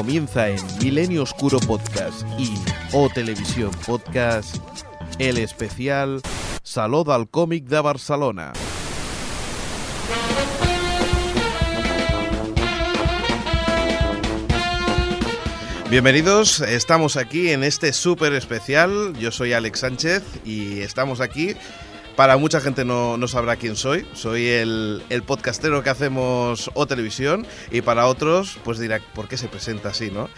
Comienza en Milenio Oscuro Podcast y O Televisión Podcast el especial Salud al cómic de Barcelona. Bienvenidos, estamos aquí en este súper especial. Yo soy Alex Sánchez y estamos aquí. Para mucha gente no, no sabrá quién soy. Soy el, el, podcastero que hacemos O Televisión y para otros pues dirá, ¿por qué se presenta así, no?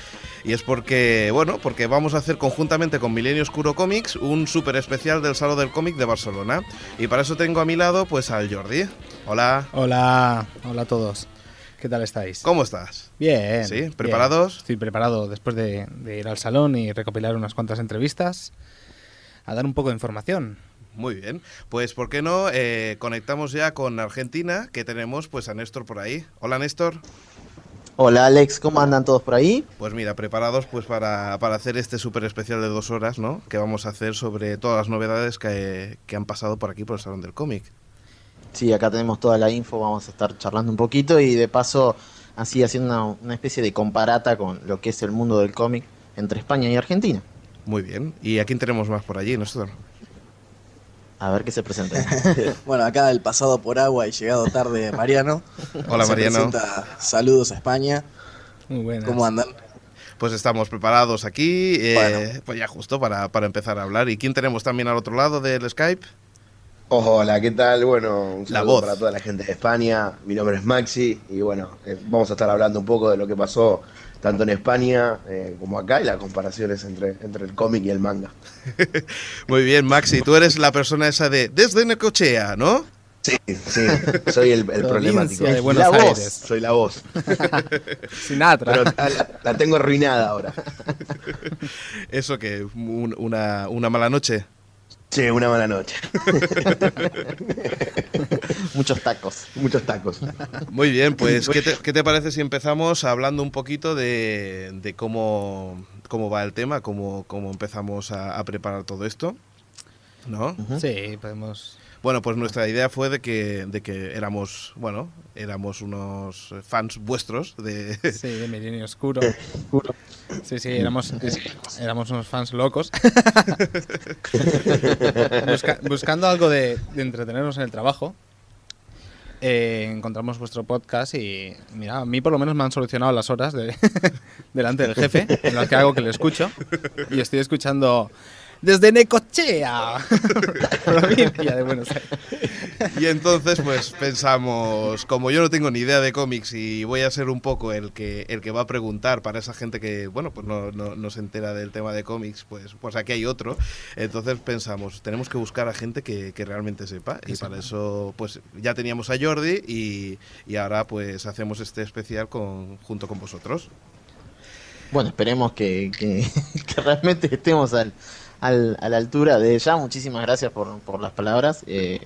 Y es porque, bueno, porque vamos a hacer conjuntamente con Milenio Oscuro Comics un súper especial del Salón del Cómic de Barcelona. Y para eso tengo a mi lado pues al Jordi. Hola. Hola, hola a todos. ¿Qué tal estáis? ¿Cómo estás? Bien. ¿Sí? ¿Preparados? Bien. Estoy preparado después de, de, ir al salón y recopilar unas cuantas entrevistas a dar un poco de información. Muy bien. Pues, ¿por qué no? Eh, conectamos ya con Argentina, que tenemos pues a Néstor por ahí. Hola, Néstor. Hola, Alex. ¿Cómo andan todos por ahí? Pues mira, preparados pues para, para hacer este súper especial de dos horas, ¿no? Que vamos a hacer sobre todas las novedades que, que han pasado por aquí, por el Salón del Cómic. Sí, acá tenemos toda la info, vamos a estar charlando un poquito y de paso así haciendo una, una especie de comparata con lo que es el mundo del cómic entre España y Argentina. Muy bien. ¿Y a quién tenemos más por allí, Néstor? A ver qué se presenta. bueno, acá el pasado por agua y llegado tarde Mariano. Hola Se Mariano. presenta saludos a España. Muy buenas. ¿Cómo andan? Pues estamos preparados aquí, eh, Bueno. pues ya justo para, para empezar a hablar. ¿Y quién tenemos también al otro lado del Skype? Hola, ¿qué tal? Bueno, un La saludo voz. para toda la gente de España. Mi nombre es Maxi y bueno, eh, vamos a estar hablando un poco de lo que pasó tanto en España eh, como acá y las comparaciones entre, entre el cómic y el manga. Muy bien, Maxi, tú eres la persona esa de desde Necochea, ¿no? Sí, sí, soy el, el problemático. de Buenos la voz, soy la voz. Sinatra. Pero la, la tengo arruinada ahora. Eso que un- una, una mala noche. Che, una mala noche. Muchos tacos. Muchos tacos. Muy bien, pues ¿qué te, qué te parece si empezamos hablando un poquito de, de cómo, cómo va el tema, cómo, cómo empezamos a, a preparar todo esto? ¿No? Sí, podemos. Bueno, pues nuestra idea fue de que, de que éramos, bueno, éramos unos fans vuestros de... Sí, de Milenio Oscuro. Sí, sí, éramos, éramos unos fans locos. Busca- buscando algo de, de entretenernos en el trabajo. eh, encontramos vuestro podcast y mira, a mí por lo menos me han solucionado las horas de, delante del jefe en las que hago que le escucho y estoy escuchando desde Necochea, provincia de Buenos Aires. Y entonces pues pensamos, como yo no tengo ni idea de cómics y voy a ser un poco el que, el que va a preguntar para esa gente que, bueno, pues no, no, no se entera del tema de cómics, pues, pues aquí hay otro. Entonces pensamos, tenemos que buscar a gente que, que realmente sepa y para eso pues ya teníamos a Jordi y, y ahora pues hacemos este especial con, junto con vosotros. Bueno, esperemos que, que- que realmente estemos al, al- a la altura de ella. Muchísimas gracias por, por las palabras. eh,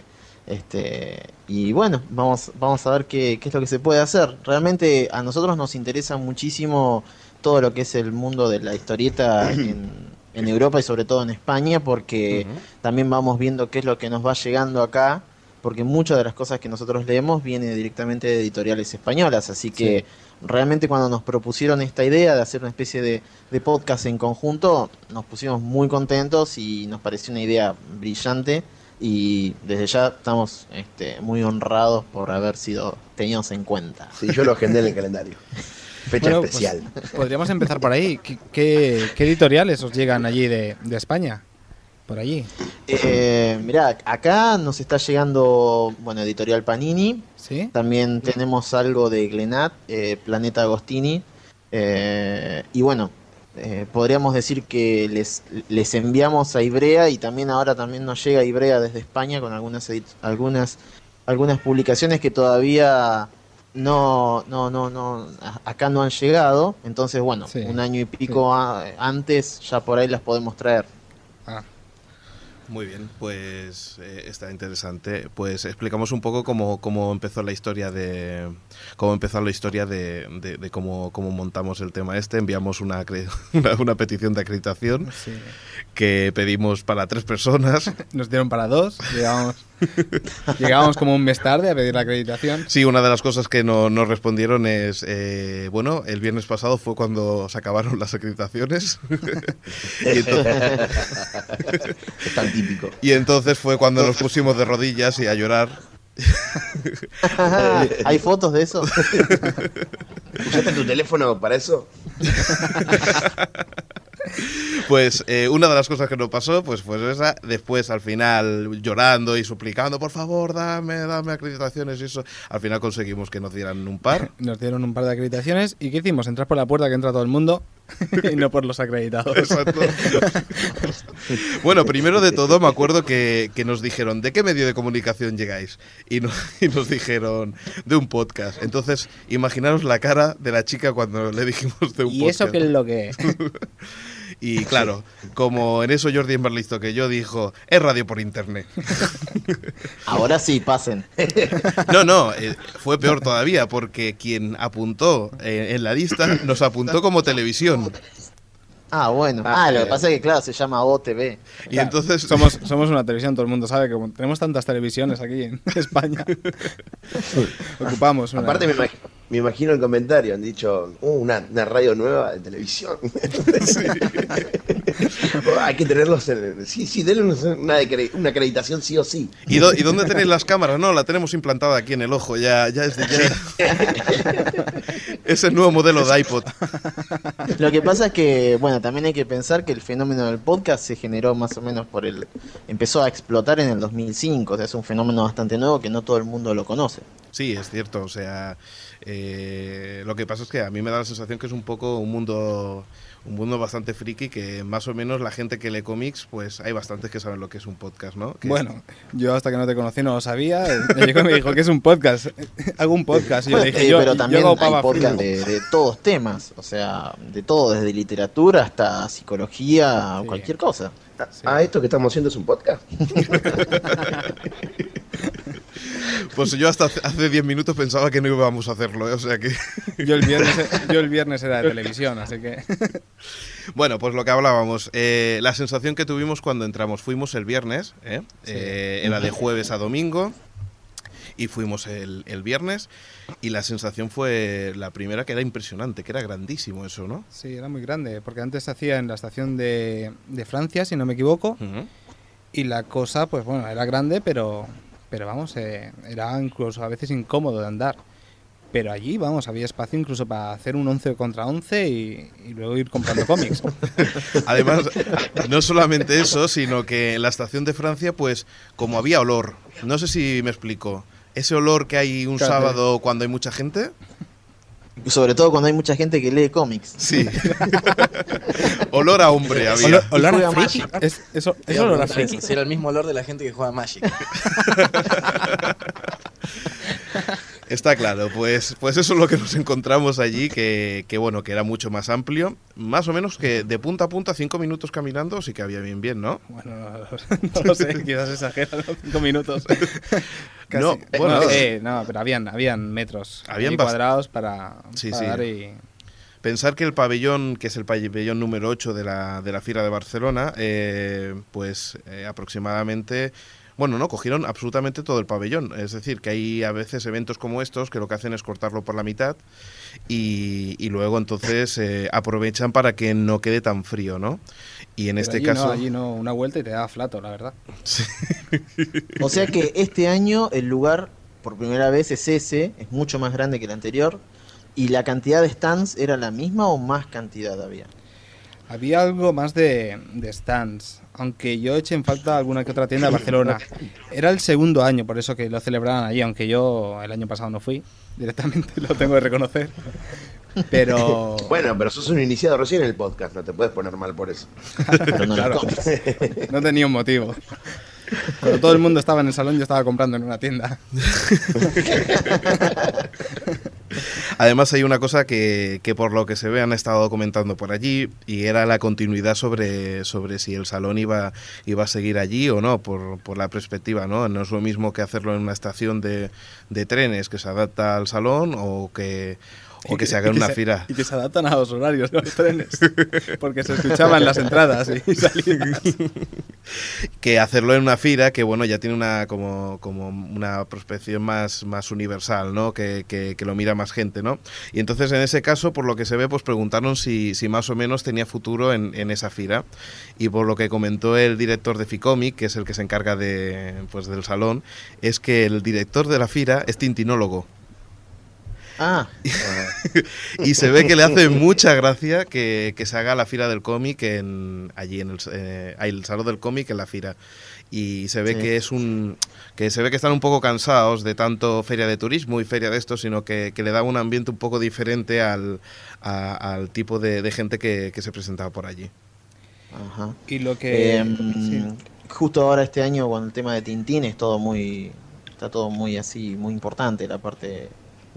este, y bueno, vamos, vamos a ver qué, qué es lo que se puede hacer. Realmente a nosotros nos interesa muchísimo todo lo que es el mundo de la historieta en, en Europa y sobre todo en España, porque también vamos viendo qué es lo que nos va llegando acá, porque muchas de las cosas que nosotros leemos viene directamente de editoriales españolas, así que realmente cuando nos propusieron esta idea de hacer una especie de, de podcast en conjunto, nos pusimos muy contentos y nos pareció una idea brillante y desde ya estamos este, muy honrados por haber sido tenidos en cuenta. Sí, yo lo agendé en el calendario. Fecha Bueno, pues, especial. podríamos empezar por ahí. ¿Qué, qué- qué editoriales os llegan allí de, de España? Por allí. Eh, mirá, acá nos está llegando, bueno, Editorial Panini, ¿Sí? También tenemos algo de Glenat, eh, Planeta Agostini. eh, y bueno, eh, podríamos decir que les, les enviamos a Ibrea y también ahora también nos llega Ibrea desde España con algunas algunas algunas publicaciones que todavía no no no no acá no han llegado. Entonces bueno, Sí, un año y pico a- antes ya por ahí las podemos traer. Ah, Muy bien, pues eh, está interesante. Pues explicamos un poco cómo, cómo empezó la historia de cómo empezó la historia de, de- de cómo, cómo montamos el tema este. Enviamos una, una, una petición de acreditación sí. que pedimos para tres personas. Nos dieron para dos, digamos. Llegábamos como un mes tarde a pedir la acreditación. Sí, una de las cosas que no- nos respondieron es, eh, bueno, el viernes pasado fue cuando se acabaron las acreditaciones. y, entonces, Es tan típico. y entonces fue cuando nos pusimos de rodillas y a llorar. ¿Hay fotos de eso? ¿Usaste tu teléfono para eso? Pues eh, una de las cosas que nos pasó, pues fue esa. Después, al final, llorando y suplicando, por favor, dame, dame acreditaciones y eso. Al final conseguimos que nos dieran un par. Nos dieron un par de acreditaciones. ¿Y qué hicimos? Entrar por la puerta que entra todo el mundo y no por los acreditados. Exacto. bueno, primero de todo me acuerdo que, que nos dijeron, ¿de qué medio de comunicación llegáis? Y, no- y nos dijeron, de un podcast. Entonces, imaginaros la cara de la chica cuando le dijimos de un ¿Y podcast. eso qué es lo que es? Y claro, como en eso Jordi es más listo que yo, dijo, es radio por internet. Ahora sí, pasen. No, no, eh, fue peor todavía, porque quien apuntó eh, en la lista nos apuntó como televisión. Ah, bueno. Ah, lo que pasa es que, claro, se llama OTV. Y entonces Somos, somos una televisión, todo el mundo sabe que tenemos tantas televisiones aquí en España. Ocupamos una. Aparte me, imag- me imagino el comentario, han dicho, "Uh, una, una radio nueva de televisión. Oh, Hay que tenerlos en... Sí, sí, denle una, una acreditación sí o sí. ¿Y, dó- y dónde tenéis las cámaras? No, la tenemos implantada aquí en el ojo, ya, ya es de ya. es el nuevo modelo de iPod. Lo que pasa es que, bueno, también hay que pensar que el fenómeno del podcast se generó más o menos por el... Empezó a explotar en el 2005, o sea, es un fenómeno bastante nuevo que no todo el mundo lo conoce. Sí, es cierto, o sea, eh, lo que pasa es que a mí me da la sensación que es un poco un mundo un mundo bastante friki que más o menos la gente que lee cómics, pues hay bastantes que saben lo que es un podcast, ¿no? Que- Bueno, yo hasta que no te conocí no lo sabía. Me llegó y me dijo que es un podcast. Hago un podcast. Y yo le dije, eh, yo, pero yo también hago hay pava podcast de, de todos temas, o sea, de todo, desde literatura hasta psicología, Sí. cualquier cosa. Ah, esto que estamos haciendo es un podcast. Pues yo hasta hace- hace 10 minutos pensaba que no íbamos a hacerlo, ¿eh? o sea que... Yo el, viernes, yo el viernes era de televisión, así que. Bueno, pues lo que hablábamos, eh, la sensación que tuvimos cuando entramos, fuimos el viernes, ¿eh? Sí. Eh, era de jueves a domingo, y fuimos el, el viernes, y la sensación fue la primera que era impresionante, que era grandísimo eso, ¿no? Sí, era muy grande, porque antes se hacía en la estación de, de Francia, si no me equivoco, y la cosa, pues bueno, era grande, pero, pero vamos, eh, era incluso a veces incómodo de andar. Pero allí, vamos, había espacio incluso para hacer un 11 contra 11 y, y luego ir comprando cómics. Además, no solamente eso, sino que en la estación de Francia, pues como había olor, no sé si me explico, ese olor que hay un Claro. sábado cuando hay mucha gente, sobre todo cuando hay mucha gente que lee cómics. sí. olor a hombre había. Olor, olor a. Magic. Es, eso, olor a friki. era el mismo olor de la gente que juega Magic. Está claro, pues, pues eso es lo que nos encontramos allí, que, que bueno, que era mucho más amplio, más o menos que de punta a punta, cinco minutos caminando, sí que había bien bien, ¿no? Bueno, no, no lo sé, quizás exagero, cinco minutos. Casi. No, bueno, no, eh, no, pero habían, habían metros Habían cuadrados para, Sí, para sí. dar y... Pensar que el pabellón, que es el pabellón número 8 de la, de la Fiera de Barcelona, eh, pues eh, aproximadamente, bueno, no, cogieron absolutamente todo el pabellón. Es decir, que hay a veces eventos como estos que lo que hacen es cortarlo por la mitad y, y luego entonces eh, aprovechan para que no quede tan frío, ¿no? Y en pero este allí caso... No, allí no, una vuelta y te da flato, la verdad. O sea que este año el lugar, por primera vez, es ese, es mucho más grande que el anterior. ¿Y la cantidad de stands era la misma o más cantidad había? Había algo más de, de stands, aunque yo eché en falta alguna que otra tienda de Barcelona. Era el segundo año, por eso que lo celebraban allí, aunque yo el año pasado no fui, directamente lo tengo que reconocer. Pero... Bueno, pero sos un iniciado recién en el podcast, no te puedes poner mal por eso. Claro. No tenía un motivo. Cuando todo el mundo estaba en el salón, yo estaba comprando en una tienda. Además hay una cosa que, que por lo que se ve han estado comentando por allí y era la continuidad sobre, sobre si el salón iba, iba a seguir allí o no, por, por la perspectiva, ¿no? No es lo mismo que hacerlo en una estación de, de trenes que se adapta al salón o que, O que se hagan una se- fira. Y que se adaptan a los horarios de los trenes. Porque se escuchaban las entradas y salidas. que hacerlo en una fira que bueno ya tiene una como, como una prospección más, más universal no que, que- que lo mira más gente no y entonces en ese caso por lo que se ve pues preguntaron si, si más o menos tenía futuro en, en esa fira y por lo que comentó el director de Ficomic que es el que se encarga de pues del salón es que el director de la fira es tintinólogo Ah, y se ve que le hace mucha gracia que, que se haga la fira del cómic en, allí en el, eh, hay el salón del cómic en la fira y se ve Sí. que es un que se ve que están un poco cansados de tanto feria de turismo y feria de esto sino que, que le da un ambiente un poco diferente al, a- al tipo de, de gente que, que se presentaba por allí ajá. Y lo que. Em, sí. Justo ahora este año con el tema de Tintín es todo muy, está todo muy así, muy importante la parte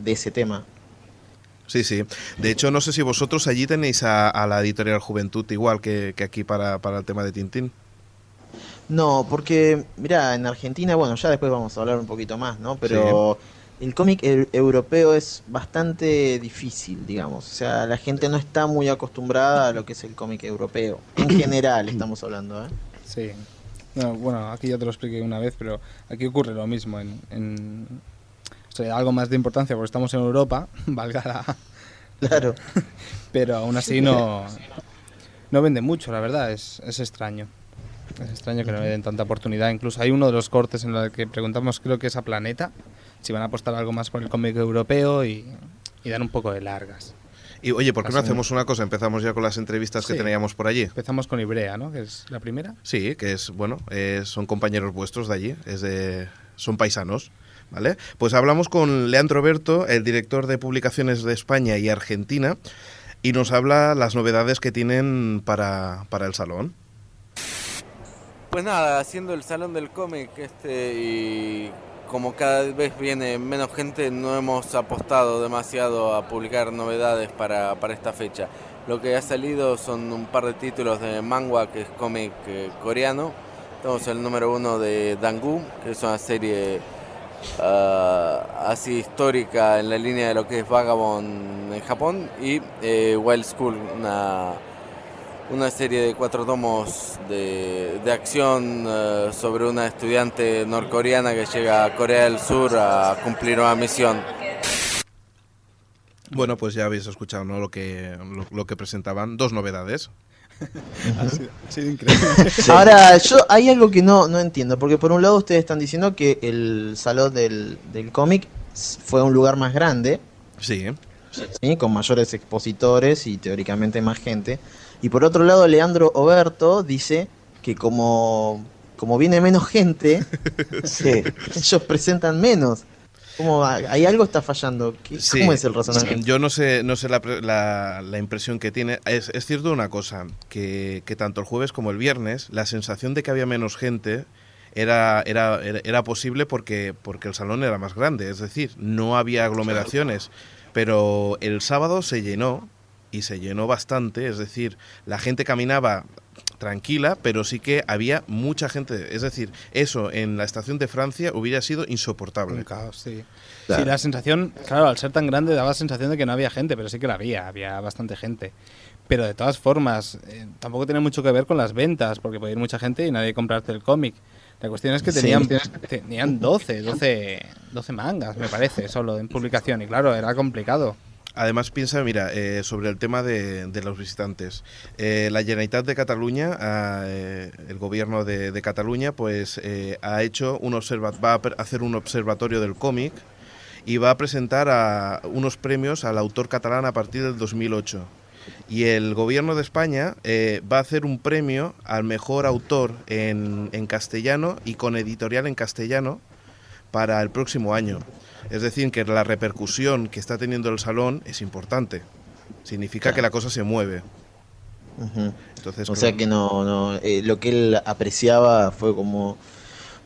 de ese tema. Sí, sí. De hecho, no sé si vosotros allí tenéis a, a la editorial Juventud igual que, que aquí para, para el tema de Tintín. No, porque, mira, en Argentina, bueno, ya después vamos a hablar un poquito más, ¿no? Pero el cómic eu- europeo es bastante difícil, digamos. O sea, la gente no está muy acostumbrada a lo que es el cómic europeo. En general estamos hablando, ¿eh? Sí. No, bueno, aquí ya te lo expliqué una vez, pero aquí ocurre lo mismo. En, en- o sea, algo más de importancia porque estamos en Europa, valga la. Claro. Pero aún así no, no vende mucho, la verdad, es, es extraño. Es extraño que no le den tanta oportunidad. Incluso hay uno de los cortes en el que preguntamos, creo que es a Planeta, si van a apostar algo más por el cómic europeo y, y dan un poco de largas. Y oye, ¿por qué no hacemos una cosa? Empezamos ya con las entrevistas que teníamos por allí. Empezamos con Ibrea, ¿no? Que es la primera. Sí, que es, bueno, eh, son compañeros vuestros de allí, es de, son paisanos, ¿vale? Pues hablamos con Leandro Berto, el director de publicaciones de España y Argentina, y nos habla las novedades que tienen para, para el salón. Pues nada, haciendo el salón del cómic este y como cada vez viene menos gente, no hemos apostado demasiado a publicar novedades para, para esta fecha. Lo que ha salido son un par de títulos de manga, que es cómic eh, coreano. Tenemos el número uno de Dangu, que es una serie ah, así histórica en la línea de lo que es Vagabond en Japón, y eh, Wild School, una una serie de cuatro tomos de, de acción eh, sobre una estudiante norcoreana que llega a Corea del Sur a cumplir una misión. Bueno, pues ya habéis escuchado ¿no? lo, que, lo que presentaban, dos novedades. Ha sido, ha sido increíble. Ahora, yo hay algo que no, no entiendo, porque por un lado ustedes están diciendo que el salón del, del cómic fue un lugar más grande, Sí, ¿sí? con mayores expositores y teóricamente más gente. Y por otro lado, Leandro Oberto dice que como, como viene menos gente, Sí. ellos presentan menos. ¿Cómo va? ¿Hay algo está fallando? ¿Qué- Sí. ¿Cómo es el razonamiento? Yo no sé, no sé la, la- la impresión que tiene. Es, es cierto una cosa, que, que tanto el jueves como el viernes, la sensación de que había menos gente era, era, era, era posible porque, porque el salón era más grande. Es decir, no había aglomeraciones. Pero el sábado se llenó y se llenó bastante. Es decir, la gente caminaba tranquila, pero sí que había mucha gente. Es decir, eso en la estación de Francia hubiera sido insoportable. Un caos, sí. Claro. Sí, la sensación, claro, al ser tan grande daba la sensación de que no había gente, pero sí que la había, había bastante gente. Pero de todas formas, eh, tampoco tiene mucho que ver con las ventas, porque puede ir mucha gente y nadie comprarte el cómic. La cuestión es que Sí. tenían, tenían 12, 12, 12 mangas, me parece, solo en publicación. Y claro, era complicado. Además, piensa, mira, eh, sobre el tema de, los visitantes. Eh, la Generalitat de Cataluña, ah, eh, el gobierno de, Cataluña, pues ha hecho un observa va a hacer un observatorio del cómic y va a presentar unos premios al autor catalán a partir del 2008. Y el gobierno de España va a hacer un premio al mejor autor en castellano y con editorial en castellano para el próximo año. Es decir, que la repercusión que está teniendo el salón es importante. Significa que la cosa se mueve. Entonces, O creo- sea que no, no eh, lo que él apreciaba fue como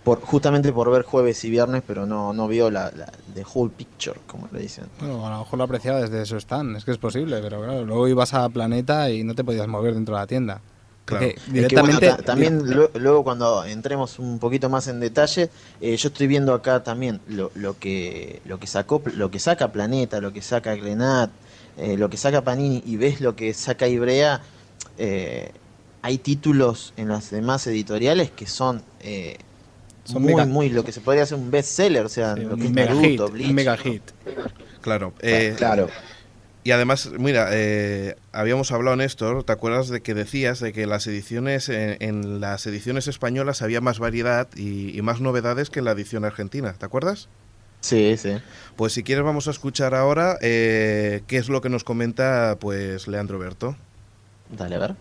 por justamente por ver jueves y viernes, pero no, no vio la, la the whole picture, como le dicen. Bueno, a lo mejor lo apreciaba desde su stand, es que es posible, pero claro, luego ibas a Planeta y no te podías mover dentro de la tienda. Claro. Porque Es que, bueno, directamente... ta- también lu- luego cuando entremos un poquito más en detalle, eh, yo estoy viendo acá también lo, lo que lo que sacó lo que saca Planeta, lo que saca Glenat, eh, lo que saca Panini y ves lo que saca Ibrea, eh, hay títulos en las demás editoriales que son, eh, Son muy, mega- muy, lo que se podría hacer un bestseller, o sea, Sí, lo que un es mega Naruto, hit, un Bleach. mega hit. Claro. eh, claro. Y además, mira, eh, habíamos hablado, Néstor, ¿te acuerdas de que decías de que las ediciones, en, en las ediciones españolas había más variedad y, y más novedades que en la edición argentina? ¿Te acuerdas? Sí, sí. Pues si quieres vamos a escuchar ahora eh, qué es lo que nos comenta pues Leandro Berto. Dale, a ver.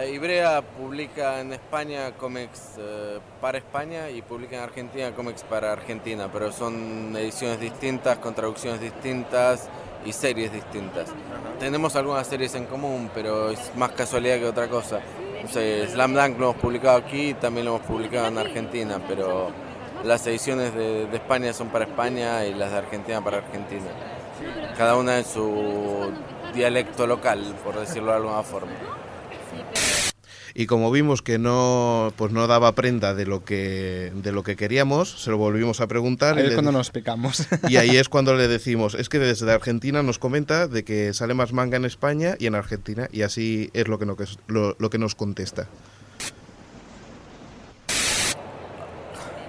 Eh, Ibrea publica en España cómics eh, para España y publica en Argentina cómics para Argentina, pero son ediciones distintas, con traducciones distintas y series distintas. Tenemos algunas series en común, pero es más casualidad que otra cosa. No sé, Slam Dunk lo hemos publicado aquí y también lo hemos publicado en Argentina, pero las ediciones de, de España son para España y las de Argentina para Argentina. Cada una en su dialecto local, por decirlo de alguna forma. Y como vimos que no pues no daba prenda de lo que de lo que queríamos, se lo volvimos a preguntar Ahí y, es cuando nos picamos. y ahí es cuando le decimos, es que desde Argentina nos comenta de que sale más manga en España y en Argentina y así es lo que, no- que es- lo, lo que nos contesta.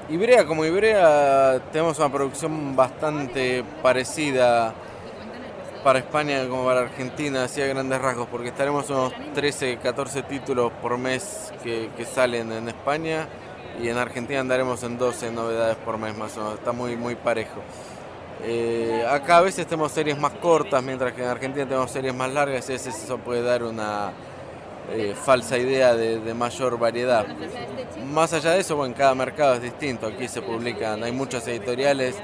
Ibrea, como Ibrea, tenemos una producción bastante parecida para España como para Argentina, así a grandes rasgos, porque estaremos unos 13, 14 títulos por mes que, salen en España y en Argentina andaremos en 12 novedades por mes más o menos, está muy, muy parejo. Eh, acá a veces tenemos series más cortas, mientras que en Argentina tenemos series más largas y a veces eso puede dar una eh, falsa idea de, de mayor variedad. Más allá de eso, bueno, cada mercado es distinto. Aquí se publican, hay muchas editoriales,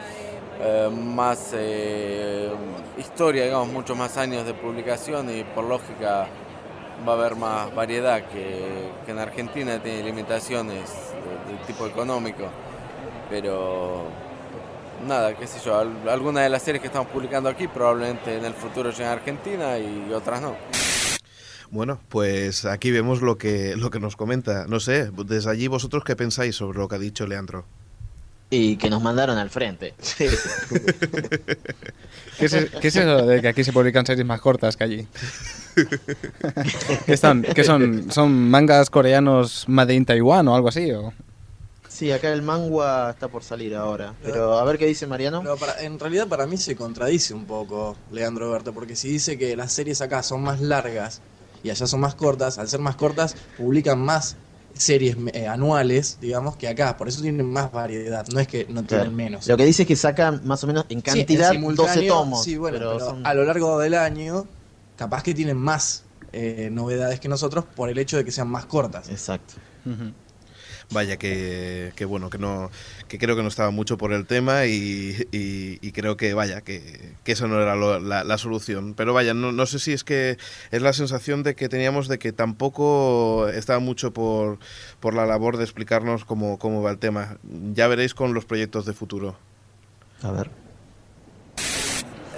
eh, más eh, historia, digamos, muchos más años de publicación y por lógica va a haber más variedad que, en Argentina tiene limitaciones de, tipo económico. Pero nada, qué sé yo, al- algunas de las series que estamos publicando aquí probablemente en el futuro lleguen a Argentina y otras no. Bueno, pues aquí vemos lo que lo que nos comenta. No sé, desde allí vosotros qué pensáis sobre lo que ha dicho Leandro. Y que nos mandaron al frente. ¿Qué es, qué es eso de que aquí se publican series más cortas que allí? ¿Qué, son, qué son? ¿Son mangas coreanos made in Taiwán o algo así? O? Sí, acá el manga está por salir ahora. Pero a ver qué dice Mariano. Pero para- en realidad para mí se contradice un poco Leandro Berto, porque si dice que las series acá son más largas y allá son más cortas, al ser más cortas publican más series eh, anuales, digamos, que acá, por eso tienen más variedad, no es que no tienen Claro. menos. Lo que dice es que sacan más o menos en Sí, cantidad 12 simultáneo, tomos. Sí, bueno, pero pero, son- a lo largo del año, capaz que tienen más eh, novedades que nosotros por el hecho de que sean más cortas. Exacto. Vaya que, que bueno, que no que creo que no estaba mucho por el tema y, y- y creo que vaya, que, que esa no era lo- la, la solución. Pero vaya, no, no sé si es que es la sensación de que teníamos de que tampoco estaba mucho por, por la labor de explicarnos cómo, cómo va el tema. Ya veréis con los proyectos de futuro. A ver.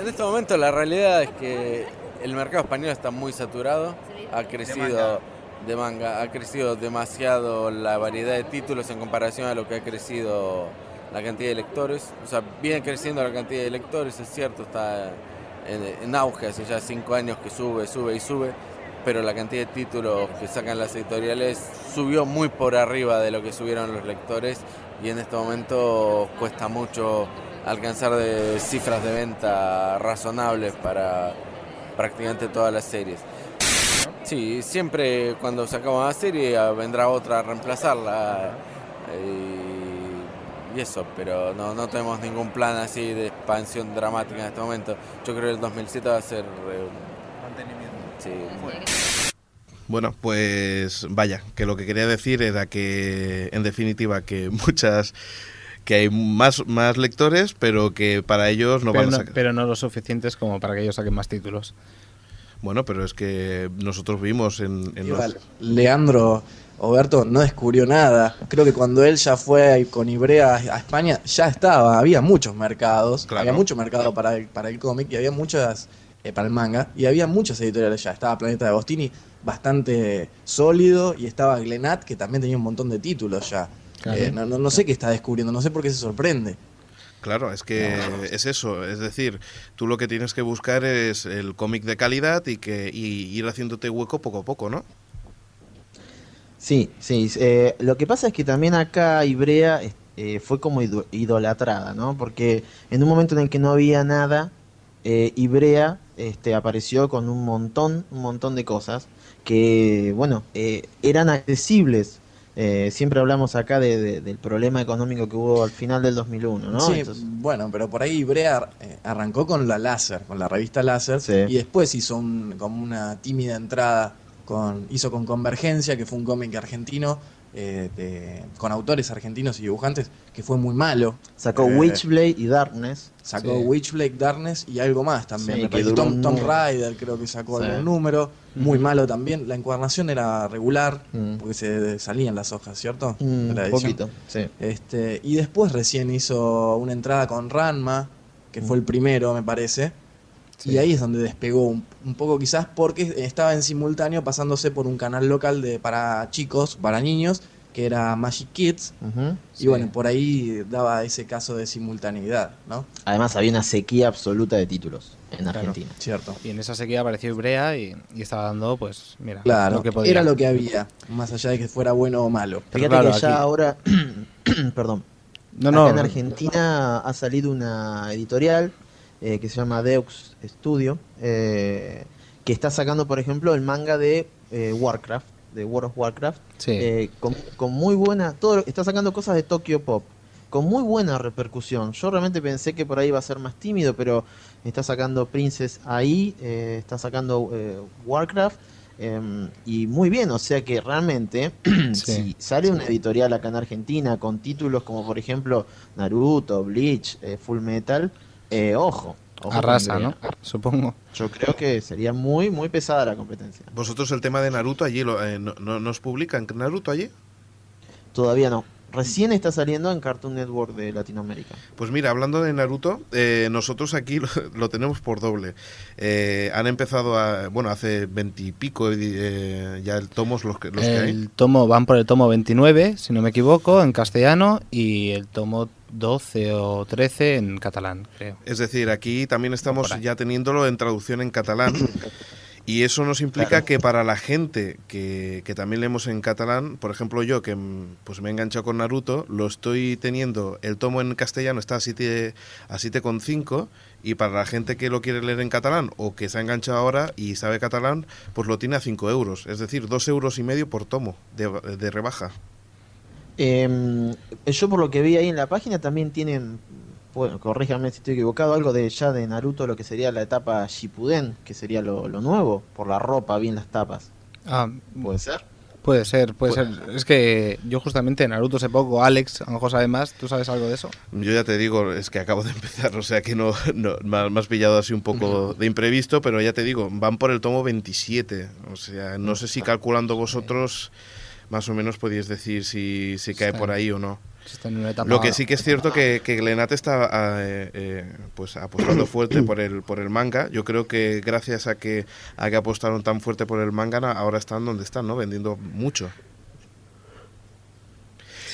En este momento la realidad es que el mercado español está muy saturado, ha crecido de manga, ha crecido demasiado la variedad de títulos en comparación a lo que ha crecido la cantidad de lectores. O sea, viene creciendo la cantidad de lectores, es cierto, está en, auge hace ya cinco años que sube, sube y sube, pero la cantidad de títulos que sacan las editoriales subió muy por arriba de lo que subieron los lectores y en este momento cuesta mucho alcanzar cifras de venta razonables para prácticamente todas las series. Sí, siempre cuando sacamos una serie ah, vendrá otra a reemplazarla y, y eso, pero no, no tenemos ningún plan así de expansión dramática en este momento. Yo creo que el 2007 va a ser... eh, sí, Bueno, pues vaya, que lo que quería decir era que, en definitiva, que muchas, que hay más, más lectores, pero que para ellos no pero, van a sacar. pero no lo suficientes como para que ellos saquen más títulos. Bueno, pero es que nosotros vimos en, en los- Leandro Oberto no descubrió nada. Creo que cuando él ya fue con Ibrea a España, ya estaba, había muchos mercados, Claro. había mucho mercado para el, para el cómic y había muchas, eh, para el manga, y había muchas editoriales ya. Estaba Planeta de Agostini bastante sólido y estaba Glenat que también tenía un montón de títulos ya. Claro. Eh, no, no- no sé qué está descubriendo, no sé por qué se sorprende. Claro, es que es eso, es decir, tú lo que tienes que buscar es el cómic de calidad y que y ir haciéndote hueco poco a poco, ¿no? Sí, sí. eh, lo que pasa es que también acá Ibrea eh, fue como ido- idolatrada, ¿no? Porque en un momento en el que no había nada, eh, Ibrea este, apareció con un montón, un montón de cosas que, bueno, eh, eran accesibles. Eh, siempre hablamos acá de- de- del problema económico que hubo al final del 2001, ¿no? Sí, Entonces, bueno, pero por ahí Brea eh, arrancó con la Láser, con la revista Láser, Sí. y después hizo un, como una tímida entrada, con, hizo con Convergencia, que fue un cómic argentino, eh, de- con autores argentinos y dibujantes, que fue muy malo. sacó eh, Witchblade y Darkness. Sacó Sí. Witchblade Darkness y algo más también. Sí, que Tom, Tom. Raider creo que sacó Sí. algún número. Muy malo también. La encuadernación era regular, Mm. porque se salían las hojas, ¿cierto? Mm, un edición. poquito, sí. Este, y después recién hizo una entrada con Ranma, que fue el primero, me parece. Sí. Y ahí es donde despegó un, un poco quizás porque estaba en simultáneo pasándose por un canal local de para chicos, para niños, que era Magic Kids. Ujú. Y bueno, por ahí daba ese caso de simultaneidad, ¿no? Además había una sequía absoluta de títulos en Claro. Argentina. Cierto. Y en esa sequía apareció Ibrea y, y estaba dando, pues, mira, Claro, lo que podía. era lo que había, más allá de que fuera bueno o malo. Pero Fíjate claro, que ya aquí- ahora, perdón, No, acá no, en Argentina ha salido una editorial eh, que se llama Deux Studio, eh, que está sacando, por ejemplo, el manga de eh, Warcraft, de World of Warcraft, Sí. con, con muy buena, todo está sacando cosas de Tokyo Pop, con muy buena repercusión. Yo realmente pensé que por ahí iba a ser más tímido, pero está sacando Princess ahí, está sacando Warcraft. em, y muy bien, o sea que realmente Sí. si sale una editorial acá en Argentina con títulos como por ejemplo Naruto, Bleach, Full Metal, eh, ojo, ojo Arrasa. ¿no? Supongo. Yo creo que sería muy, muy pesada la competencia. Vosotros el tema de Naruto allí, lo, eh, no, no, ¿nos publican Naruto allí? Todavía no. Recién está saliendo en Cartoon Network de Latinoamérica. Pues mira, hablando de Naruto, eh, nosotros aquí lo, lo tenemos por doble. Eh, han empezado a, bueno, hace veintipico eh, ya el tomos los que, los que hay. El tomo, van por el tomo 29, si no me equivoco, en castellano, y el tomo 12 o 13 en catalán, creo. Es decir, aquí también estamos ya teniéndolo en traducción en catalán. Y eso nos implica que para la gente que, que también leemos en catalán, por ejemplo yo que pues me he enganchado con Naruto, lo estoy teniendo, el tomo en castellano está a 7 a 7,5 y para la gente que lo quiere leer en catalán o que se ha enganchado ahora y sabe catalán, pues lo tiene a 5 euros, es decir, 2 euros y medio por tomo de, de rebaja. Eh, yo por lo que vi ahí en la página también tienen, bueno, corríjame si estoy equivocado, algo de ya de Naruto, lo que sería la etapa Shippuden, que sería lo, lo nuevo, por la ropa, bien las tapas. Ah, ¿Puede ser? puede ser, puede Puede ser. Es que yo justamente Naruto hace poco, Alex, a lo mejor sabe más, ¿tú sabes algo de eso? Yo ya te digo, es que acabo de empezar, o sea que no, no me has- me has pillado así un poco de imprevisto, pero ya te digo, van por el tomo 27. O sea, no sé si calculando vosotros más o menos podéis decir si, si cae por ahí o no. Está en una etapa- Lo que sí que es cierto que, que Glenat está eh, eh, pues apostando fuerte por el por el manga. Yo creo que gracias a que a que apostaron tan fuerte por el manga ahora están donde están, ¿no? Vendiendo mucho.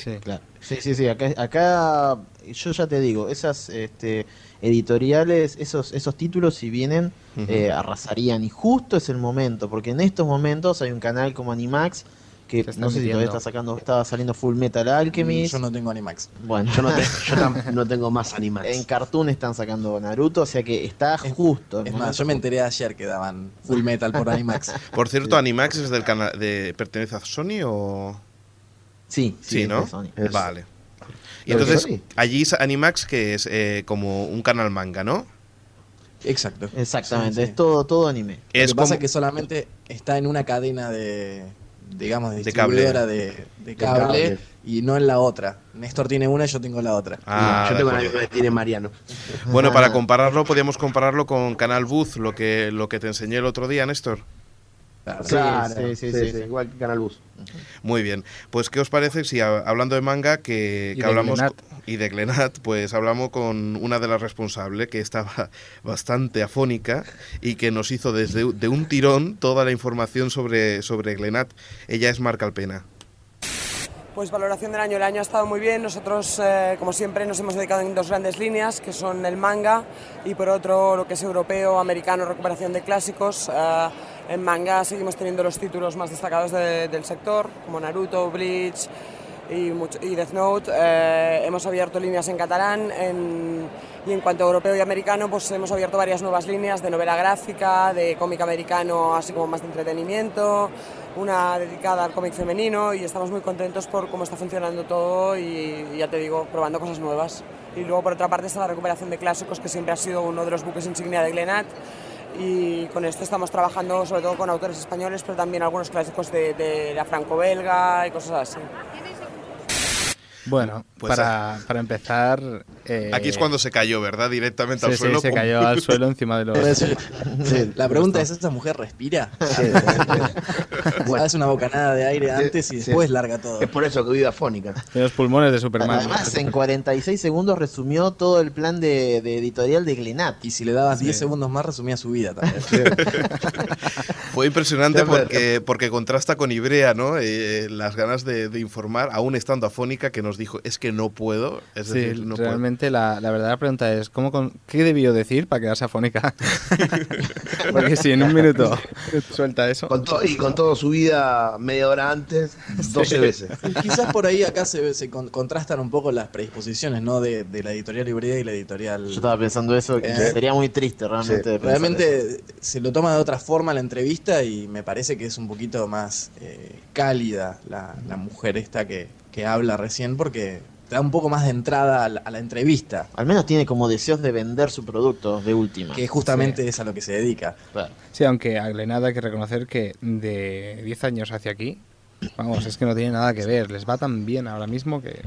Sí. Claro. Sí, sí, sí. Acá, acá yo ya te digo, esas este, editoriales, esos, esos títulos, si vienen, eh, arrasarían. Y justo es el momento, porque en estos momentos hay un canal como Animax que no sé si todavía está sacando, estaba saliendo Full Metal Alchemist. Yo no tengo Animax. Bueno, Yo no, te- yo tam- no tengo más Animax. en Cartoon están sacando Naruto, o sea que está justo. el Es más, yo me justo. enteré ayer que daban Full Metal por Animax. Por cierto, Animax es del canal de pertenece a Sony o Sí, sí, Sí, es ¿no? Sony. Es- Vale. Y ¿Lo de entonces, allí es Animax, que es eh, como un canal manga, ¿no? Exacto. Exactamente, Sí, sí. es todo, todo anime. Lo Es que pasa es que solamente está en una cadena de, digamos, de De cable. distribuidora de, de cable, cable. y no en la otra. Néstor tiene una y yo tengo la otra. Ah, yo tengo la misma que tiene Mariano. Bueno, para compararlo, podríamos compararlo con Canal Buzz, lo que, lo que te enseñé el otro día, Néstor. Claro. Sí, Claro, sí, sí, sí, sí. igual que Canal Bus. Muy bien. Pues, ¿qué os parece si hablando de manga, que, Y que de hablamos Glenat. y de Glenat, pues hablamos con una de las responsables que estaba bastante afónica y que nos hizo desde de un tirón toda la información sobre, sobre Glenat. Ella es Marca Alpena. Pues valoración del año. El año ha estado muy bien. Nosotros, eh, como siempre, nos hemos dedicado en dos grandes líneas, que son el manga y por otro lo que es europeo, americano, recuperación de clásicos. Eh, en manga seguimos teniendo los títulos más destacados de- del sector, como Naruto, Bleach y, mucho- y Death Note. Eh, hemos abierto líneas en catalán en- y en cuanto a europeo y americano, pues hemos abierto varias nuevas líneas de novela gráfica, de cómic americano, así como más de entretenimiento, una dedicada al cómic femenino y estamos muy contentos por cómo está funcionando todo y, y ya te digo, probando cosas nuevas. Y luego por otra parte está la recuperación de clásicos, que siempre ha sido uno de los buques insignia de Glenat y con esto estamos trabajando sobre todo con autores españoles, pero también algunos clásicos de, de la franco-belga y cosas así. Bueno, Pues para, para empezar... eh, Aquí es cuando se cayó, ¿verdad? Directamente sí, al sí, suelo. se cayó al suelo encima de los... Sí, La pregunta es, ¿esta mujer respira? Hace una bocanada de aire antes y sí. después larga todo. Es por eso que vive afónica. de los pulmones de Superman. Además, en 46 segundos resumió todo el plan de, de editorial de Glenat. Y si le dabas 10 segundos más, resumía su vida también. Fue impresionante porque, porque contrasta con Ibrea, ¿no? Eh, las ganas de, de informar, aún estando afónica, que nos dijo, es que no puedo. Es Sí, decir, no puedo. realmente la, la verdadera pregunta es ¿cómo con- ¿qué debió decir para quedarse afónica? Porque si en un minuto suelta eso. Con to- y con su vida media hora antes, 12 veces. Quizás por ahí acá se, se con- contrastan un poco las predisposiciones, ¿no? De, de la editorial Ibrea y la editorial... Yo estaba pensando eso, que Eh. sería muy triste realmente. Sí. eso. Realmente se lo toma de otra forma la entrevista y me parece que es un poquito más eh, cálida la, la mujer esta que, que habla recién porque te da un poco más de entrada a la, a la entrevista, Al menos tiene como deseos de vender su producto de última. que justamente es a lo que se dedica. Claro. Sí, aunque a Glenada hay que reconocer que de 10 años hacia aquí, vamos, es que no tiene nada que ver. Les va tan bien ahora mismo que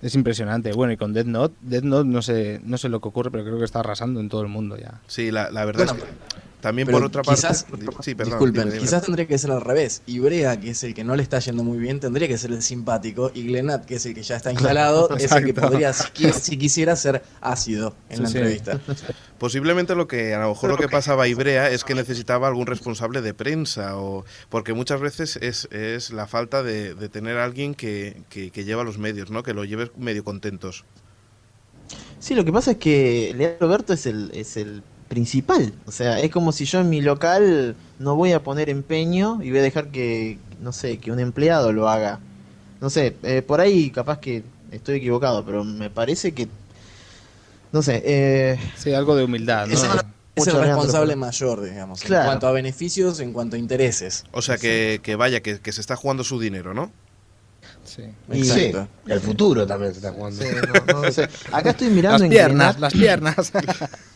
es impresionante. Bueno, y con Dead Note, Dead Note no sé, no sé lo que ocurre, pero creo que está arrasando en todo el mundo ya. Sí, la, la verdad Bueno, es que también Pero por otra parte... quizás- sí, perdón. Disculpen, dime, dime. quizás tendría que ser al revés. Ibrea, que es el que no le está yendo muy bien, tendría que ser el simpático. Y Glenat, que es el que ya está instalado, es el que podría, si, qui- si quisiera, ser ácido en Sí, la sí. entrevista. Posiblemente lo que a lo mejor lo que pasaba a Ibrea es que necesitaba algún responsable de prensa o porque muchas veces es, es la falta de, de tener a alguien que, que, que lleva los medios, ¿no? Que lo lleve medio contentos. Sí, lo que pasa es que Leandro Berto es el, es el principal. O sea, es como si yo en mi local no voy a poner empeño y voy a dejar que, no sé, que un empleado lo haga. No sé, eh, por ahí capaz que estoy equivocado, pero me parece que, no sé, eh, Sí, algo de humildad, ¿no? Ese Es Mucho el responsable mayor, digamos, Claro. en cuanto a beneficios, en cuanto a intereses. O sea, que, que vaya, que, que se está jugando su dinero, ¿no? Sí. Y- Sí, el futuro también se está jugando. sí, no- no sé. acá estoy mirando Las en piernas, las piernas.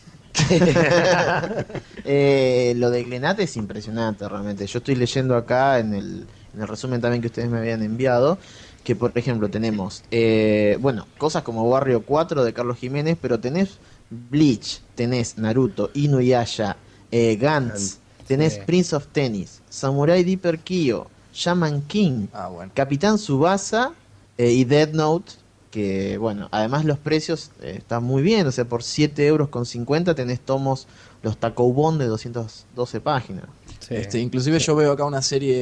Eh, lo de Glenat es impresionante realmente. Yo estoy leyendo acá en el, en el resumen también que ustedes me habían enviado, que por ejemplo tenemos, eh, bueno, cosas como Barrio 4 de Carlos Jiménez, pero tenés Bleach, tenés Naruto, Inuyasha, eh, Gantz, tenés Sí. Prince of Tennis, Samurai Deeper Kyo, Shaman King, Ah, bueno. Capitán Subasa eh, y Dead Note, que bueno, además los precios eh, están muy bien, o sea, por 7 euros con 50 tenés tomos, los Takoubon de 212 páginas. Sí. Este, inclusive yo veo acá una serie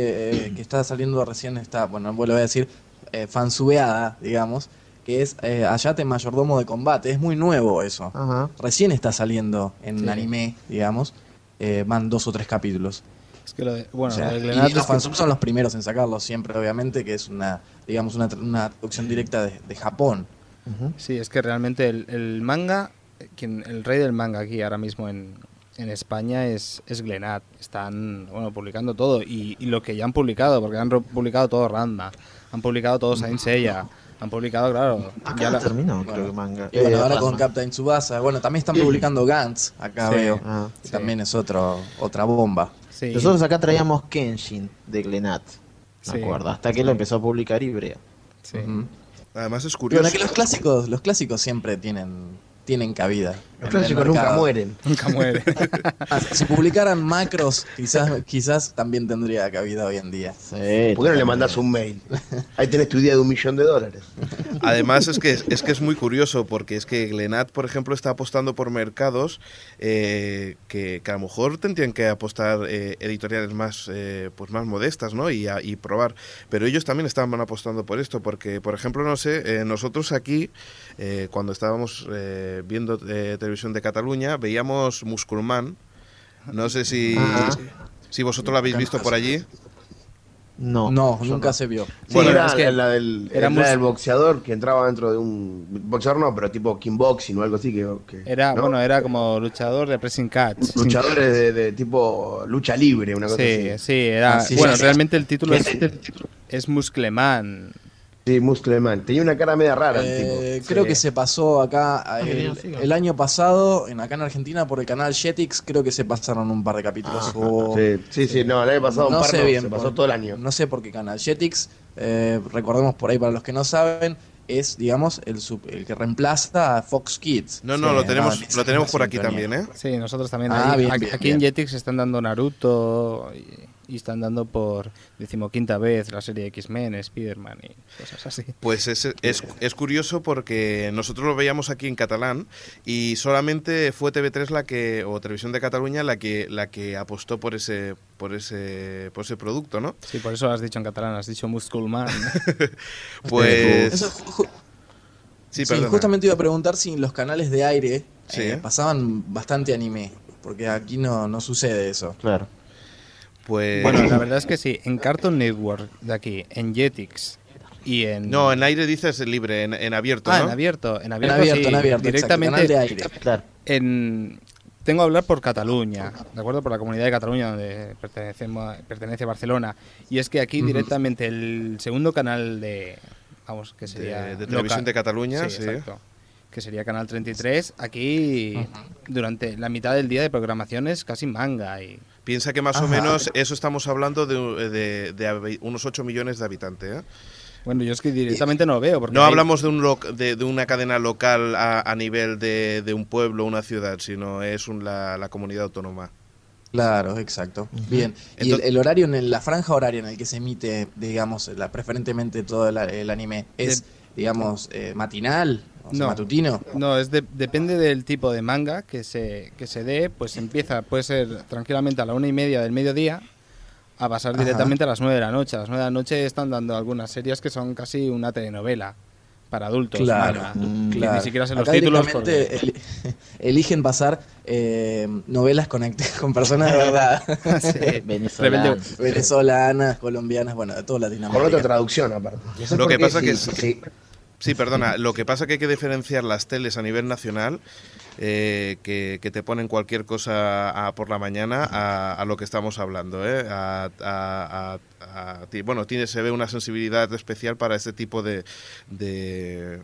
eh, que está saliendo recién, está, bueno, lo voy a decir, eh, fansubeada, digamos, que es eh, Ayate Mayordomo de Combate. Es muy nuevo eso. Ajá. Recién está saliendo en Sí. anime, digamos. Eh, van dos o tres capítulos. Es que lo de, bueno, O sea, lo de y Glenat los fansubs son los primeros en sacarlo siempre, obviamente, que es una, digamos, una, tra- una traducción directa de, de Japón. Sí, es que realmente el, el manga, quien, el rey del manga aquí ahora mismo en, en España es, es Glenat. Están bueno, publicando todo y, y lo que ya han publicado, porque han publicado todo Ranma, han publicado todo Saint Seiya, han publicado, claro, Acá ya la- terminó, creo Bueno, que manga. Y bueno, Eh, ahora con. Captain Tsubasa. Bueno, también están publicando Gantz, acá Sí. veo. Ah. que Sí. También es otro, otra bomba. Sí, Nosotros acá traíamos Kenshin de Glenat, me Sí. acuerdo, hasta que lo empezó a publicar Ibrea. sí. Además es curioso. Bueno, que los clásicos, los clásicos siempre tienen tienen cabida. Los clásicos nunca mueren. Nunca muere. Ah, Si publicaran macros, quizás, quizás también tendría cabida hoy en día. Sí, ¿Por qué no le mandás un mail? Ahí tenés tu idea de un millón de dólares. Además es que es que es muy curioso porque es que Glenat, por ejemplo, está apostando por mercados eh, que, que a lo mejor tendrían que apostar eh, editoriales más eh, pues más modestas, ¿no? Y, a- y probar. Pero ellos también estaban apostando por esto porque, por ejemplo, no sé, eh, nosotros aquí eh, cuando estábamos eh, viendo eh, televisión de Cataluña veíamos Musculman. No sé si Ajá. si vosotros lo habéis visto por allí. No, No, nunca no. se vio. Sí, Bueno, era es que la del, boxeador que entraba dentro de un. Boxeador no, pero tipo kickboxing o algo así. que, que- Era, ¿no? bueno, era como luchador de pressing catch. Luchadores de, de tipo lucha libre, una cosa Sí, así. sí, era. Ah, sí, bueno, sí. realmente el título ¿Qué es, es? es Muscleman. Sí, Muscleman. Tenía una cara media rara el Eh, tipo. creo Sí. que se pasó acá bien, el, año pasado, en acá en Argentina, por el canal Jetix, creo que se pasaron un par de capítulos. o- Sí, sí, sí, no, el año pasado no un par sé no, bien, se por- pasó todo el año. No sé por qué canal. Jetix, eh, recordemos por ahí para los que no saben, es, digamos, el, sub- el que reemplaza a Fox Kids. No, no, Sí, lo tenemos lo tenemos por aquí también, ¿eh? Sí, nosotros también. Ah, ahí- bien, aquí bien, aquí bien. en Jetix están dando Naruto y, y están dando por decimoquinta vez la serie X-Men, Spider-Man y cosas así. Pues es, es, es curioso porque nosotros lo veíamos aquí en catalán y solamente fue TV3 la que o Televisión de Cataluña la que la que apostó por ese por ese por ese producto, ¿no? Sí, por eso lo has dicho en catalán, has dicho Musculman. Pues Eso, ju- sí, justamente iba a preguntar si en los canales de aire Sí. eh, pasaban bastante anime, porque aquí no, no sucede eso. Claro. Pues bueno, la verdad es que sí, en Cartoon Network de aquí, en Jetix y en. no, en aire dices libre, en, en abierto, Ah, ¿no? en abierto, en En abierto, abierto, sí, en abierto, directamente exacto, canal de aire. Claro. en tengo que hablar por Cataluña, ¿de acuerdo? Por la comunidad de Cataluña donde pertenecemos, pertenece Barcelona. Y es que aquí directamente el segundo canal de, vamos, que sería... de, de Televisión local- de Cataluña, sí. exacto. Que sería Canal 33. Aquí, durante la mitad del día de programación es casi manga. y Piensa que más o menos eso estamos hablando de, de- de unos 8 millones de habitantes, ¿eh? Bueno, yo es que directamente no lo veo. Porque No hay- hablamos de, un loc- de, de una cadena local a, a nivel de, de un pueblo, una ciudad, sino es un- la, la comunidad autónoma. Claro, exacto. Bien. ¿Y el, horario, en el- la franja horaria en el que se emite, digamos, la, preferentemente todo el, el anime, es, digamos, eh, matinal, o sea, No. matutino? No, es de- depende del tipo de manga que se, que se dé, pues empieza, puede ser tranquilamente a la una y media del mediodía a pasar Ajá. directamente a las nueve de la noche. A las nueve de la noche están dando algunas series que son casi una telenovela para adultos. Claro, manga. Mm, claro. Ni siquiera sé los Acá títulos. porque- eligen pasar eh, novelas con personas de verdad. Sí. Rebelde- Venezolanas, colombianas, bueno, de toda Con Latinoamérica. otra traducción aparte. ¿Y eso Lo que pasa Sí, que- sí. Sí, perdona. Lo que pasa que hay que diferenciar las teles a nivel nacional, eh, que, te ponen cualquier cosa a- por la mañana, a, a lo que estamos hablando. ¿eh? A- bueno, tiene, se ve una sensibilidad especial para este tipo de, de,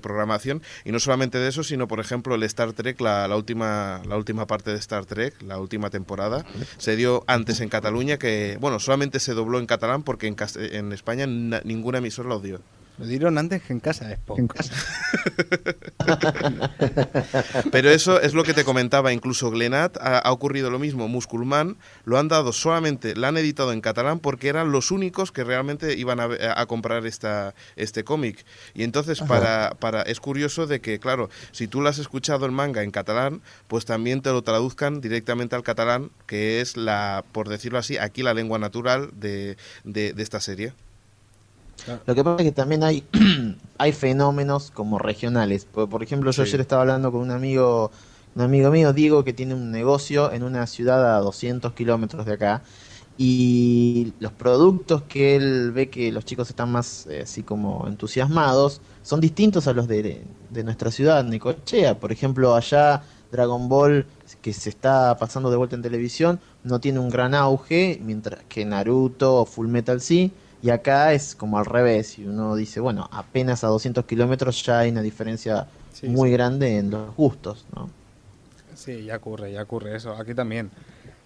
programación. Y no solamente de eso, sino, por ejemplo, el Star Trek, la, la última, la última parte de Star Trek, la última temporada, se dio antes en Cataluña, que, bueno, solamente se dobló en catalán porque en, en España na- ninguna emisora lo dio. Lo dieron antes que en casa de Spock. Pero eso es lo que te comentaba, incluso Glenat ha, ha ocurrido lo mismo, Musculman lo han dado solamente, la han editado en catalán porque eran los únicos que realmente iban a, comprar esta, este cómic. Y entonces para, para, es curioso de que, claro, si tú lo has escuchado el manga en catalán, pues también te lo traduzcan directamente al catalán, que es la, por decirlo así, aquí la lengua natural de, de, de esta serie. Lo que pasa es que también hay, hay fenómenos como regionales. Por, por ejemplo, yo Sí. ayer estaba hablando con un amigo, un amigo mío, Diego, que tiene un negocio en una ciudad a 200 kilómetros de acá. Y los productos que él ve que los chicos están más eh, así como entusiasmados son distintos a los de, de nuestra ciudad, Necochea. Por ejemplo, allá Dragon Ball, que se está pasando de vuelta en televisión, no tiene un gran auge, mientras que Naruto o Full Metal sí. Y acá es como al revés, y uno dice, bueno, apenas a 200 kilómetros ya hay una diferencia Sí, muy sí. grande en los gustos, ¿no? Sí, ya ocurre, ya ocurre eso. Aquí también.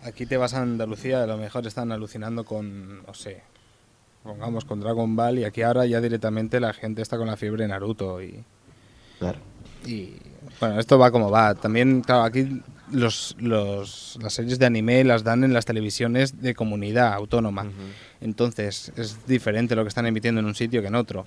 Aquí te vas a Andalucía, a lo mejor están alucinando con, no sé, pongamos con Dragon Ball y aquí ahora ya directamente la gente está con la fiebre Naruto y, Claro. y Bueno, esto va como va. También, claro, aquí los, los- las series de anime las dan en las televisiones de comunidad autónoma. Entonces, es diferente lo que están emitiendo en un sitio que en otro.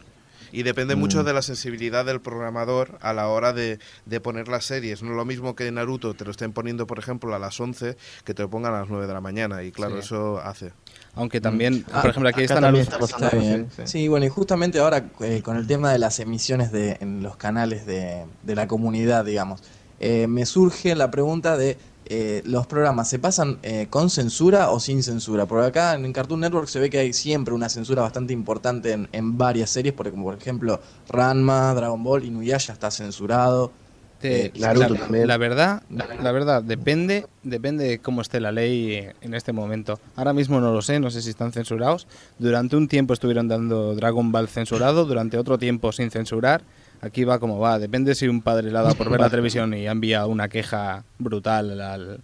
Y depende mucho de la sensibilidad del programador a la hora de, de poner las series. No es lo mismo que Naruto te lo estén poniendo, por ejemplo, a las 11 que te lo pongan a las 9 de la mañana. Y claro, Sí. eso hace. Aunque también, Ah, por ejemplo, aquí acá está Naruto. está pasando bien. Sí, bueno, y justamente ahora eh, con el tema de las emisiones de, en los canales de, de la comunidad, digamos, eh, me surge la pregunta de eh, los programas, ¿se pasan eh, con censura o sin censura? Porque acá en Cartoon Network se ve que hay siempre una censura bastante importante en, en varias series, porque como por ejemplo Ranma, Dragon Ball, Inuyasha está censurado. Eh, la, verdad, la verdad, depende, depende de cómo esté la ley en este momento. Ahora mismo no lo sé, no sé si están censurados. Durante un tiempo estuvieron dando Dragon Ball censurado, durante otro tiempo sin censurar. Aquí va como va. Depende si un padre le ha dado por ver la televisión y ha enviado una queja brutal al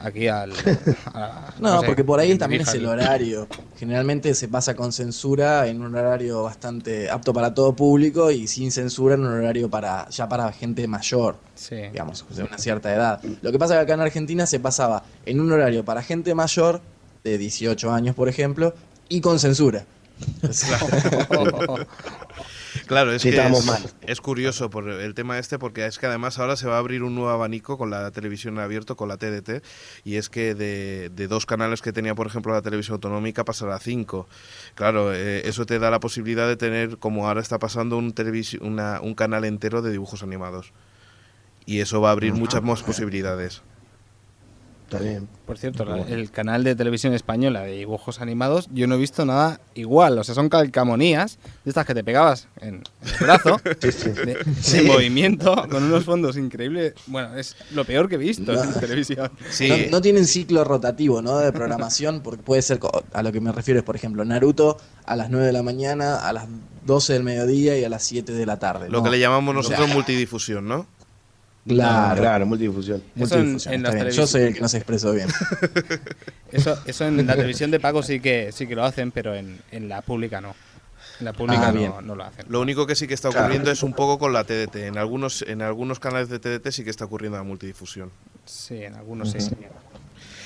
aquí al a- No, sé, porque por ahí también es el horario. Generalmente se pasa con censura en un horario bastante apto para todo público y sin censura en un horario para ya para gente mayor, Sí. digamos, de una cierta edad. Lo que pasa es que acá en Argentina se pasaba en un horario para gente mayor, de 18 años por ejemplo, y con censura. Claro, es Sí, que es, mal. es curioso por el tema este porque es que además ahora se va a abrir un nuevo abanico con la televisión en abierto, con la TDT, y es que de, de dos canales que tenía, por ejemplo, la televisión autonómica pasará a cinco. Claro, eh, eso te da la posibilidad de tener, como ahora está pasando, un, televisi- una- un canal entero de dibujos animados. Y eso va a abrir muchas más posibilidades. Está bien. Por cierto, la- el canal de televisión española de dibujos animados, yo no he visto nada igual. O sea, son calcamonías de estas que te pegabas en, en el brazo, Sí, sí. de, de movimiento, con unos fondos increíbles. Bueno, es lo peor que he visto en televisión. Sí, No, no tienen ciclo rotativo, ¿no? De programación, porque puede ser, a lo que me refiero es, por ejemplo, Naruto a las 9 de la mañana, a las 12 del mediodía y a las 7 de la tarde. lo ¿no? que le llamamos O sea, nosotros multidifusión, ¿no? Claro, Claro, multidifusión. Eso en- multidifusión, en televis- Yo soy el que no se expresó bien. Eso, eso en la televisión de pago sí que sí que lo hacen, pero en, en la pública no. En la pública Ah, no, bien. no lo hacen. Lo único que sí que está Claro. ocurriendo es un poco con la TDT. En algunos, en algunos canales de TDT sí que está ocurriendo la multidifusión. Sí, en algunos sí.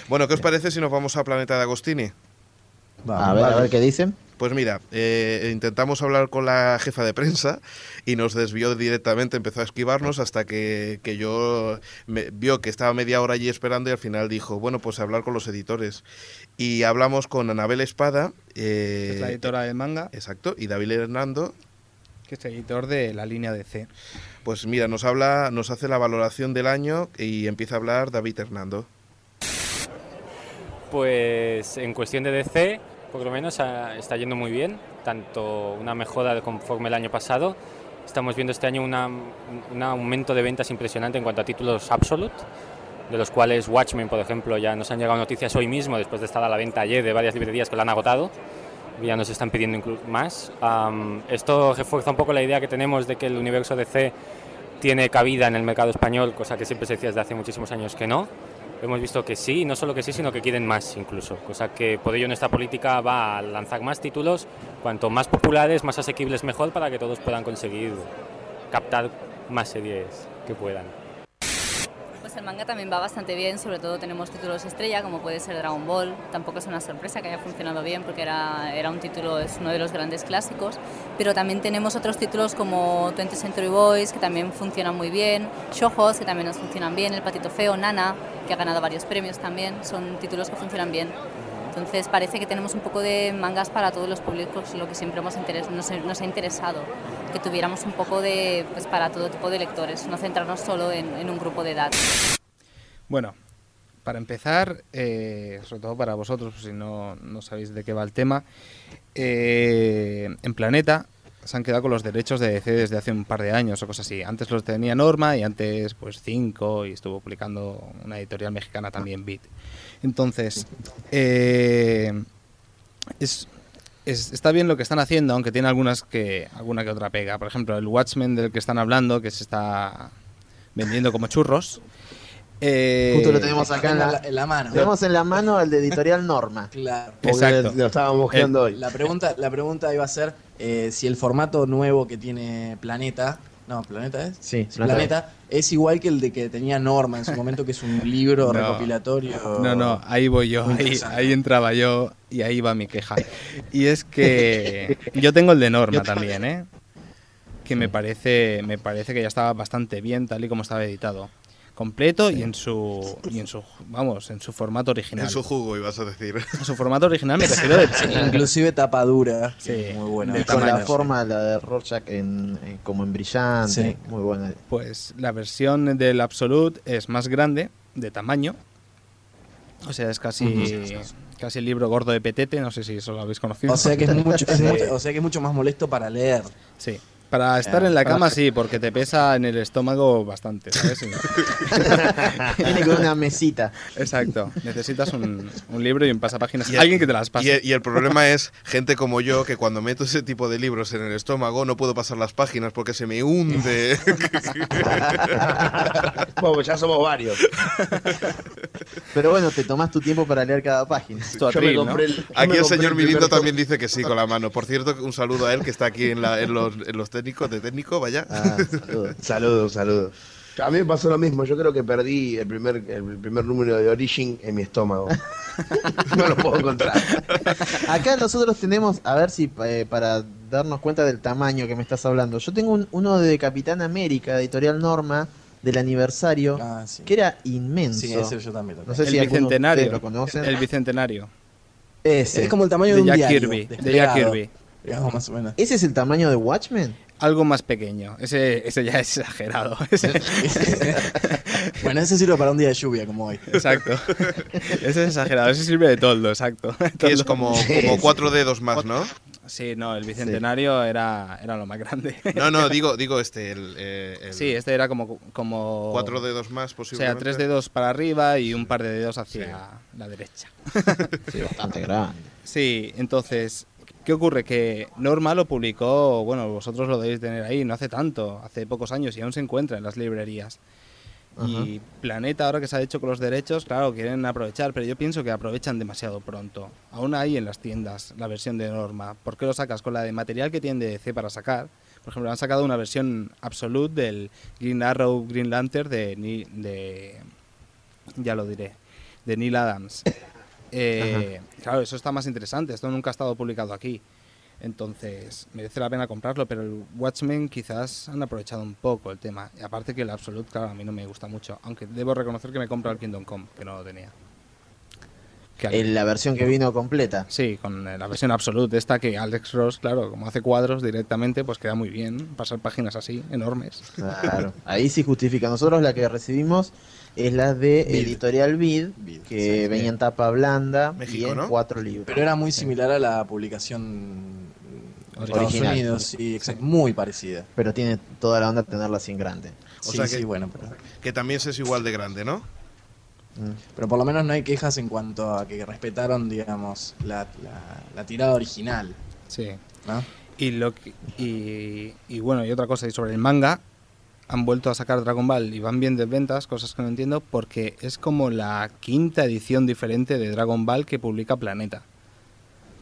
Bueno, ¿qué os parece si nos vamos a Planeta de Agostini? A ver, a ver qué dicen. Pues mira, eh, intentamos hablar con la jefa de prensa y nos desvió directamente, empezó a esquivarnos hasta que, que yo me, vio que estaba media hora allí esperando y al final dijo, bueno, pues hablar con los editores. Y hablamos con Anabel Espada, eh, Es la editora del manga, exacto, y David Hernando. que es editor de la línea de C. Pues mira, nos habla, nos hace la valoración del año y empieza a hablar David Hernando. Pues en cuestión de DC, por lo menos está yendo muy bien, tanto una mejora conforme el año pasado. Estamos viendo este año una- un aumento de ventas impresionante en cuanto a títulos Absolute, de los cuales Watchmen, por ejemplo, ya nos han llegado noticias hoy mismo, después de estar a la venta ayer de varias librerías que lo han agotado, ya nos están pidiendo más. Am, esto refuerza un poco la idea que tenemos de que el universo DC tiene cabida en el mercado español, cosa que siempre se decía desde hace muchísimos años que no. Hemos visto que sí, y no solo que sí, sino que quieren más incluso, cosa que por ello nuestra política va a lanzar más títulos, cuanto más populares, más asequibles mejor para que todos puedan conseguir captar más series que puedan. Pues el manga también va bastante bien, sobre todo tenemos títulos estrella como puede ser Dragon Ball. Tampoco es una sorpresa que haya funcionado bien porque era, era un título, es uno de los grandes clásicos. Pero también tenemos otros títulos como 20th Century Boys que también funcionan muy bien, Shohos que también nos funcionan bien, El Patito Feo, Nana ha ganado varios premios también, son títulos que funcionan bien. Entonces parece que tenemos un poco de mangas para todos los públicos, lo que siempre hemos nos, nos ha interesado, que tuviéramos un poco de, pues para todo tipo de lectores, no centrarnos solo en, en un grupo de edad. Bueno, para empezar, eh, sobre todo para vosotros, si no, no sabéis de qué va el tema, eh, en Planeta se han quedado con los derechos de DC desde hace un par de años o cosas así. Antes los tenía Norma y antes pues Cinco y estuvo publicando una editorial mexicana también, Beat. Entonces, eh, es- está bien lo que están haciendo, aunque tiene algunas que alguna que otra pega. Por ejemplo, el Watchmen del que están hablando, que se está vendiendo como churros. Eh, Justo lo tenemos acá en la, en la mano. tenemos en la mano el de editorial Norma. Claro. Exacto. Lo estábamos viendo hoy. La pregunta, la pregunta iba a ser eh, si el formato nuevo que tiene Planeta, No, Planeta es. Sí, Planeta, es igual que el de que tenía Norma en su momento, que es un libro No. recopilatorio. No, no, ahí voy yo, ahí, ahí entraba yo y ahí va mi queja. Y es que yo tengo el de Norma también, ¿eh? Que me parece, me parece que ya estaba bastante bien tal y como estaba editado. Completo y en su, y en su, vamos, en su formato original. En su jugo, ibas a decir. En su formato original me refiero de... Sí, inclusive tapadura. Sí, muy buena. de Con la forma, la de Rorschach en, en- como en brillante. Sí. Muy buena. Pues la versión del Absolute es más grande, de tamaño. O sea, es casi, casi el libro gordo de Petete, no sé si eso lo habéis conocido. O sea que es mucho, es Sí. mucho- o sea que es mucho más molesto para leer. Sí. Para estar Ah, en la cama sí, porque te pesa en el estómago bastante, ¿sabes? Sí. Viene con una mesita. Exacto. Necesitas un, un libro y un pasapáginas. Y el- Alguien que te las Y pase. el, y el problema es gente como yo que cuando meto ese tipo de libros en el estómago no puedo pasar las páginas porque se me hunde. Bueno, pues ya somos varios. Pero bueno, te tomás tu tiempo para leer cada página. Yo me atril, ¿no? compré el- yo Aquí me el señor Mirindo también dice que sí con la mano. Por cierto, un saludo a él que está aquí en, la- en los, en los técnicos de técnico, vaya. Ah, saludos. Saludos, saludos. A mí me pasó lo mismo. Yo creo que perdí el primer, el primer número de Origin en mi estómago. no lo puedo encontrar. Acá nosotros tenemos, a ver si eh, para darnos cuenta del tamaño que me estás hablando. Yo tengo un- uno de Capitán América, editorial Norma, del aniversario, Ah, sí. que era inmenso. Sí, ese yo también lo No sé el si bicentenario. ustedes lo conocen. El bicentenario. Ese. Es como el tamaño de, De un Jack diario, Kirby. De Jack Kirby. Digamos más o menos. ¿Ese es el tamaño de Watchmen? Algo más pequeño. Ese, ese ya es exagerado. Bueno, ese sirve para un día de lluvia como hoy. exacto. Ese es exagerado. Ese sirve de toldo, exacto. Que es Toldo. como, como cuatro dedos más, ¿no? Sí, no, el bicentenario era, era lo más grande. No, no, digo, digo este, el, eh, el Sí, este era como, como cuatro dedos más O posiblemente. sea, tres dedos para arriba y un par de dedos hacia la derecha. Sí, bastante grande. Sí, entonces, ¿qué ocurre? Que Norma lo publicó, bueno, vosotros lo debéis tener ahí, no hace tanto, hace pocos años y aún se encuentra en las librerías. Y Planeta, ahora que se ha hecho con los derechos, claro, quieren aprovechar, pero yo pienso que aprovechan demasiado pronto. Aún hay en las tiendas la versión de Norma. ¿Por qué lo sacas? Con la de material que tienen de DC para sacar. Por ejemplo, han sacado una versión absolute del Green Arrow Green Lantern de, de ya lo diré, de Neil Adams. Eh, claro, eso está más interesante. Esto nunca ha estado publicado aquí. Entonces, merece la pena comprarlo, pero el Watchmen quizás han aprovechado un poco el tema. Y aparte que el Absolute, claro, a mí no me gusta mucho. Aunque debo reconocer que me compro el Kingdom Come, que no lo tenía. El- la versión que vino completa. Sí, con eh, la versión Absolute, esta que Alex Ross, claro, como hace cuadros directamente, pues queda muy bien. Pasar páginas así, enormes. Claro. Ahí sí justifica. Nosotros la que recibimos es la de. Editorial Vid, que sí. venía en tapa blanda México, y en ¿no? cuatro libros. Pero era muy similar a la publicación de Estados Original. Unidos, sí, exacto, muy parecida. Pero tiene toda la onda tenerla así en grande. O sí, sea sí, que- bueno, pero, Que también es igual de grande, ¿no? Mm. pero por lo menos no hay quejas en cuanto a que respetaron, digamos, la, la- la tirada original, Sí. ¿no? Y, lo que- y, y bueno, y otra cosa, sobre el manga, han vuelto a sacar Dragon Ball y van bien de ventas, cosas que no entiendo, porque es como la quinta edición diferente de Dragon Ball que publica Planeta.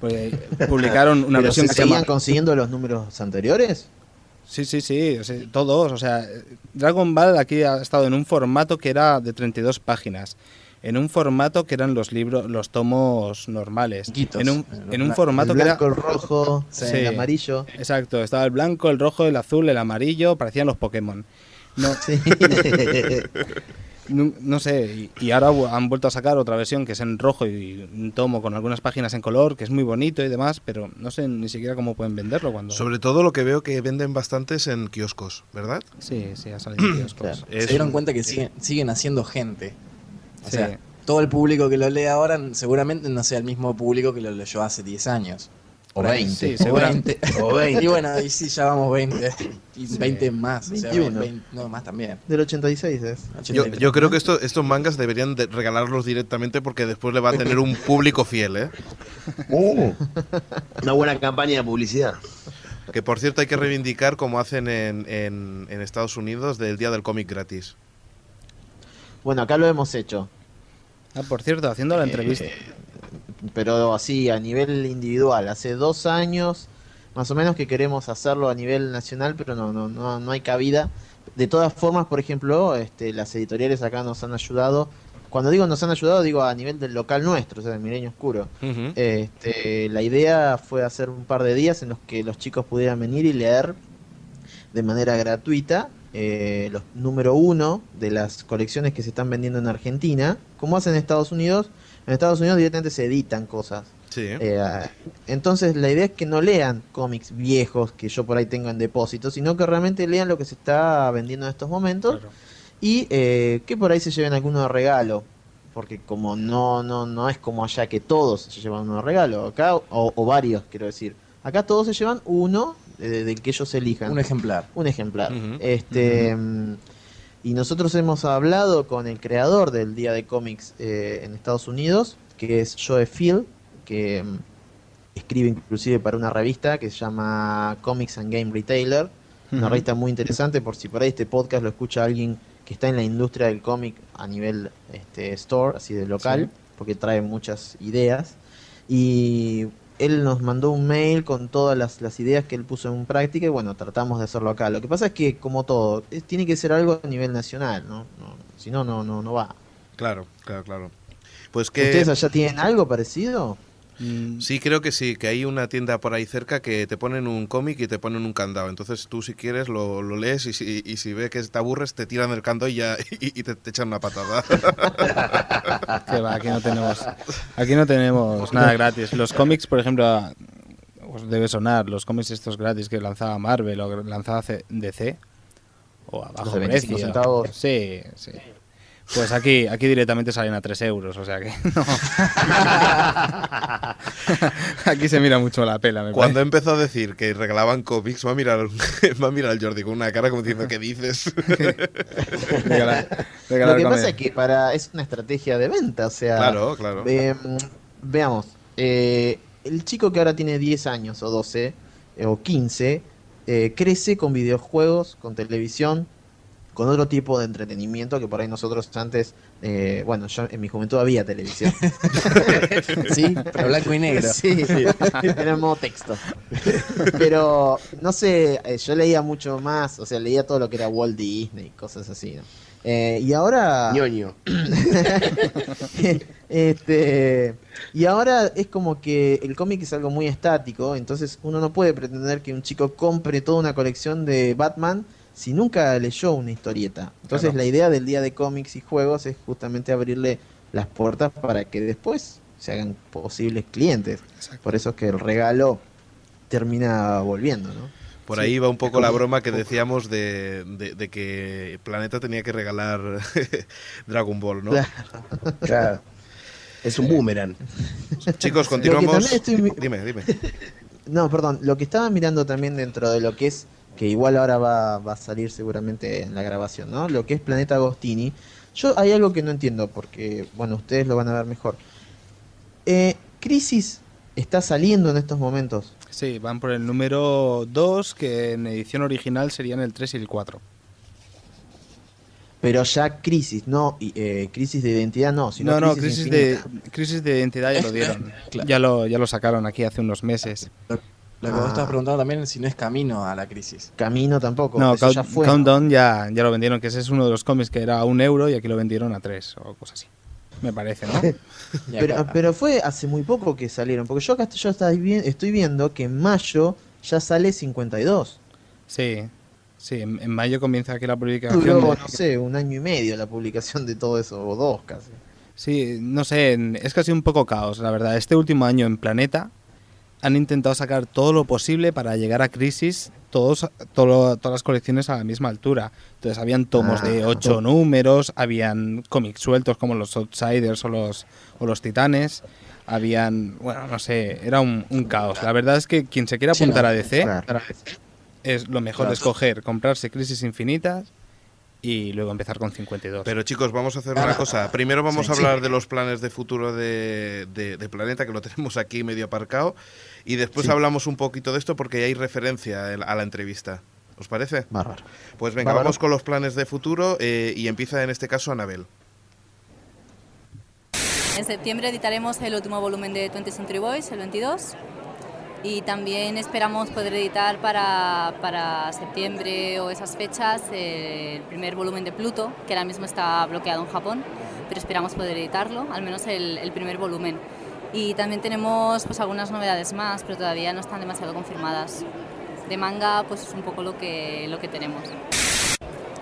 Pues, publicaron una ¿Pero versión se que se llama... consiguiendo los números anteriores? Sí, sí, sí, o sea, todos. O sea, Dragon Ball aquí ha estado en un formato que era de 32 páginas. En un formato que eran los libros, los tomos normales. Chiquitos. En un, Eh, en un formato el que era... blanco, el rojo, Sí. el amarillo. Exacto, estaba el blanco, el rojo, el azul, el amarillo, parecían los Pokémon. No, Sí. no, no sé, y, y ahora han vuelto a sacar otra versión que es en rojo y un tomo con algunas páginas en color, que es muy bonito y demás, pero no sé ni siquiera cómo pueden venderlo cuando... Sobre todo lo que veo que venden bastantes en kioscos, ¿verdad? Sí, sí, ha salido en kioscos. Claro. Es- Se dieron cuenta que siguen, siguen haciendo gente. O Sí. sea, todo el público que lo lee ahora seguramente no sea el mismo público que lo leyó hace 10 años. O 20. Sí, O segura- 20. O 20. Y bueno, ahí sí ya vamos 20. Y 20 más. O sea, 21. 20 no, más también. Del 86 es. Yo, 83. yo creo que esto- estos mangas deberían de regalarlos directamente porque después le va a tener un público fiel, ¿eh? Uh, una buena campaña de publicidad. Que por cierto hay que reivindicar como hacen en, en- en Estados Unidos del Día del Cómic gratis. Bueno, acá lo hemos hecho. Ah, por cierto, haciendo la entrevista. Eh, pero así, a nivel individual. Hace dos años más o menos que queremos hacerlo a nivel nacional, pero no, no, no, no hay cabida. De todas formas, por ejemplo, este, las editoriales acá nos han ayudado. Cuando digo nos han ayudado, digo a nivel del local nuestro, o sea, del Milenio Oscuro. Este, la idea fue hacer un par de días en los que los chicos pudieran venir y leer de manera gratuita eh, los número uno de las colecciones que se están vendiendo en Argentina. Como hacen en Estados Unidos, en Estados Unidos directamente se editan cosas. Sí. Eh, entonces la idea es que no lean cómics viejos que yo por ahí tengo en depósito, sino que realmente lean lo que se está vendiendo en estos momentos Claro. y eh, que por ahí se lleven alguno de regalo. Porque como no, no, no es como allá que todos se llevan uno de regalo, acá, o, o varios, quiero decir. Acá todos se llevan uno eh, del que ellos elijan. Un ejemplar. Un ejemplar. Este mm, y nosotros hemos hablado con el creador del Día de Cómics eh, en Estados Unidos, que es Joe Field, que mm, escribe inclusive para una revista que se llama Comics and Game Retailer, una revista muy interesante por si por ahí este podcast lo escucha alguien que está en la industria del cómic a nivel este, store, así de local, Sí. porque trae muchas ideas. Y él nos mandó un mail con todas las, las ideas que él puso en práctica y bueno, tratamos de hacerlo acá. Lo que pasa es que, como todo, es- tiene que ser algo a nivel nacional, ¿no? No, si no, no, no, no va. Claro, claro, claro. Pues que... ¿Ustedes allá tienen algo parecido? Mm, Sí, creo que sí, que hay una tienda por ahí cerca que te ponen un cómic y te ponen un candado. Entonces tú si quieres lo, lo lees y si, y si ves que te aburres te tiran el candado y, ya, y, y te, te echan una patada. que va, aquí no tenemos, aquí no tenemos nada gratis. Los cómics, por ejemplo, os debe sonar, los cómics estos gratis que lanzaba Marvel o lanzaba C- DC o a bajo de 25 precio. centavos. Sí, sí. Pues aquí, aquí directamente salen a 3 euros, o sea que no. aquí se mira mucho la pela, me Cuando parece. empezó a decir que regalaban cómics, va a mirar, va a mirar al Jordi con una cara como diciendo, ¿qué dices? Lo que pasa es que para es una estrategia de venta, o sea, claro, claro. Eh, veamos, eh, el chico que ahora tiene 10 años o 12 eh, o 15 eh, crece con videojuegos, con televisión, con otro tipo de entretenimiento que por ahí nosotros antes, eh, bueno, yo en mi juventud había televisión. Sí, pero blanco y negro. Sí, era en modo texto. Pero, no sé, eh, yo leía mucho más, o sea, leía todo lo que era Walt Disney, cosas así, ¿no? Eh, y ahora... ñoño. este y ahora es como que el cómic es algo muy estático, entonces uno no puede pretender que un chico compre toda una colección de Batman si nunca leyó una historieta. Entonces Claro. la idea del día de cómics y juegos es justamente abrirle las puertas para que después se hagan posibles clientes. Por eso es que el regalo termina volviendo, ¿no? Por Sí. ahí va un poco la broma que decíamos de, de- de que Planeta tenía que regalar Dragon Ball, ¿no? Claro. Claro. Es un boomerang. Chicos, continuamos. estoy Dime, dime. No, perdón, lo que estaba mirando también dentro de lo que es, que igual ahora va, va a salir seguramente en la grabación, ¿no? Lo que es Planeta Agostini. Yo hay algo que no entiendo, porque, bueno, ustedes lo van a ver mejor. Eh, Crisis está saliendo en estos momentos. Sí, van por el número 2, que en edición original serían el 3 y el 4. Pero ya Crisis, no, eh, Crisis de identidad no, sino No, no, crisis de, Infinita. crisis de identidad ya lo dieron. Claro. Ya lo, ya lo sacaron aquí hace unos meses. Lo que vos estabas preguntando también es si no es camino a la crisis. Camino tampoco, No, eso ya Count- fue. Countdown ya, ya lo vendieron, que ese es uno de los cómics que era a un euro y aquí lo vendieron a tres o cosas así. Me parece, ¿no? Pero, fue hace muy poco que salieron, porque yo acá estoy, yo estoy vi- estoy viendo que en mayo ya sale 52. Sí, sí, en, en mayo comienza aquí la publicación. Duró, de- no sé, un año y medio la publicación de todo eso, o dos casi. Sí, no sé, es casi un poco caos, la verdad. Este último año en Planeta han intentado sacar todo lo posible para llegar a Crisis, todos, todo- todas las colecciones a la misma altura. Entonces habían tomos Ah, de ocho números, habían cómics sueltos como los Outsiders o los, o los Titanes, habían, bueno, no sé, era un, un caos. La verdad es que quien se quiera apuntar a DC, es lo mejor Claro. escoger, comprarse Crisis Infinitas y luego empezar con 52. Pero chicos, vamos a hacer una cosa. Primero vamos Sí, a sí. hablar de los planes de futuro de, de- de Planeta, que lo tenemos aquí medio aparcado. Y después Sí. hablamos un poquito de esto porque hay referencia a la entrevista. ¿Os parece? Bárbaro. Pues venga, Bárbaro. vamos con los planes de futuro eh, y empieza en este caso Anabel. En septiembre editaremos el último volumen de 20th Century Boys, el 22. Y también esperamos poder editar para, para septiembre o esas fechas eh, el primer volumen de Pluto, que ahora mismo está bloqueado en Japón, pero esperamos poder editarlo, al menos el, el primer volumen. Y también tenemos pues, algunas novedades más, pero todavía no están demasiado confirmadas. De manga, pues es un poco lo que, lo que tenemos.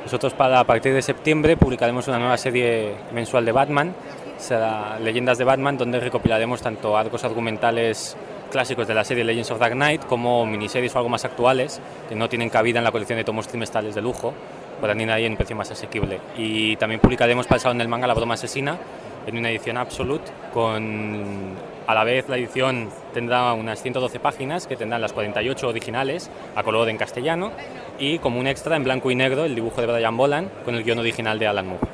Nosotros para a partir de septiembre publicaremos una nueva serie mensual de Batman, será Leyendas de Batman, donde recopilaremos tanto arcos argumentales clásicos de la serie Legends of Dark Knight como miniseries o algo más actuales que no tienen cabida en la colección de tomos trimestrales de lujo, podrán ir ahí en precio más asequible. Y también publicaremos para el Salón del Manga La Broma Asesina en una edición absolute con a la vez la edición tendrá unas 112 páginas que tendrán las 48 originales a color en castellano y como un extra en blanco y negro el dibujo de Brian Boland con el guion original de Alan Moore.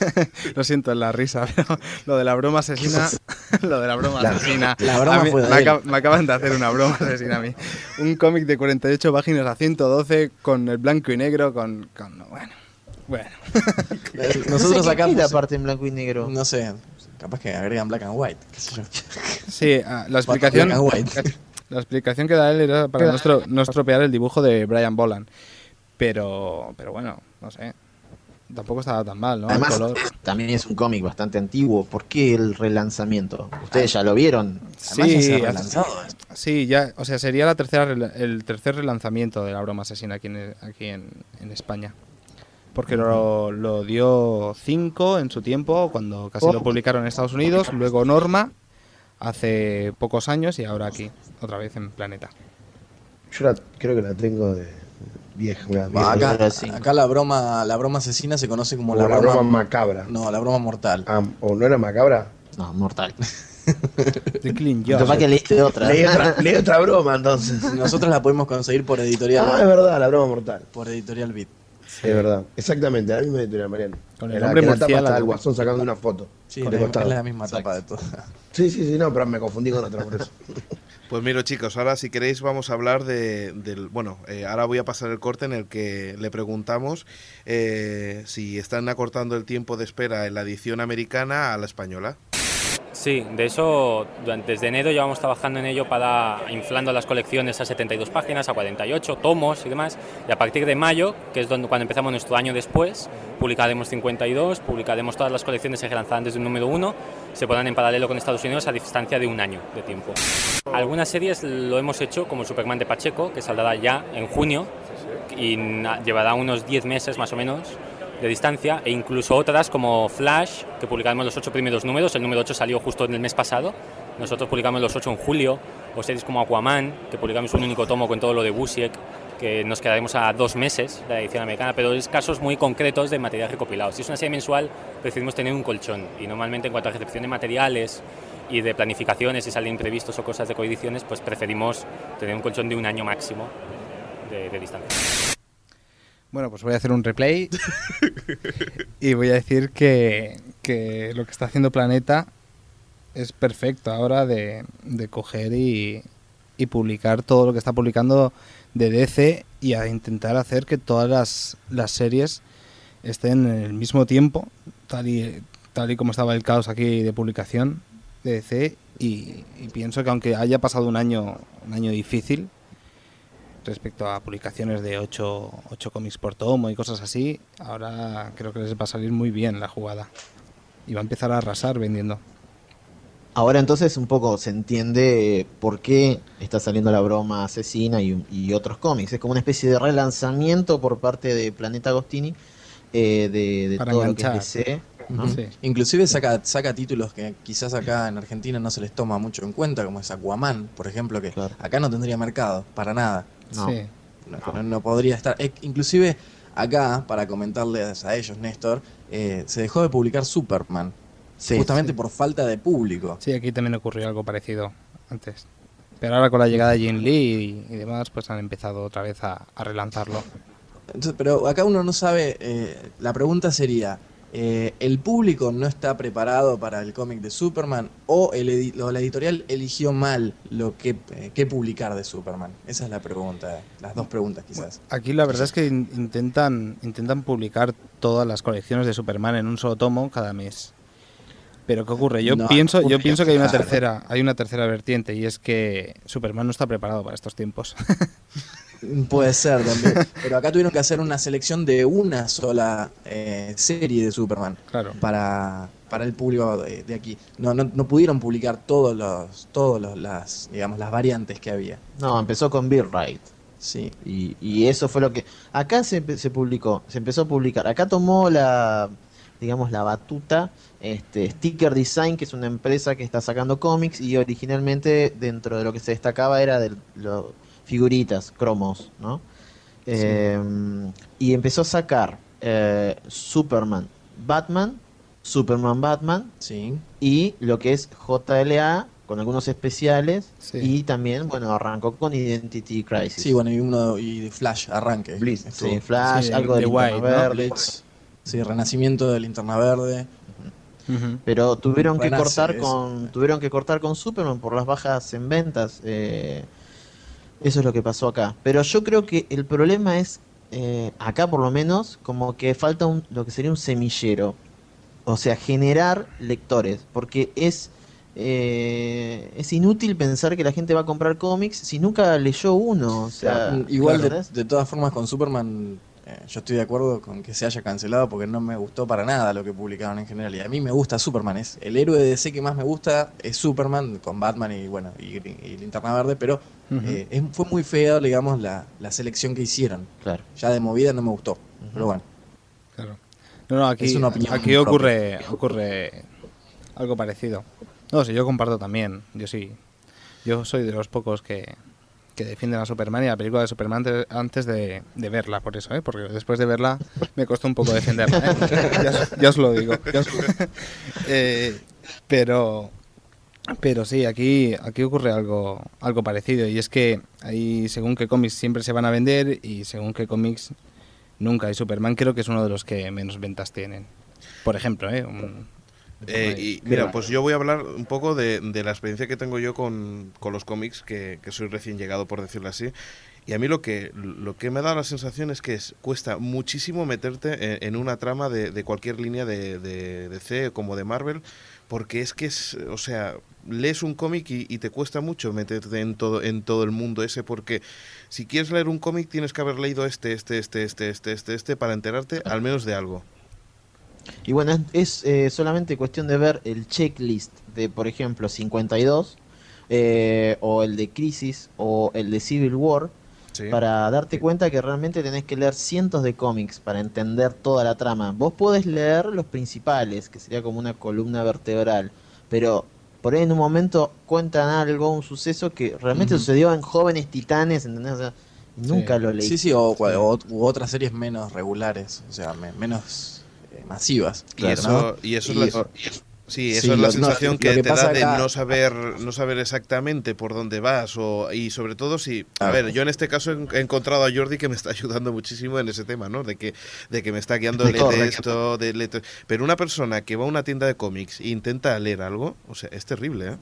Lo siento en la risa, pero lo de la broma asesina, lo de la broma La- asesina. la broma mí- me, él. acab- me acaban de hacer una broma asesina a mí. Un cómic de 48 páginas a 112 con el blanco y negro, con, con- bueno, bueno. Nosotros ¿Qué acá aparte en blanco y negro? No sé, capaz que agregan black and white, qué sé yo. Sí, ah, la explicación, Black and white. la explicación que da él era para no, estro- no estropear el dibujo de Brian Boland. Pero, pero bueno, no sé. Tampoco estaba tan mal, ¿no? El Además, color. también es un cómic bastante antiguo. ¿Por qué el relanzamiento? Ustedes ya lo vieron. Además ya se ha hace- relanzado. Sí, ya, o sea, sería la tercera, rela- el tercer relanzamiento de la broma asesina aquí en, aquí en, en España. Porque lo, lo dio 5 en su tiempo, cuando casi lo publicaron en Estados Unidos, luego Norma, hace pocos años, y ahora aquí, otra vez en Planeta. Yo la- creo que la tengo de vieja. acá, la broma la broma asesina se conoce como O la, la broma, broma macabra. No, la broma mortal. Ah, ¿O no era macabra? No, mortal. De Clean que leíste otra. Leí otra, leí otra broma entonces. Nosotros la podemos conseguir por editorial Ah, es verdad, la broma mortal. por editorial Beat. Es verdad. Exactamente, la misma editorial, Mariano. Con el nombre tapa está el guasón sacando una foto. Sí, la- costado. es la misma tapa de todo. Sí, sí, sí, no, pero me confundí con otra por eso. Pues mira chicos, ahora si queréis vamos a hablar de, del... Bueno, eh, ahora voy a pasar el corte en el que le preguntamos eh, si están acortando el tiempo de espera en la edición americana a la española. Sí, de eso desde enero llevamos trabajando en ello para inflando las colecciones a 72 páginas, a 48 tomos y demás. Y a partir de mayo, que es donde, cuando empezamos nuestro año después, publicaremos 52, publicaremos todas las colecciones que lanzarán desde el número 1, se pondrán en paralelo con Estados Unidos a distancia de un año de tiempo. Algunas series lo hemos hecho, como Superman de Pacheco, que saldrá ya en junio y llevará unos 10 meses más o menos de distancia e incluso otras como Flash, que publicamos los ocho primeros números, el número 8 salió justo en el mes pasado, nosotros publicamos los 8 en julio, o series como Aquaman, que publicamos un único tomo con todo lo de Busiek, que nos quedaremos a dos meses de la edición americana, pero es casos muy concretos de material recopilado. Si es una serie mensual, preferimos tener un colchón y normalmente en cuanto a recepción de materiales y de planificaciones, si salen imprevistos o cosas de coediciones, pues preferimos tener un colchón de un año máximo de, de distancia. Bueno, pues voy a hacer un replay y voy a decir que, que lo que está haciendo Planeta es perfecto ahora de, de coger y, y publicar todo lo que está publicando de DC y a intentar hacer que todas las, las series estén en el mismo tiempo, tal y, tal y como estaba el caos aquí de publicación de DC. Y, y pienso que aunque haya pasado un año, un año difícil, respecto a publicaciones de 8, cómics por tomo y cosas así, ahora creo que les va a salir muy bien la jugada. Y va a empezar a arrasar vendiendo. Ahora entonces un poco se entiende por qué está saliendo la broma asesina y, y otros cómics. Es como una especie de relanzamiento por parte de Planeta Agostini eh, de, de Para todo lo que enganchar. es DC. ¿no? Sí. Inclusive saca, saca títulos que quizás acá en Argentina no se les toma mucho en cuenta, como es Aquaman, por ejemplo, que Claro. acá no tendría mercado, para nada. No. Sí. No, no- no podría estar. Eh, inclusive acá, para comentarles a ellos, Néstor, eh, se dejó de publicar Superman, Sí, justamente sí. por falta de público. Sí, aquí también ocurrió algo parecido antes. Pero ahora con la llegada de Jin Lee y, y demás, pues han empezado otra vez a, a relanzarlo. Entonces, pero acá uno no sabe, eh, la pregunta sería, eh, ¿el público no está preparado para el cómic de Superman o, el edi- o la editorial eligió mal lo que, eh, qué publicar de Superman? Esa es la pregunta, las dos preguntas quizás. Aquí la verdad es que in- intentan, intentan publicar todas las colecciones de Superman en un solo tomo cada mes. Pero ¿qué ocurre? Yo No, pienso, yo pienso que hay una tercera, hay una tercera vertiente y es que Superman no está preparado para estos tiempos. Puede ser también. Pero acá tuvieron que hacer una selección de una sola eh, serie de Superman claro. para, para el público de, de aquí. No, no, no pudieron publicar todos los, todos los, las, digamos, las variantes que había. No, empezó con Bill Wright. Sí. Y, y eso fue lo que... Acá se, se publicó, se empezó a publicar. Acá tomó la, digamos, la batuta este, Sticker Design, que es una empresa que está sacando cómics y originalmente dentro de lo que se destacaba era de los figuritas, cromos, ¿no? Eh, y empezó a sacar eh, Superman, Batman, Superman Batman Sí. y lo que es JLA con algunos especiales Sí. y también, bueno, arrancó con Identity Crisis. Sí, bueno, y uno y Flash, arranque. Blitz. Sí, Flash, Sí, algo de de Linterna White, ¿no? Verde. Blitz. Sí, renacimiento de Linterna Verde. Pero tuvieron que cortar con tuvieron que cortar con Superman por las bajas en ventas. eh, eso es lo que pasó acá. Pero yo creo que el problema es eh, acá por lo menos como que falta un, lo que sería un semillero. O sea, generar lectores, porque es eh, es inútil pensar que la gente va a comprar cómics si nunca leyó uno. O sea, Igual de, de todas formas con Superman eh, yo estoy de acuerdo con que se haya cancelado porque no me gustó para nada lo que publicaron en general. Y a mí me gusta Superman, es el héroe de DC que más me gusta es Superman con Batman y bueno y, y Linterna Verde, pero eh, es- fue muy fea, digamos, la, la selección que hicieron. Claro. Ya de movida no me gustó. Pero bueno. Claro. No, no, aquí, Es una opinión aquí propia. ocurre, ocurre algo parecido. No, sí, yo comparto también. Yo sí. Yo soy de los pocos que, que defienden a Superman y la película de Superman te- antes de, de verla, por eso, ¿eh? Porque después de verla me costó un poco defenderla, ¿eh? ya, os- ya os lo digo. os- Eh, pero pero sí, aquí, aquí ocurre algo, algo parecido y es que ahí según qué cómics siempre se van a vender y según qué cómics nunca. Y Superman creo que es uno de los que menos ventas tienen. Por ejemplo, ¿eh? Un- Eh, y mira, pues yo voy a hablar un poco de, de la experiencia que tengo yo con, con los cómics, que, que soy recién llegado, por decirlo así. Y a mí lo que, lo que me da la sensación es que es- cuesta muchísimo meterte en, en una trama de, de cualquier línea de, de DC como de Marvel, porque es que es, o sea, lees un cómic y, y te cuesta mucho meterte en todo, en todo el mundo ese, porque si quieres leer un cómic tienes que haber leído este, este, este, este, este, este, este, para enterarte al menos de algo. Y bueno, es, eh, solamente cuestión de ver el checklist de, por ejemplo, 52, eh, o el de Crisis, o el de Civil War, Sí. para darte cuenta que realmente tenés que leer cientos de cómics para entender toda la trama. Vos podés leer los principales, que sería como una columna vertebral, pero por ahí en un momento cuentan algo, un suceso que realmente sucedió en Jóvenes Titanes, ¿entendés? O sea, nunca lo leí. Sí, sí, o, o- u otras series menos regulares, o sea, me- menos eh, masivas. Y claro, eso, ¿no? y eso Y- es la, sí, eso Sí, es la lo- sensación que, que te da de acá- no saber, no saber exactamente por dónde vas o, y sobre todo si, a ver, yo en este caso he encontrado a Jordi que me está ayudando muchísimo en ese tema, ¿no? De que, de que me está guiando, Correcto. esto, de pero una persona que va a una tienda de cómics e intenta leer algo, o sea, es terrible, ¿eh?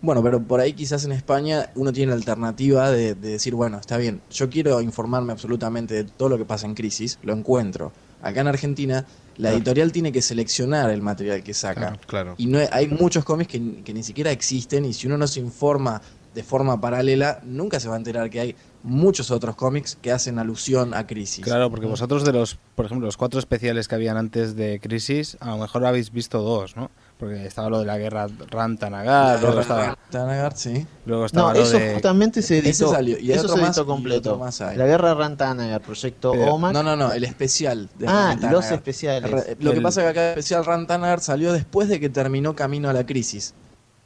Bueno, pero por ahí quizás en España uno tiene la alternativa de, de decir, bueno, está bien, yo quiero informarme absolutamente de todo lo que pasa en crisis, lo encuentro. Acá en Argentina, la editorial tiene que seleccionar el material que saca. Claro. Y no hay- hay muchos cómics que, que ni siquiera existen y si uno no se informa de forma paralela, nunca se va a enterar que hay muchos otros cómics que hacen alusión a crisis. Claro, porque vosotros de los, por ejemplo, los cuatro especiales que habían antes de Crisis, a lo mejor habéis visto dos, ¿no? Porque estaba lo de la guerra Rantanagar, luego estaba, Tanagar, sí. luego estaba No, lo eso de... justamente se Ese editó. salió, y eso otro se más, editó completo. otro más. La guerra Rantana, el proyecto Pero- OMAC. No, no, no, el especial. de ah, Rantanagar. los especiales. Re- Lo que El- pasa es que acá el especial Rantanagar salió después de que terminó Camino a la Crisis.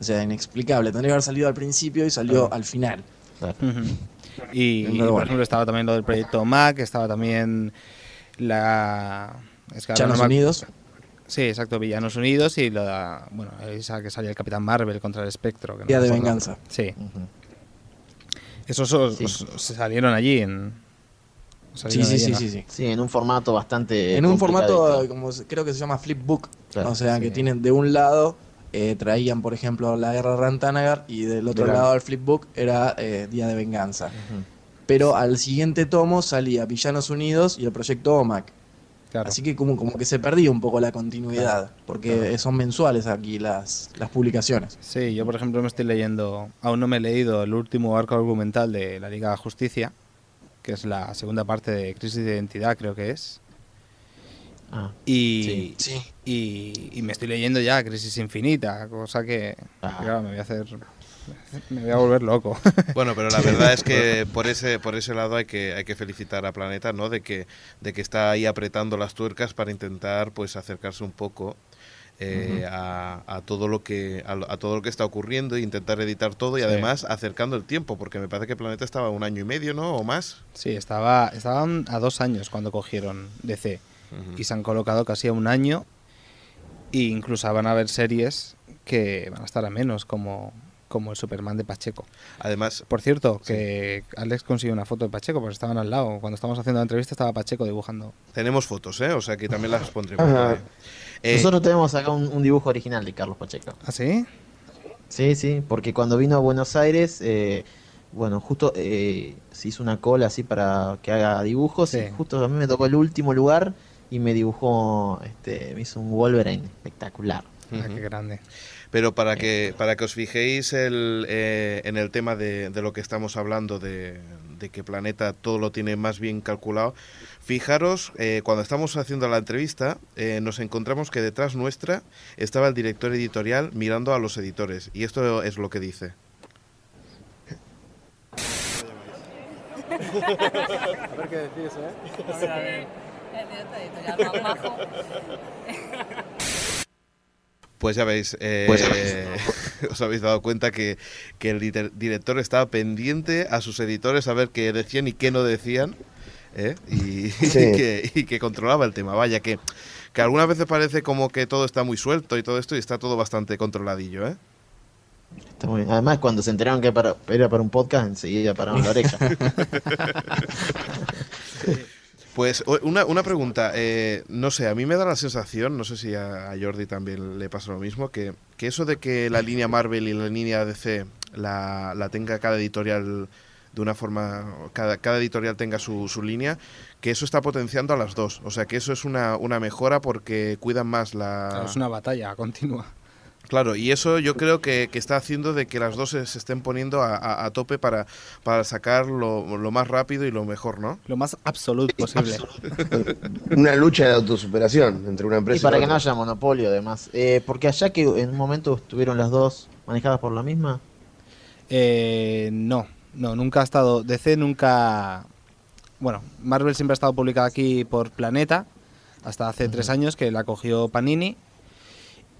O sea, inexplicable. Tendría que haber salido al principio y salió al final. Y, por ejemplo, estaba también lo del proyecto Mac, estaba también la... es que Llanos no Unidos. Sí, exacto, Villanos Unidos y la, bueno, esa que salía el Capitán Marvel contra el Espectro. que no Día de. Venganza. Sí, esos os- Sí. os- se salieron allí en... Sí, salieron sí, allí sí, en sí, sí. Sí, en un formato bastante. En un formato, como creo que se llama Flipbook. Claro, o sea, sí. que tienen de un lado, eh, traían, por ejemplo, la guerra Rantanagar y del otro lado del Flipbook era eh, Día de Venganza. Pero al siguiente tomo salía Villanos Unidos y el proyecto OMAC. Claro. Así que como, como que se perdía un poco la continuidad, porque son mensuales aquí las, las publicaciones. Sí, yo por ejemplo me estoy leyendo, aún no me he leído el último arco argumental de la Liga de Justicia, que es la segunda parte de Crisis de Identidad, creo que es. Ah, Y, Sí. y, y me estoy leyendo ya Crisis Infinita, cosa que, Ah. claro, me voy a hacer... Me voy a volver loco. Bueno, pero la verdad es que por ese por ese lado hay que hay que felicitar a Planeta, ¿no? De que de que está ahí apretando las tuercas para intentar pues acercarse un poco eh, a, a todo lo que a, a todo lo que está ocurriendo e intentar editar todo y Sí. además acercando el tiempo, porque me parece que Planeta estaba un año y medio, ¿no? O más. Sí, estaba, estaban a dos años cuando cogieron DC Ujú. y se han colocado casi a un año e incluso van a haber series que van a estar a menos, como, como el Superman de Pacheco. Además, Por cierto, que Alex consiguió una foto de Pacheco porque estaban al lado. Cuando estábamos haciendo la entrevista estaba Pacheco dibujando. tenemos fotos, ¿eh? O sea que también las pondremos. Eh, Nosotros tenemos acá un, un dibujo original de Carlos Pacheco. ¿Ah, sí? Sí, sí, porque cuando vino a Buenos Aires, eh, bueno, justo eh, se hizo una cola así para que haga dibujos Sí. y justo a mí me tocó el último lugar y me dibujó, este, me hizo un Wolverine espectacular. Ah, qué grande. Pero para que, para que os fijéis el, eh, en el tema de, de lo que estamos hablando, de, de que Planeta todo lo tiene más bien calculado, fijaros, eh, cuando estamos haciendo la entrevista, eh, nos encontramos que detrás nuestra estaba el director editorial mirando a los editores. Y esto es lo que dice. A ver qué decís, ¿eh? Pues ya veis, eh, Pues- os habéis dado cuenta que, que el director estaba pendiente a sus editores a ver qué decían y qué no decían. ¿eh? Y, y que, y que controlaba el tema. Vaya, que, que algunas veces parece como que todo está muy suelto y todo esto y está todo bastante controladillo. ¿eh? Está muy bien. Además, cuando se enteraron que para- era para un podcast, enseguida pararon la oreja. Pues una, una pregunta, eh, no sé, a mí me da la sensación, no sé si a, Jordi también le pasa lo mismo, que, que eso de que la línea Marvel y la línea DC la, la tenga cada editorial de una forma, cada, cada editorial tenga su, su línea, que eso está potenciando a las dos. O sea, que eso es una, una mejora porque cuidan más la... Es una batalla continua. Claro, y eso yo creo que, que está haciendo de que las dos se, estén poniendo a, a- a tope para, para sacar lo, lo más rápido y lo mejor, ¿no? Lo más absoluto posible. Una lucha de autosuperación entre una y empresa para y que no otra. haya monopolio, además. Eh, porque allá que en un momento estuvieron las dos manejadas por la misma. Eh, no, no, nunca ha estado. DC nunca. Bueno, Marvel siempre ha estado publicada aquí por Planeta, hasta hace tres años que la cogió Panini.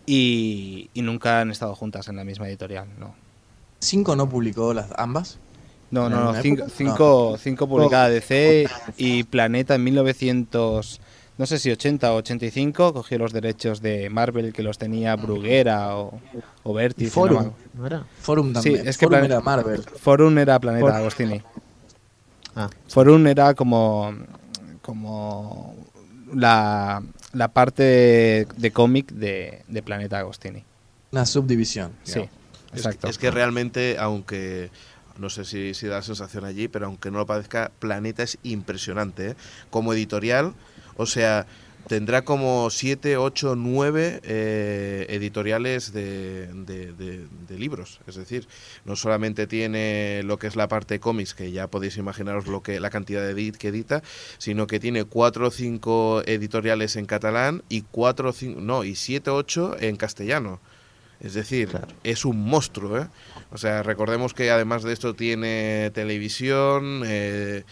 Y, y nunca han estado juntas en la misma editorial, no. ¿Cinco no publicó las ambas? No, ¿En no, no, cinco, cinco, cinco publicada DC y Planeta en 1900, no sé si 80 o 85, cogió los derechos de Marvel que los tenía Bruguera o, o Forum, ¿no era? Forum Sí, también. es que Forum plan- era Marvel. Forum era Planeta Agostini. Ah, Forum era como, como la, la parte de, de cómic de, de Planeta Agostini. Una subdivisión. Sí. Es, exacto. es que realmente, aunque no sé si, si da la sensación allí, pero aunque no lo parezca, Planeta es impresionante. ¿eh? Como editorial, o sea, tendrá como 7, 8, 9 editoriales de, de- de- de libros. Es decir, no solamente tiene lo que es la parte cómics, que ya podéis imaginaros lo que la cantidad de edit que edita, sino que tiene 4 o 5 editoriales en catalán y 4 o 5, no, y 7 o 8 en castellano. Es decir, Claro. es un monstruo, ¿eh? O sea, recordemos que además de esto tiene televisión, eh,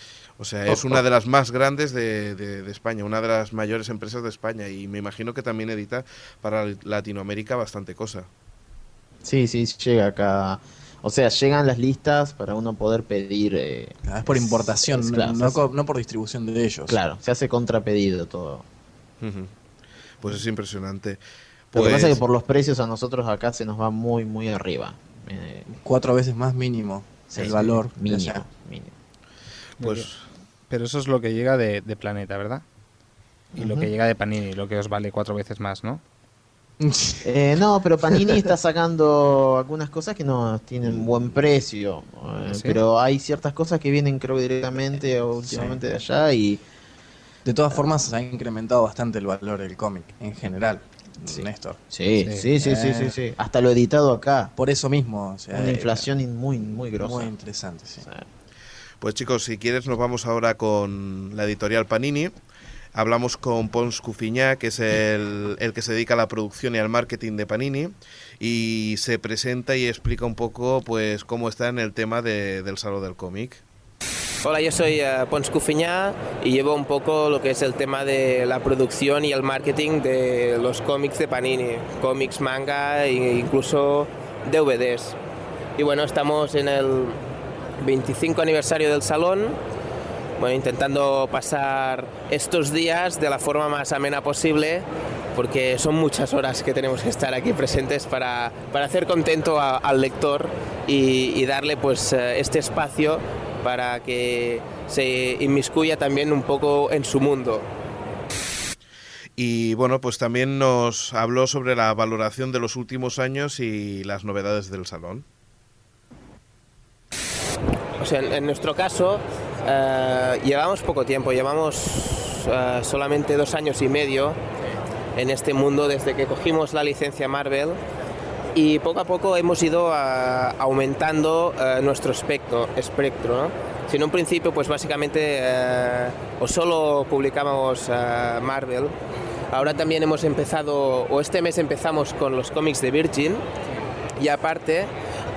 o sea, es una de las más grandes de, de- de España, una de las mayores empresas de España y me imagino que también edita para Latinoamérica bastante cosa. sí, sí, llega acá. O sea, llegan las listas para uno poder pedir. eh, Ah, Es por importación, es- no- claro, no, por distribución de ellos. Claro, se hace contrapedido todo. Pues es impresionante. Lo que Pues, pasa es que por los precios a nosotros acá se nos va muy, muy arriba. Eh, Cuatro veces más mínimo sí, el valor. mínimo. pues Pero eso es lo que llega de, de Planeta, ¿verdad? Y lo que llega de Panini, lo que os vale cuatro veces más, ¿no? Eh, no, pero Panini está sacando algunas cosas que no tienen buen precio. eh, ¿Sí? Pero hay ciertas cosas que vienen, creo, directamente o últimamente de allá y De todas formas, se ha incrementado bastante el valor del cómic en general, Néstor. Sí, sí, sí, sí, sí, sí. Hasta lo editado acá. Por eso mismo. o sea, Una eh, inflación in- muy, muy grosa. Muy interesante, sí. Pues chicos, si quieres nos vamos ahora con la editorial Panini. Hablamos con Pons Cufiñá, que es el, el que se dedica a la producción y al marketing de Panini, y se presenta y explica un poco pues cómo está en el tema de- del Salón del Cómic. Hola, yo soy eh, Pons Cufiñá y llevo un poco lo que es el tema de la producción y el marketing de los cómics de Panini, cómics, manga e incluso DVDs. Y bueno, estamos en el 25 aniversario del salón, bueno, intentando pasar estos días de la forma más amena posible, porque son muchas horas que tenemos que estar aquí presentes para, para hacer contento al lector y, y darle pues eh, este espacio para que se inmiscuya también un poco en su mundo. Y bueno, pues también nos habló sobre la valoración de los últimos años y las novedades del salón. O en, nuestro caso eh, llevamos poco tiempo, llevamos eh, solamente dos años y medio en este mundo desde que cogimos la licencia Marvel y poco a poco hemos ido ah, aumentando eh, nuestro espectro. espectro ¿no? Si en un principio pues básicamente eh, o solo publicábamos eh, Marvel, ahora también hemos empezado, o este mes empezamos con los cómics de Virgin y aparte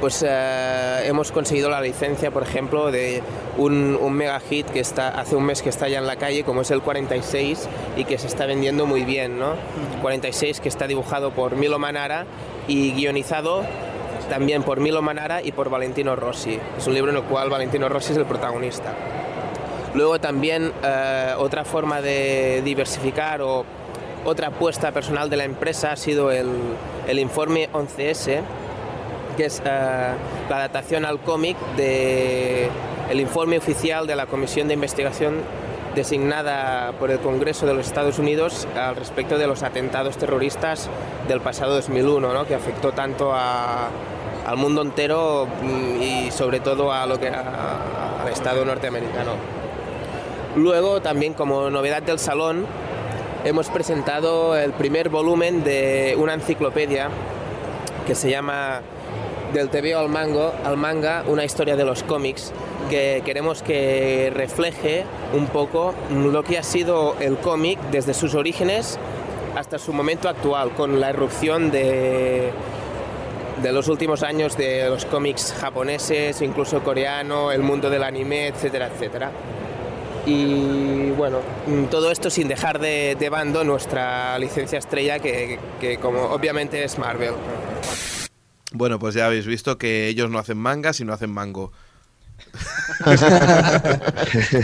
pues eh, hemos conseguido la licencia, por ejemplo, de un, un mega hit que está hace un mes que está ya en la calle, como es el 46 y que se está vendiendo muy bien, ¿no? 46 que está dibujado por Milo Manara y guionizado también por Milo Manara y por Valentino Rossi. Es un libro en el cual Valentino Rossi es el protagonista. Luego también eh, otra forma de diversificar o otra apuesta personal de la empresa ha sido el, el informe 11S, que es eh, la adaptación al cómic de el informe oficial de la Comisión de Investigación designada por el Congreso de los Estados Unidos al respecto de los atentados terroristas del pasado 2001, ¿no? que afectó tanto a- al mundo entero mm, y sobre todo a lo que a- al Estado norteamericano. Luego, también como novedad del salón, hemos presentado el primer volumen de una enciclopedia que se llama Del TVO al, mango, al manga, una historia de los cómics, que queremos que refleje un poco lo que ha sido el cómic desde sus orígenes hasta su momento actual, con la irrupción de, de los últimos años de los cómics japoneses, incluso coreano, el mundo del anime, etcétera, etcétera. Y bueno, todo esto sin dejar de, de bando nuestra licencia estrella, que, que como obviamente es Marvel. Bueno, pues ya habéis visto que ellos no hacen manga, sino hacen mango.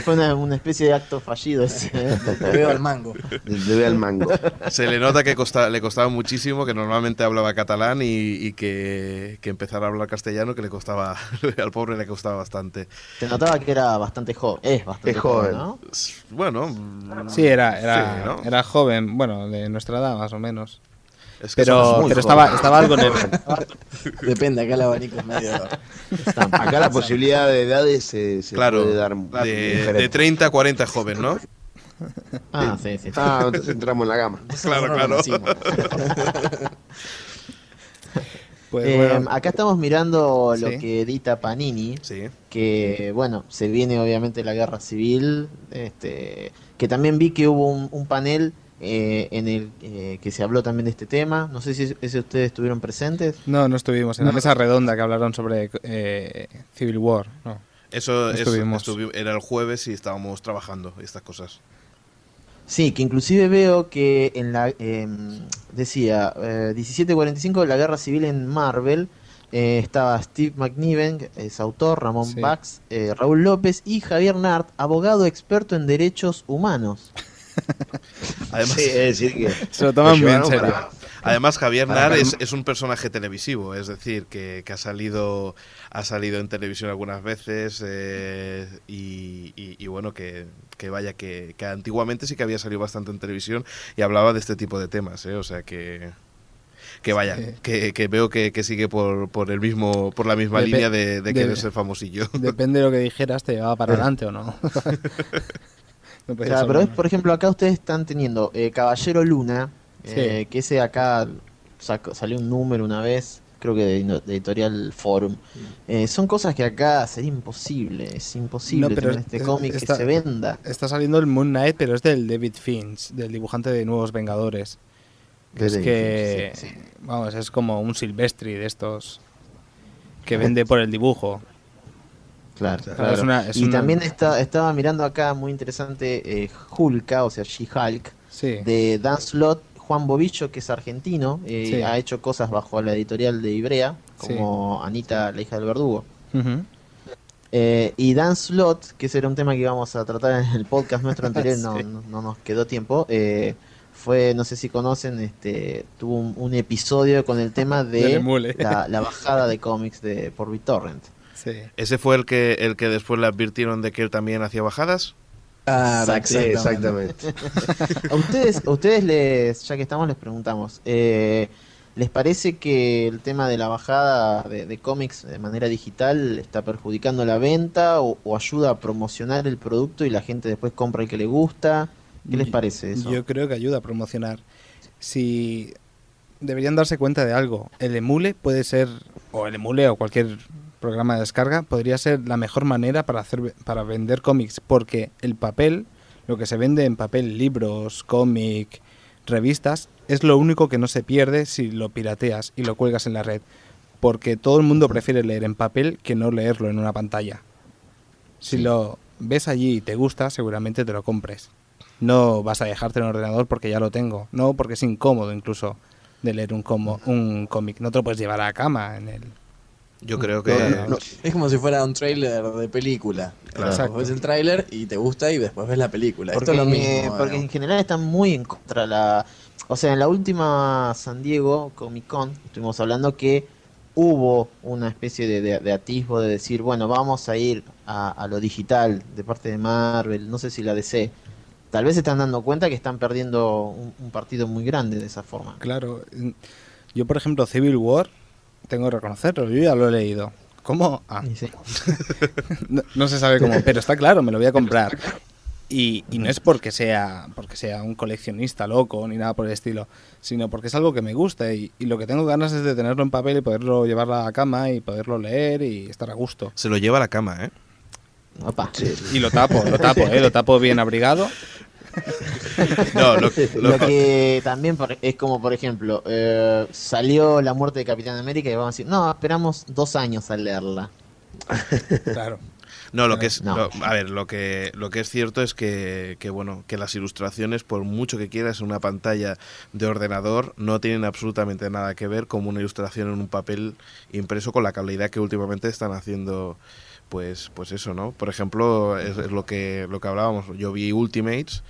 Fue una, una especie de acto fallido ese. ¿eh? Veo al mango. Le ve al mango. Se le nota que costa- le costaba muchísimo, que normalmente hablaba catalán y, y que, que empezar a hablar castellano, que le costaba, al pobre le costaba bastante. Se notaba que era bastante joven. Es bastante Es joven. ¿no? Bueno, mm, Sí, era, era, sí, ¿no? era joven, bueno, de nuestra edad más o menos. Es que Pero, pero estaba, estaba algo nervioso. Depende, acá el abanico es medio. Acá la posibilidad de edades se, se Claro, puede dar de, de 30 a 40 joven, ¿no? Ah, sí, sí. sí. Ah, entonces entramos en la gama. Claro, claro. Pues, Eh, bueno, acá estamos mirando lo Sí. que edita Panini, Sí. que bueno, se viene obviamente la guerra civil, este, que también vi que hubo un, un panel eh, en el eh, que se habló también de este tema, no sé si, si ustedes estuvieron presentes. no, no estuvimos en la mesa redonda que hablaron sobre eh, Civil War. No. Eso es- Estuvimos. estuvi- era el jueves y estábamos trabajando estas cosas. Sí, que inclusive veo que en la em, decía eh, 1745 la guerra civil en Marvel eh, estaba Steve McNiven, es autor, Ramón Sí. Bax, eh, Raúl López y Javier Nart, abogado experto en derechos humanos. Además, Sí, es decir que Se lo toman lo muy en llevaron serio. para- Además, Javier Nar es, es un personaje televisivo, es decir, que, que ha salido ha salido en televisión algunas veces eh, y, y- y bueno, que, que vaya, que, que antiguamente sí que había salido bastante en televisión y hablaba de este tipo de temas, ¿eh? o sea que que vaya, Sí. que, que veo que, que sigue por, por el mismo por la misma línea de, de querer de- ser famosillo. Depende de lo que dijeras, te llevaba para adelante o no. No podía Claro, ser pero es, por ejemplo, acá ustedes están teniendo eh, Caballero Luna, eh, que ese acá sacó- salió un número una vez, creo que de, de Editorial Forum. Eh, son cosas que acá sería imposible, es imposible No, pero tener este es- cómic está- que se venda. Está saliendo el Moon Knight, pero es del David Finch, del dibujante de Nuevos Vengadores. Que es David que, Finch, sí, sí. vamos, es como un Silvestri de estos que vende por el dibujo. Claro, Claro, claro. es una- es y una- también está, estaba mirando acá muy interesante eh, Hulka, o sea, She-Hulk, Sí. de Dan Slott, Juan Bobillo, que es argentino, eh, Sí. ha hecho cosas bajo la editorial de Ibrea, Sí. como Anita, la hija del verdugo. Eh, y Dan Slott, que ese era un tema que íbamos a tratar en el podcast nuestro anterior, no, Sí. no, no nos quedó tiempo. eh, fue, no sé si conocen, este, tuvo un, un episodio con el tema de la bajada de cómics de por BitTorrent. Sí. ¿Ese fue el que, el que después le advirtieron de que él también hacía bajadas? Claro, Sí, exactamente. A ustedes, a ustedes les, ya que estamos, les preguntamos, eh, ¿les parece que el tema de la bajada de, de cómics de manera digital está perjudicando la venta o, o ayuda a promocionar el producto y la gente después compra el que le gusta? ¿Qué les parece eso? Yo creo que ayuda a promocionar. Si deberían darse cuenta de algo, el emule puede ser, o el emule o cualquier programa de descarga, podría ser la mejor manera para hacer para vender cómics, porque el papel, lo que se vende en papel, libros, cómic, revistas, es lo único que no se pierde si lo pirateas y lo cuelgas en la red, porque todo el mundo prefiere leer en papel que no leerlo en una pantalla. Si lo ves allí y te gusta, seguramente te lo compres. No vas a dejarte en el ordenador porque ya lo tengo. No, porque es incómodo incluso de leer un, como, un cómic. No te lo puedes llevar a la cama en el... Yo creo que... No, no, Es como si fuera un tráiler de película. Claro. Exacto. Ves el tráiler y te gusta y después ves la película. Porque, Esto es lo mismo. porque bueno. en general están muy en contra la... O sea, en la última San Diego Comic Con estuvimos hablando que hubo una especie de, de- de atisbo de decir, bueno, vamos a ir a, a lo digital de parte de Marvel, no sé si la DC. Tal vez se están dando cuenta que están perdiendo un, un partido muy grande de esa forma. Claro. Yo, por ejemplo, Civil War, tengo que reconocerlo, yo ya lo he leído. ¿Cómo? Ah, sí. no, no se sabe cómo, pero está claro, me lo voy a comprar. Y, y no es porque sea porque sea un coleccionista loco ni nada por el estilo, sino porque es algo que me gusta y, y lo que tengo ganas es de tenerlo en papel y poderlo llevar a la cama y poderlo leer y estar a gusto. Se lo lleva a la cama, ¿eh? Opa. Y lo tapo, lo tapo, ¿eh? lo tapo bien abrigado. No, lo, lo- Lo que también por- es como, por ejemplo, eh, salió la muerte de Capitán América y vamos a decir, no, esperamos dos años a leerla. Claro. No, lo que es, No. lo- a ver, lo que lo que es cierto es que, que, bueno, que las ilustraciones, por mucho que quieras en una pantalla de ordenador, no tienen absolutamente nada que ver con una ilustración en un papel impreso con la calidad que últimamente están haciendo, pues, pues eso, ¿no? Por ejemplo, es, es lo que lo que hablábamos. Yo vi Ultimates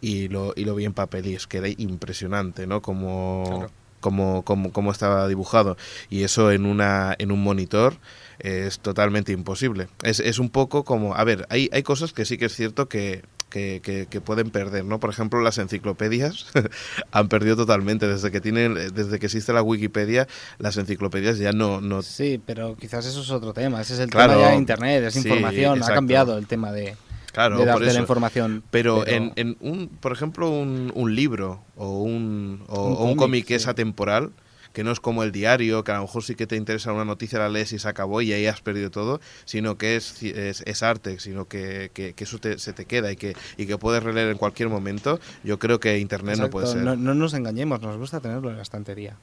y lo y lo vi en papel y es que era impresionante, ¿no? Como Claro. como, como, como estaba dibujado y eso en una en un monitor es totalmente imposible es, es un poco como a ver hay, hay cosas que sí que es cierto que que, que- que pueden perder, ¿no? Por ejemplo, las enciclopedias han perdido totalmente desde que tienen, desde que existe la Wikipedia, las enciclopedias ya no, no Sí, pero quizás eso es otro tema. Ese es el Claro. tema ya de Internet, es Sí, información. exacto. Ha cambiado el tema de, claro, de por darte la eso. información. Pero, En, en un, por ejemplo, un, un libro o un, o, Un o un cómic, cómic que es atemporal, que no es como el diario, que a lo mejor sí que te interesa una noticia, la lees y se acabó y ahí has perdido todo, sino que es, es, es arte, sino que, que, que eso te- se te queda y que, y que puedes releer en cualquier momento. Yo creo que Internet no puede ser. No, no nos engañemos, nos gusta tenerlo en la estantería.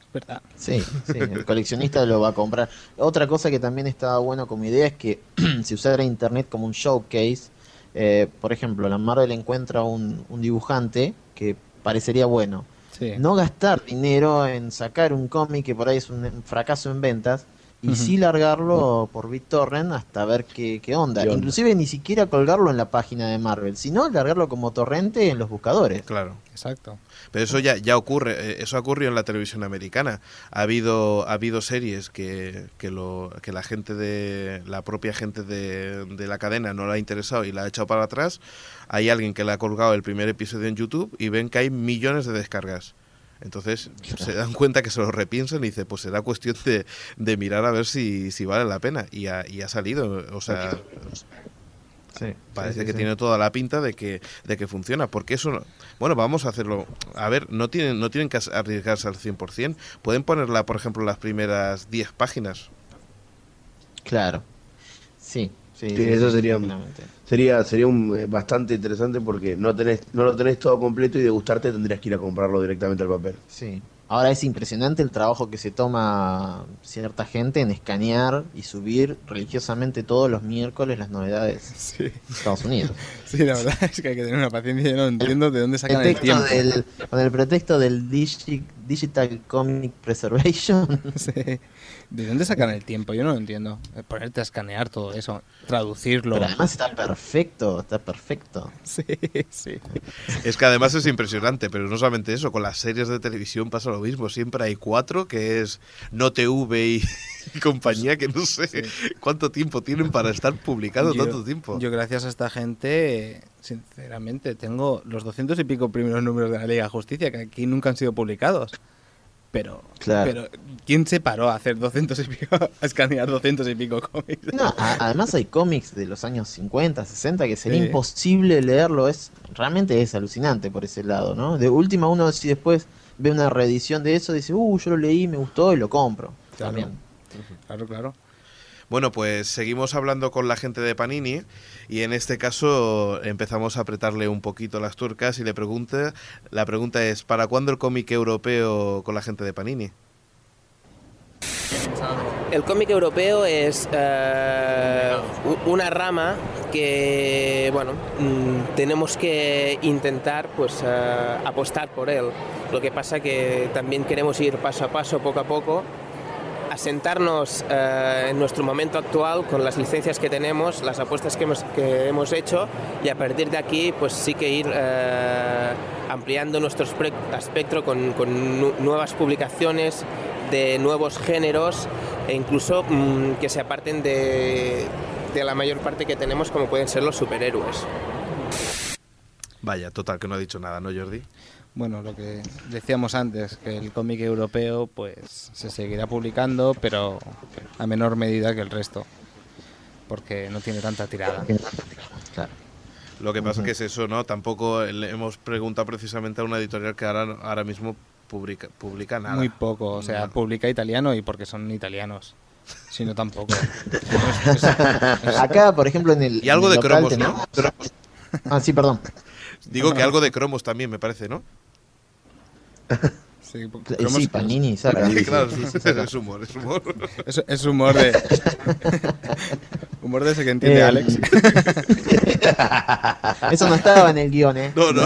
Es verdad. Sí, sí, el coleccionista lo va a comprar. Otra cosa que también estaba bueno como idea es que si usara internet como un showcase, eh, por ejemplo, la Marvel encuentra un, un dibujante que parecería bueno. Sí. No gastar dinero en sacar un cómic que por ahí es un, fracaso en ventas y sí largarlo por BitTorrent hasta ver qué, qué onda. ¿Qué onda? Inclusive ni siquiera colgarlo en la página de Marvel, sino largarlo como torrente en los buscadores. Claro. Exacto. Pero eso ya, ya ocurre, eh, eso ha ocurrido en la televisión americana. Ha habido, ha habido series que, que, lo, que la gente de, la propia gente de, de la cadena no le ha interesado y la ha echado para atrás. Hay alguien que le ha colgado el primer episodio en YouTube y ven que hay millones de descargas. Entonces se dan cuenta que se lo repiensan y dice, pues será cuestión de, de mirar a ver si, si vale la pena. Y ha, y ha salido, o sea, Sí, Parece sí, sí, que sí. tiene toda la pinta de que, de que funciona. Porque eso, no- bueno, vamos a hacerlo. A ver, no tienen, no tienen que arriesgarse al 100%. Pueden ponerla, por ejemplo, las primeras 10 páginas. Claro. Sí, sí. Sí, eso sería, sería, sería un, eh, bastante interesante porque no tenés, no lo tenés todo completo y de gustarte tendrías que ir a comprarlo directamente al papel. Sí. Ahora es impresionante el trabajo que se toma cierta gente en escanear y subir religiosamente todos los miércoles las novedades Sí. de Estados Unidos. Sí, la verdad es que hay que tener una paciencia. Yo no entiendo de dónde sacan el Pretexto tiempo. del- con el pretexto del digi- Digital Comic Preservation. Sí. ¿De dónde sacan el tiempo? Yo no lo entiendo. Eh, Ponerte a escanear todo eso, traducirlo. Pero además está perfecto, está perfecto. Sí, sí. Es que además es impresionante, pero no solamente eso, con las series de televisión pasa lo mismo. Siempre hay cuatro, que es No TV y, y compañía, que no sé cuánto tiempo tienen para estar publicando Yo- tanto tiempo. Yo, gracias a esta gente, sinceramente, tengo los 200 y pico primeros números de la Liga de Justicia que aquí nunca han sido publicados. Pero, Claro. pero ¿quién se paró a hacer 200 y pico, a escanear 200 y pico cómics? No, a- además hay cómics de los años 50, 60 que sería Sí. imposible leerlo. Es Realmente es alucinante por ese lado, ¿no? De última uno si después ve una reedición de eso, dice, uh, yo lo leí, me gustó y lo compro. Claro. También. Claro, claro. Bueno, pues seguimos hablando con la gente de Panini y en este caso empezamos a apretarle un poquito las turcas y le pregunta, la pregunta es, ¿para cuándo el cómic europeo con la gente de Panini? El cómic europeo es eh, u- una rama que, bueno, mm, tenemos que intentar pues eh, apostar por él. Lo que pasa que también queremos ir paso a paso, poco a poco, asentarnos eh, en nuestro momento actual con las licencias que tenemos, las apuestas que hemos, hecho y a partir de aquí pues sí que ir eh, ampliando nuestro espectro con, con nu- nuevas publicaciones de nuevos géneros e incluso mm, que se aparten de, de la mayor parte que tenemos como pueden ser los superhéroes. Vaya, total, que no ha dicho nada, ¿no, Jordi? Bueno, lo que decíamos antes, que el cómic europeo pues se seguirá publicando, pero a menor medida que el resto, porque no tiene tanta tirada. Claro. Lo que pasa que es eso, ¿no? Tampoco le hemos preguntado precisamente a una editorial que ahora, ahora mismo publica, publica nada. Muy poco, o sea, Nada. publica italiano y porque son italianos. Si no, tampoco. Es- es- es- Acá, por ejemplo, en el. Y algo de local cromos, ¿no? tenemos- Ah, sí, perdón. Digo que algo de cromos también, me parece, ¿no? Sí, Sí, Panini, saca. Claro, Sí, sí, sí, es, saca. es humor, es humor. es, es humor de. humor de ese que entiende Eh, Alex. Eso no estaba en el guion, ¿eh? No, no.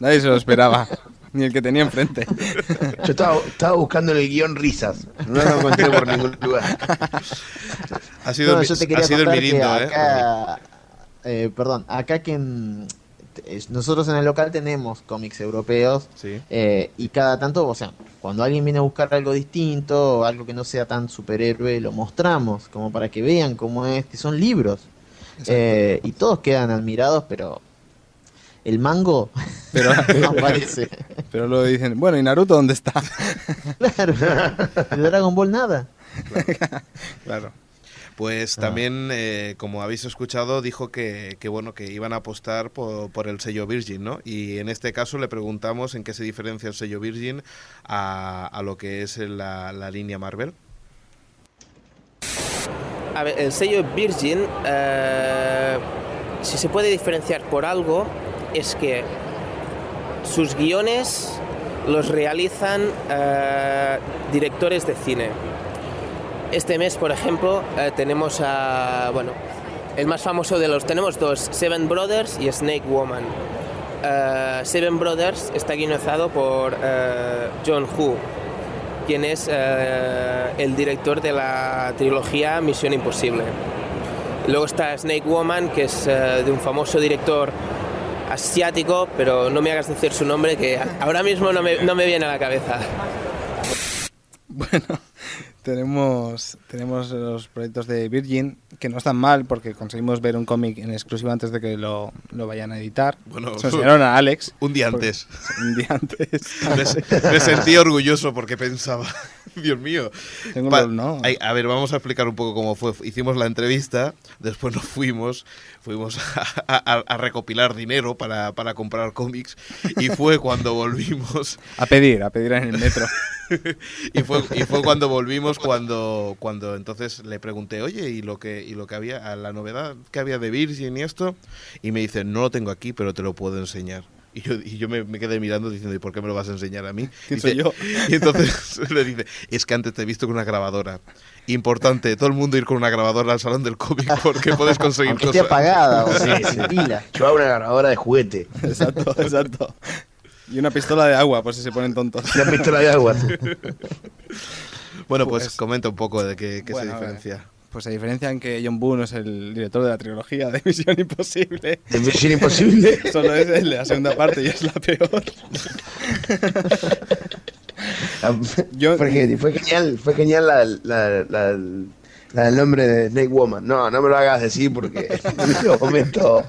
Nadie se lo esperaba, ni el que tenía enfrente. Yo estaba, estaba buscando en el guion risas. No lo encontré por ningún lugar. Ha sido, No, el, yo te mi- quería ha sido el mirindo, ¿eh? acá, eh, perdón, acá que en- te- es- nosotros en el local tenemos cómics europeos Sí. eh, y cada tanto, o sea, cuando alguien viene a buscar algo distinto algo que no sea tan superhéroe, lo mostramos como para que vean cómo es, que son libros. Eh, y todos quedan admirados, pero el mango Pero, no aparece. pero luego dicen, bueno, ¿y Naruto dónde está? claro, de Dragon Ball nada. claro. Pues también, eh, como habéis escuchado, dijo que, que, bueno que iban a apostar por, por el sello Virgin, ¿no? Y en este caso le preguntamos en qué se diferencia el sello Virgin a, a lo que es la, la línea Marvel. A ver, el sello Virgin, eh, si se puede diferenciar por algo, es que sus guiones los realizan eh, directores de cine. Este mes, por ejemplo, eh, tenemos a, bueno, el más famoso de los, tenemos dos, Seven Brothers y Snake Woman. Eh, Seven Brothers está guionizado por eh, John Woo, quien es el director de la trilogía Misión Imposible. Luego está Snake Woman, que es de un famoso director asiático, pero no me hagas decir su nombre, que ahora mismo no me, no me viene a la cabeza. Bueno, tenemos, tenemos los proyectos de Virgin, que no están mal porque conseguimos ver un cómic en exclusiva antes de que lo, lo vayan a editar. Bueno, Se enseñaron a Alex. Un día Porque- antes. Un día antes. Me, se- me sentí orgulloso porque pensaba, Dios mío. Tengo Pa- no. A ver, vamos a explicar un poco cómo fue. Hicimos la entrevista, después nos fuimos, fuimos a, a- a recopilar dinero para, para comprar cómics y fue cuando volvimos. A pedir, a pedir en el metro. y fue, y fue cuando volvimos cuando, cuando entonces le pregunté, oye, ¿y lo que y lo que había, a la novedad que había de Virgin y esto? Y me dice, no lo tengo aquí, pero te lo puedo enseñar. Y yo, y yo me, me quedé mirando diciendo, ¿y por qué me lo vas a enseñar a mí? ¿Quién Dice- soy yo? Y entonces le dice, es que antes te he visto con una grabadora. Importante, todo el mundo ir con una grabadora al salón del cómic porque puedes conseguir Aunque esté cosas. apagada o sea, sí. Yo hago una grabadora de juguete. Exacto, exacto. Y una pistola de agua, por si se ponen tontos. Una pistola de agua. Bueno, pues, Pues- comenta un poco de qué, qué Bueno, se diferencia. Pues se diferencia en que John Boone es el director de la trilogía de Misión Imposible. ¿De Misión Imposible? Solo es el la segunda parte y es la peor. Yo- fue, genial, fue genial, fue genial la, la, la- la del nombre de Snake Woman. No, no me lo hagas decir porque en este momento.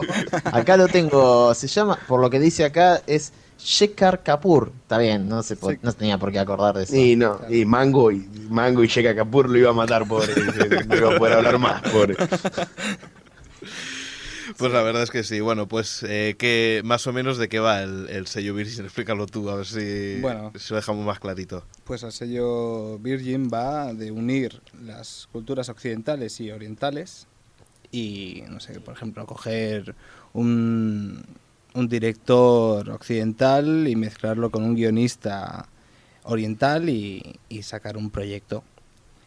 Acá lo tengo, se llama, por lo que dice acá, es Shekhar Kapoor. Está bien, no se no tenía por qué acordar de eso. Y no, y Mango y Mango y Sheka Kapoor lo iba a matar, pobre. No iba a poder hablar más, pobre. Pues la verdad es que sí. Bueno, pues eh, que más o menos de qué va el, el sello Virgin. Explícalo tú, a ver si, Bueno. si lo dejamos más clarito. Pues el sello Virgin va de unir las culturas occidentales y orientales y, no sé, por ejemplo, coger un, un director occidental y mezclarlo con un guionista oriental y, y sacar un proyecto.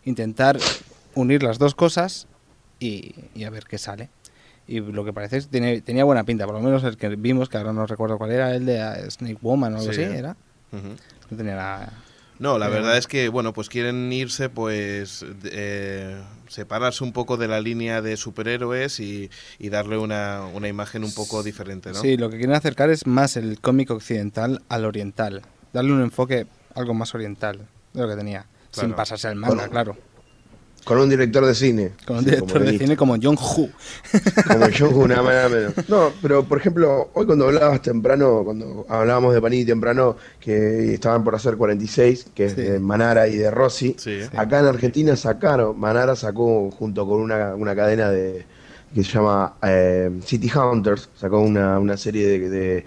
Intentar unir las dos cosas y, y a ver qué sale. Y lo que parece es que tiene- tenía buena pinta, por lo menos el que vimos, que ahora no recuerdo cuál era, el de eh, Snake Woman o algo Sí. así, ¿era? No tenía nada... No, la verdad es que, bueno, pues quieren irse, pues, eh, separarse un poco de la línea de superhéroes y, y darle una, una imagen un poco diferente, ¿no? Sí, lo que quieren acercar es más el cómic occidental al oriental. Darle un enfoque algo más oriental de lo que tenía. Sin pasarse al manga, Bueno. claro. Con un director de cine. Con un director de cine como John Hu. Como yo, una manera menos. No, pero por ejemplo, hoy cuando hablabas temprano, cuando hablábamos de Panini temprano, que estaban por hacer 46, que es de Manara y de Rossi, Sí. acá en Argentina sacaron, Manara sacó junto con una, una cadena de que se llama eh, City Hunters, sacó una, una serie de, de-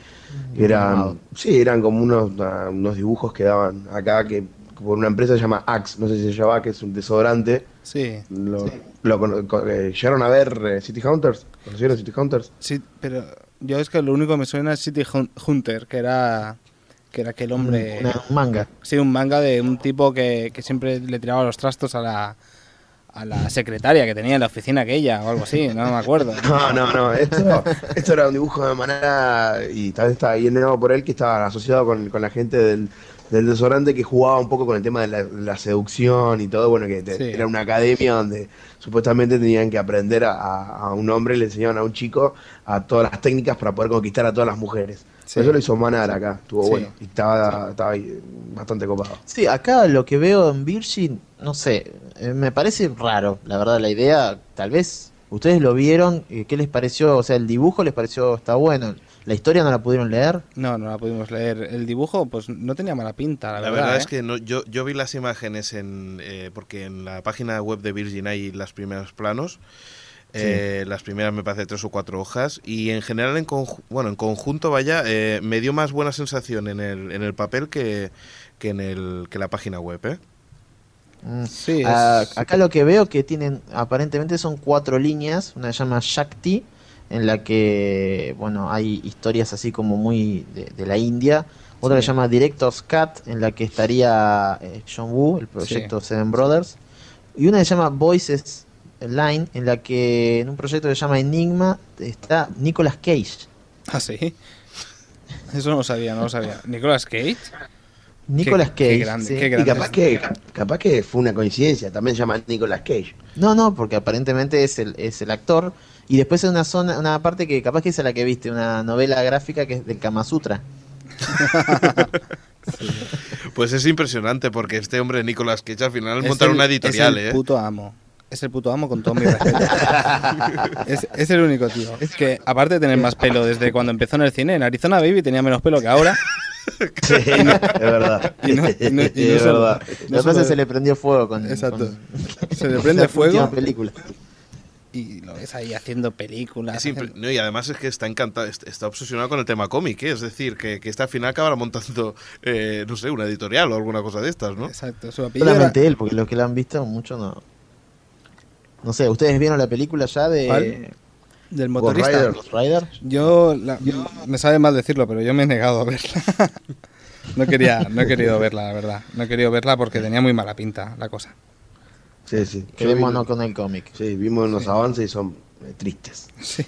que eran, sí, eran como unos, ah, unos dibujos que daban acá que por una empresa que se llama Axe, no sé si se llama, que es un desodorante. Sí, Lo, lo cono- co- eh, ¿Llegaron a ver eh, City Hunters? ¿Conocieron City Hunters? sí, pero yo es que lo único que me suena es City Hun- Hunter, que era que era aquel hombre... Una- un manga. Sí, un manga de un tipo que, que siempre le tiraba los trastos a la, a la secretaria que tenía en la oficina aquella o algo así, no me acuerdo. No, no, no. Esto, esto era un dibujo de manera y también estaba llenado por él que estaba asociado con, con la gente del, del desodorante que jugaba un poco con el tema de la, la seducción y todo. Bueno, que te- Sí. era una academia donde supuestamente tenían que aprender a, a- a un hombre, le enseñaban a un chico a todas las técnicas para poder conquistar a todas las mujeres. Sí. Eso lo hizo Manara acá, estuvo Sí. bueno y estaba, estaba ahí, bastante copado. Sí, acá lo que veo en Virgin, no sé, eh, me parece raro, la verdad, la idea, tal vez ustedes lo vieron, eh, ¿qué les pareció? O sea, el dibujo les pareció, está bueno, la historia no la pudieron leer. No, no la pudimos leer. El dibujo, pues no tenía mala pinta, la, La verdad. verdad es ¿eh? que no, yo, yo vi las imágenes en eh, porque en la página web de Virgin hay las primeros planos. eh, las primeras me parece tres o cuatro hojas y en general en bueno en conjunto vaya eh, me dio más buena sensación en el, en el papel que, que en el que la página web ¿eh? Mm. Sí, Ah, es- acá lo que veo que tienen, aparentemente son cuatro líneas, una se llama Shakti, en la que, bueno, hay historias así como muy de, de la India, otra Sí. se llama Director's Cut, en la que estaría eh, John Woo, el proyecto Seven Brothers, y una se llama Voices Line, en la que en un proyecto que se llama Enigma está Nicolas Cage. ¿Ah, sí? Eso no lo sabía, no lo sabía. ¿Nicolas Cage? Nicolas Qué- Cage. qué grande, sí. qué Y grande. capaz que, capaz que fue una coincidencia, también se llama Nicolas Cage. No, no, porque aparentemente es el, es el actor. Y después hay una zona, una parte que capaz que es la que viste, una novela gráfica que es del Kama Sutra. pues es impresionante porque este hombre Nicolás Cage al final Es montaron una editorial Es el ¿eh? puto amo. Es el puto amo con todo mi respeto. es, es el único tío. Es que, aparte de tener más pelo desde cuando empezó en el cine, en Arizona Baby tenía menos pelo que ahora. Sí, es verdad. Y no- y no- y no es solo- verdad. no Lo que pasa es solo- que se le prendió fuego con. Exacto. con Se le prende fuego última película. Y lo ves ahí haciendo películas. Es impre- haciendo- no, y además es que está encantado, est- está obsesionado con el tema cómic, ¿eh? es decir, que, que al final acabará montando, eh, no sé, una editorial o alguna cosa de estas, ¿no? Exacto, su apellido era- Solamente él, porque los que la han visto, mucho no. No sé, ¿ustedes vieron la película ya de ¿Cuál? del motorista. Rider. Rider? Yo, la- me sabe mal decirlo, pero yo me he negado a verla. no quería, no he querido verla, la verdad. No he querido verla porque tenía muy mala pinta la cosa. Sí, sí. Yo Quedémonos vi- con el cómic. Sí, vimos los avances y son eh, tristes. Sí,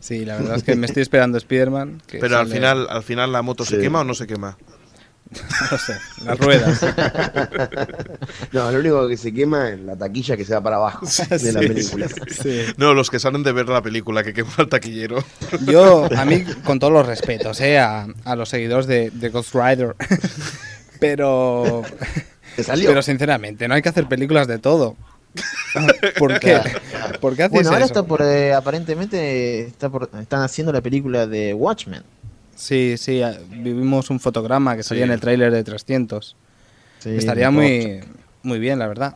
sí, la verdad es que me estoy esperando Spider-Man. que Pero al final, al final la moto se quema o no se quema. No sé, las ruedas. No, lo único que se quema es la taquilla que se va para abajo de la Sí, película. Sí. No, los que salen de ver la película que quema el taquillero. Yo, a mí, con todos los respetos, ¿eh? a, a los seguidores de, de Ghost Rider. pero, ¿Te salió? pero sinceramente, no hay que hacer películas de todo. ¿Por qué? ¿Por qué hacéis Bueno, ahora eso? está por. eh, aparentemente está por, están haciendo la película de Watchmen. Sí, sí, vivimos un fotograma que salía Sí. en el tráiler de 300. Sí, Estaría muy, muy bien, la verdad.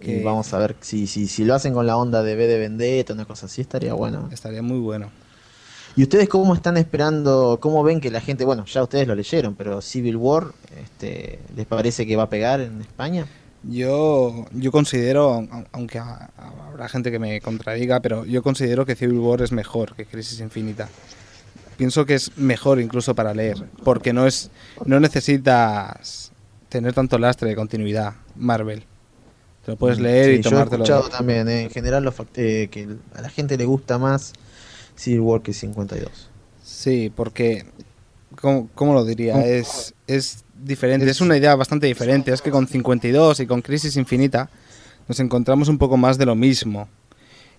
Y vamos a ver si, si, si lo hacen con la onda de B de Vendetta, una cosa así, estaría bueno. Estaría muy bueno. ¿Y ustedes cómo están esperando, cómo ven que la gente, bueno, ya ustedes lo leyeron, pero Civil War, este, ¿les parece que va a pegar en España? Yo, yo considero, au- aunque ha- habrá gente que me contradiga, pero yo considero que Civil War es mejor que Crisis Infinita. Pienso que es mejor incluso para leer, porque no es no necesitas tener tanto lastre de continuidad Marvel. Te lo puedes leer Mm, Sí, y yo he tomártelo. escuchado también, eh, en general, los eh, que a la gente le gusta más Civil War que 52. Sí, porque ¿cómo, cómo lo diría? ¿Cómo? Es, es diferente, es una idea bastante diferente. Es que con 52 y con Crisis Infinita nos encontramos un poco más de lo mismo.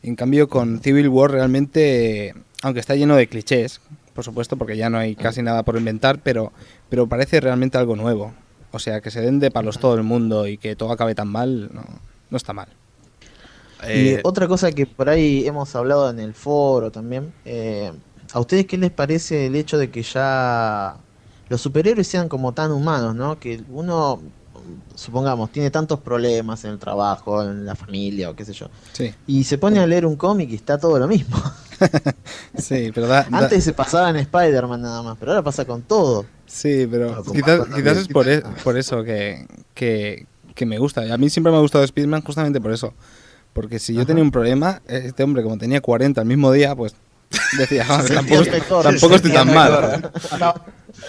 En cambio, con Civil War realmente, aunque está lleno de clichés, por supuesto, porque ya no hay casi nada por inventar, pero, pero parece realmente algo nuevo. O sea, que se den de palos todo el mundo y que todo acabe tan mal, no, no está mal. Y Eh, otra cosa que por ahí hemos hablado en el foro también, eh, ¿a ustedes qué les parece el hecho de que ya los superhéroes sean como tan humanos, ¿no? Que uno, supongamos, tiene tantos problemas en el trabajo, en la familia o qué sé yo, Sí, y se pone a leer un cómic y está todo lo mismo. sí, pero da- da- Antes se pasaba en Spider-Man nada más, pero ahora pasa con todo. Sí, pero quizás, es por, e- por eso que, que, que me gusta. A mí siempre me ha gustado Spiderman justamente por eso. Porque si yo tenía un problema, este hombre como tenía 40 el mismo día, pues decía, "Ah, tampoco, tampoco estoy tan mal.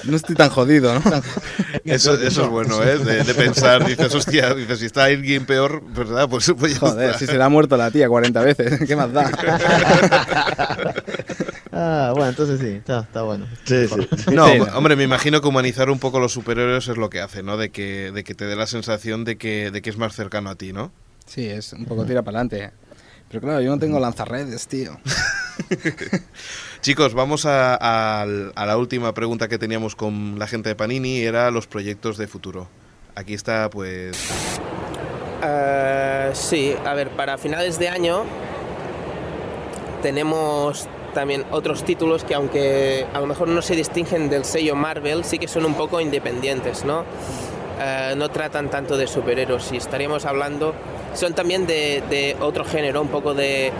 No estoy tan jodido, ¿no? eso, eso es bueno, ¿eh? De, de pensar, dices, hostia, dices, si está alguien peor, ¿verdad? Pues, pues ya Joder, está. si se le ha muerto la tía 40 veces, ¿qué más da? Ah, bueno, entonces sí, está, está bueno. Sí, sí. No, Sí, no. hombre, me imagino que humanizar un poco los superhéroes es lo que hace, ¿no? De que, de que te dé la sensación de que, de que es más cercano a ti, ¿no? Sí, es un poco tira para adelante. Pero claro, yo no tengo lanzarredes, tío. Chicos, vamos a, a- a la última pregunta que teníamos con la gente de Panini, era los proyectos de futuro. Aquí está, pues... Eh, sí, a ver, para finales de año tenemos también otros títulos que aunque a lo mejor no se distinguen del sello Marvel, sí que son un poco independientes, ¿no? Eh, no tratan tanto de superhéroes y estaríamos hablando, son también de, otro género, un poco de,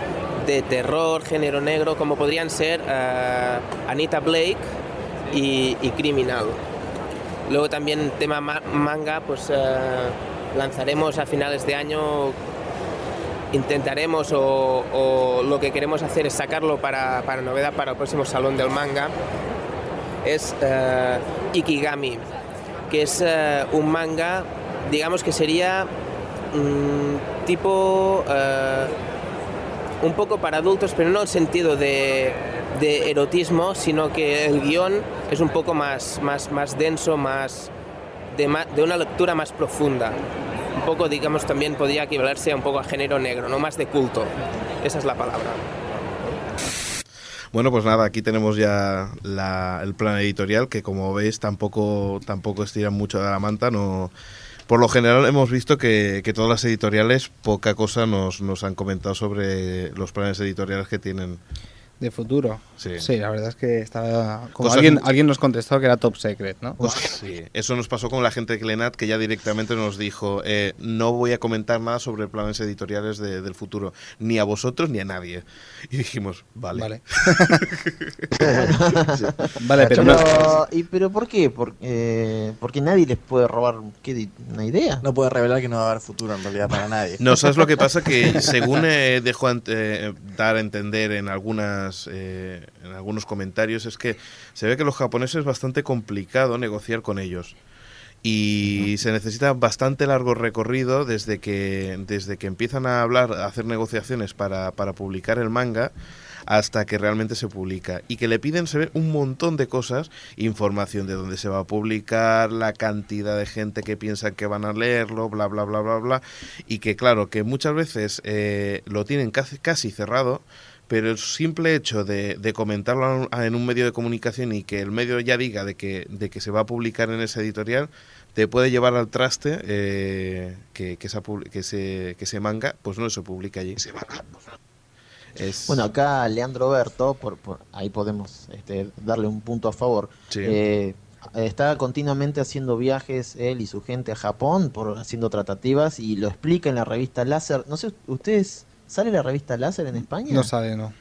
terror, género negro, como podrían ser eh, Anita Blake y, Criminal. Luego también tema ma- manga, pues eh, lanzaremos a finales de año, intentaremos o, lo que queremos hacer es sacarlo para, para novedad para el próximo salón del manga. Es Ikigami, que es eh, un manga, digamos que sería mm, tipo eh, un poco para adultos, pero no en el sentido de, de erotismo, sino que el guion es un poco más, más, más denso, más de, una lectura más profunda. Un poco, digamos, también podría equivalerse un poco a género negro, no más de culto. Esa es la palabra. Bueno, pues nada, aquí tenemos ya la- el plan editorial, que como veis tampoco, tampoco estiran mucho de la manta, no... Por lo general hemos visto que, que todas las editoriales poca cosa nos, nos han comentado sobre los planes editoriales que tienen. De futuro. Sí. la verdad es que estaba. Como Cosas- alguien, alguien nos contestó que era top secret, ¿no? Sí, eso nos pasó con la gente de Clenat que ya directamente nos dijo eh, no voy a comentar nada sobre planes editoriales de- del futuro, ni a vosotros ni a nadie. Y dijimos, vale. Vale. Vale, pero no- Pero, ¿y, pero ¿por qué? Por- eh, porque nadie les puede robar ¿qué una idea. No puede revelar que no va a haber futuro en realidad para nadie. No, ¿sabes lo que pasa? Que según eh, dejó eh, dar a entender en algunas eh, en algunos comentarios, es que se ve que los japoneses es bastante complicado negociar con ellos. Y se necesita bastante largo recorrido desde que, desde que empiezan a hablar, a hacer negociaciones para, para publicar el manga hasta que realmente se publica. Y que le piden se ve un montón de cosas, información de dónde se va a publicar, la cantidad de gente que piensa que van a leerlo, bla, bla, bla, bla, bla. Y que claro, que muchas veces eh, lo tienen casi, casi cerrado, pero el simple hecho de, de comentarlo a- en un medio de comunicación y que el medio ya diga de que, de que se va a publicar en ese editorial, te puede llevar al traste eh, que, que, esa que, ese, que ese manga pues no se publica allí. Es- Bueno, acá Leandro Berto, por, por- ahí podemos este, darle un punto a favor. Sí. Eh, está continuamente haciendo viajes él y su gente a Japón, por haciendo tratativas y lo explica en la revista Láser. No sé, ¿ustedes sale la revista Láser en España? No sale, no.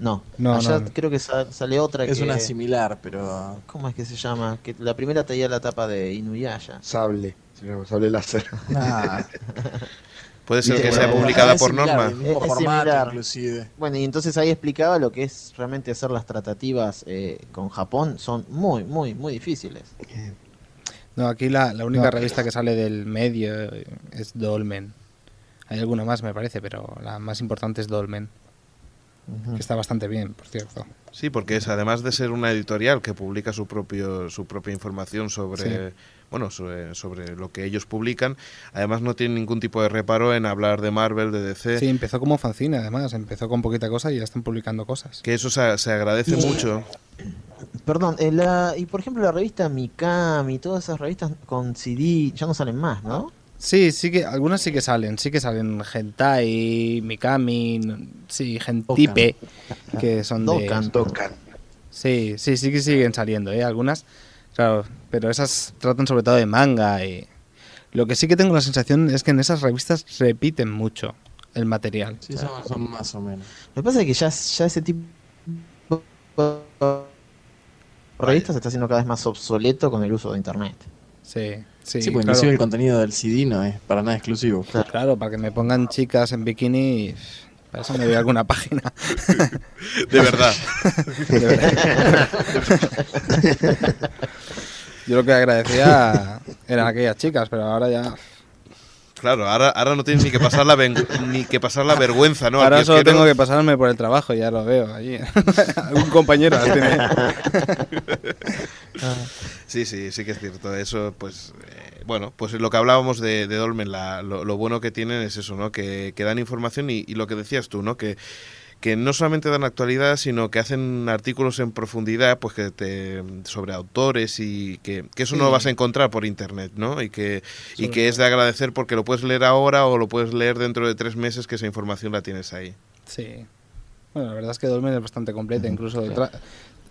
No, No, allá no, no. creo que sa- sale otra Es que una similar, pero. ¿Cómo es que se llama? Que la primera traía la tapa de Inuyasha. Sable, Sable Láser. Ah, Puede ser que sea publicada es por similar, norma. Es- es formato, similar. inclusive. Bueno, y entonces ahí explicaba lo que es realmente hacer las tratativas eh, con Japón. Son muy, muy, muy difíciles. No, aquí la, la única revista que sale del medio eh, es Dolmen. Hay alguna más, me parece, pero la más importante es Dolmen. Que está bastante bien, por cierto. Sí, porque es además de ser una editorial que publica su propio su propia información sobre Sí. bueno sobre, sobre lo que ellos publican, además no tiene ningún tipo de reparo en hablar de Marvel, de DC, Sí, empezó como fanzine, además. Empezó con poquita cosa y ya están publicando cosas. que eso se, se agradece Y- mucho. Perdón, eh, la, y por ejemplo la revista Mikami, todas esas revistas con CD ya no salen más, ¿no? Sí, sí que algunas sí que salen, sí que salen Hentai, Mikami, sí, Gentipe, que son de Dokkan. Sí, sí, sí que siguen saliendo, ¿eh? Algunas, claro, pero esas tratan sobre todo de manga y lo que sí que tengo la sensación es que en esas revistas repiten mucho el material. Sí, son, son más o menos. Lo que pasa es que ya, ya ese tipo de revistas se está haciendo cada vez más obsoleto con el uso de internet. Sí, sí, Sí, pues claro. inclusive el contenido del CD no es para nada exclusivo. Claro, para que me pongan chicas en bikini, para eso me voy a alguna página. De verdad. De verdad. Yo lo que agradecía eran aquellas chicas, pero ahora ya. Claro, ahora, ahora no tienes ni que pasar la ven- ni que pasar la vergüenza, ¿no? Ahora solo tengo que pasarme por el trabajo, ya lo veo allí. Algún compañero tiene. Sí, sí, sí que es cierto. Eso, pues, bueno, pues lo que hablábamos de, de Dolmen, la- lo, lo bueno que tienen es eso, ¿no? Que, que dan información y, y lo que decías tú, ¿no? Que, que no solamente dan actualidad, sino que hacen artículos en profundidad, pues que te, sobre autores y que, que eso no lo vas a encontrar por internet, ¿no? Y que, y que es de agradecer porque lo puedes leer ahora o lo puedes leer dentro de tres meses que esa información la tienes ahí. Sí. Bueno, la verdad es que Dolmen es bastante completa. Incluso tra-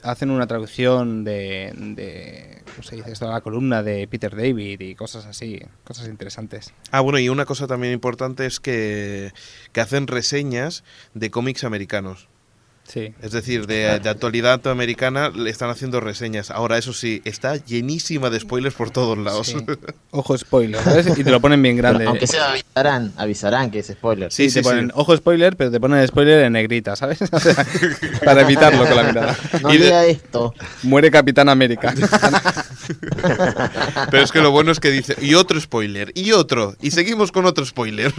hacen una traducción de, de. ¿Cómo se dice esto? La columna de Peter David y cosas así. Cosas interesantes. Ah, bueno, y una cosa también importante es que, que hacen reseñas de cómics americanos. Sí. Es decir, de, de actualidad americana le están haciendo reseñas. Ahora, eso sí, está llenísima de spoilers por todos lados. Sí. Ojo spoiler, ¿sabes? Y te lo ponen bien grande. Pero aunque sea avisarán, avisarán que es spoiler. Sí, Sí, te sí, ponen sí. ojo spoiler, pero te ponen spoiler en negrita, ¿sabes? O sea, para evitarlo con la mirada. No Y de- esto. Muere Capitán América. Pero es que lo bueno es que dice, y otro spoiler, y otro, y seguimos con otro spoiler.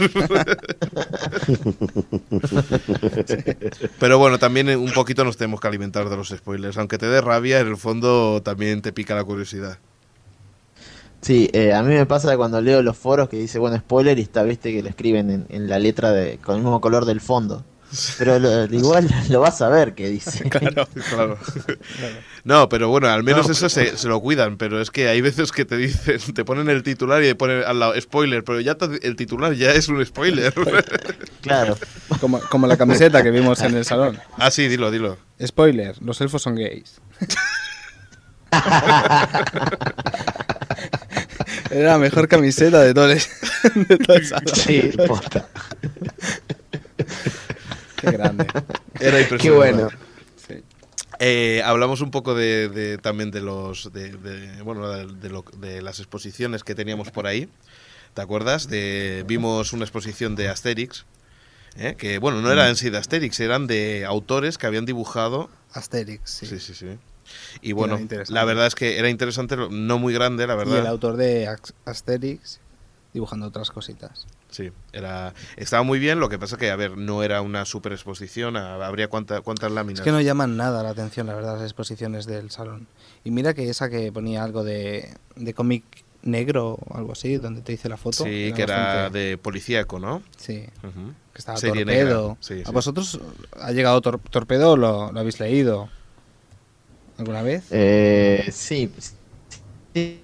Pero bueno, también un poquito nos tenemos que alimentar de los spoilers. Aunque te dé rabia, en el fondo también te pica la curiosidad. Sí, eh, a mí me pasa cuando leo los foros que dice, bueno, spoiler y está, viste, que lo escriben en, en la letra de, con el mismo color del fondo. Pero lo- igual lo vas a ver que dice. Claro. Claro. No, pero bueno, al menos eso se, se lo cuidan, pero es que hay veces que te dicen, te ponen el titular y te ponen al lado spoiler, pero ya te- el titular ya es un spoiler. Claro. Como, como la camiseta que vimos en el salón. ah, sí, dilo, dilo. Spoiler, los elfos son gays. Era la mejor camiseta de todo el, de todo el salón. Sí, posta. Qué grande. Era impresionante. Qué bueno. Sí. Eh, hablamos un poco de, de- también de los de, de- bueno de, de lo- de las exposiciones que teníamos por ahí. ¿Te acuerdas? De, vimos una exposición de Asterix, ¿eh? que bueno, no eran en sí de Asterix, eran de autores que habían dibujado. Asterix, sí. Sí, sí, sí. Y bueno, la verdad es que era interesante, no muy grande, la Y el verdad. autor de Asterix dibujando otras cositas. Sí, era, estaba muy bien, lo que pasa que, a ver, no era una super exposición, habría cuánta- cuántas láminas. Es que no llaman nada la atención, la verdad, las exposiciones del salón. Y mira que esa que ponía algo de, de cómic negro o algo así, donde te dice la foto. Sí, que era bastante- de policíaco, ¿no? Sí, que estaba Serie Torpedo. sí, ¿A vosotros ha llegado Tor- Torpedo? ¿Lo, lo habéis leído alguna vez? Eh, sí, sí,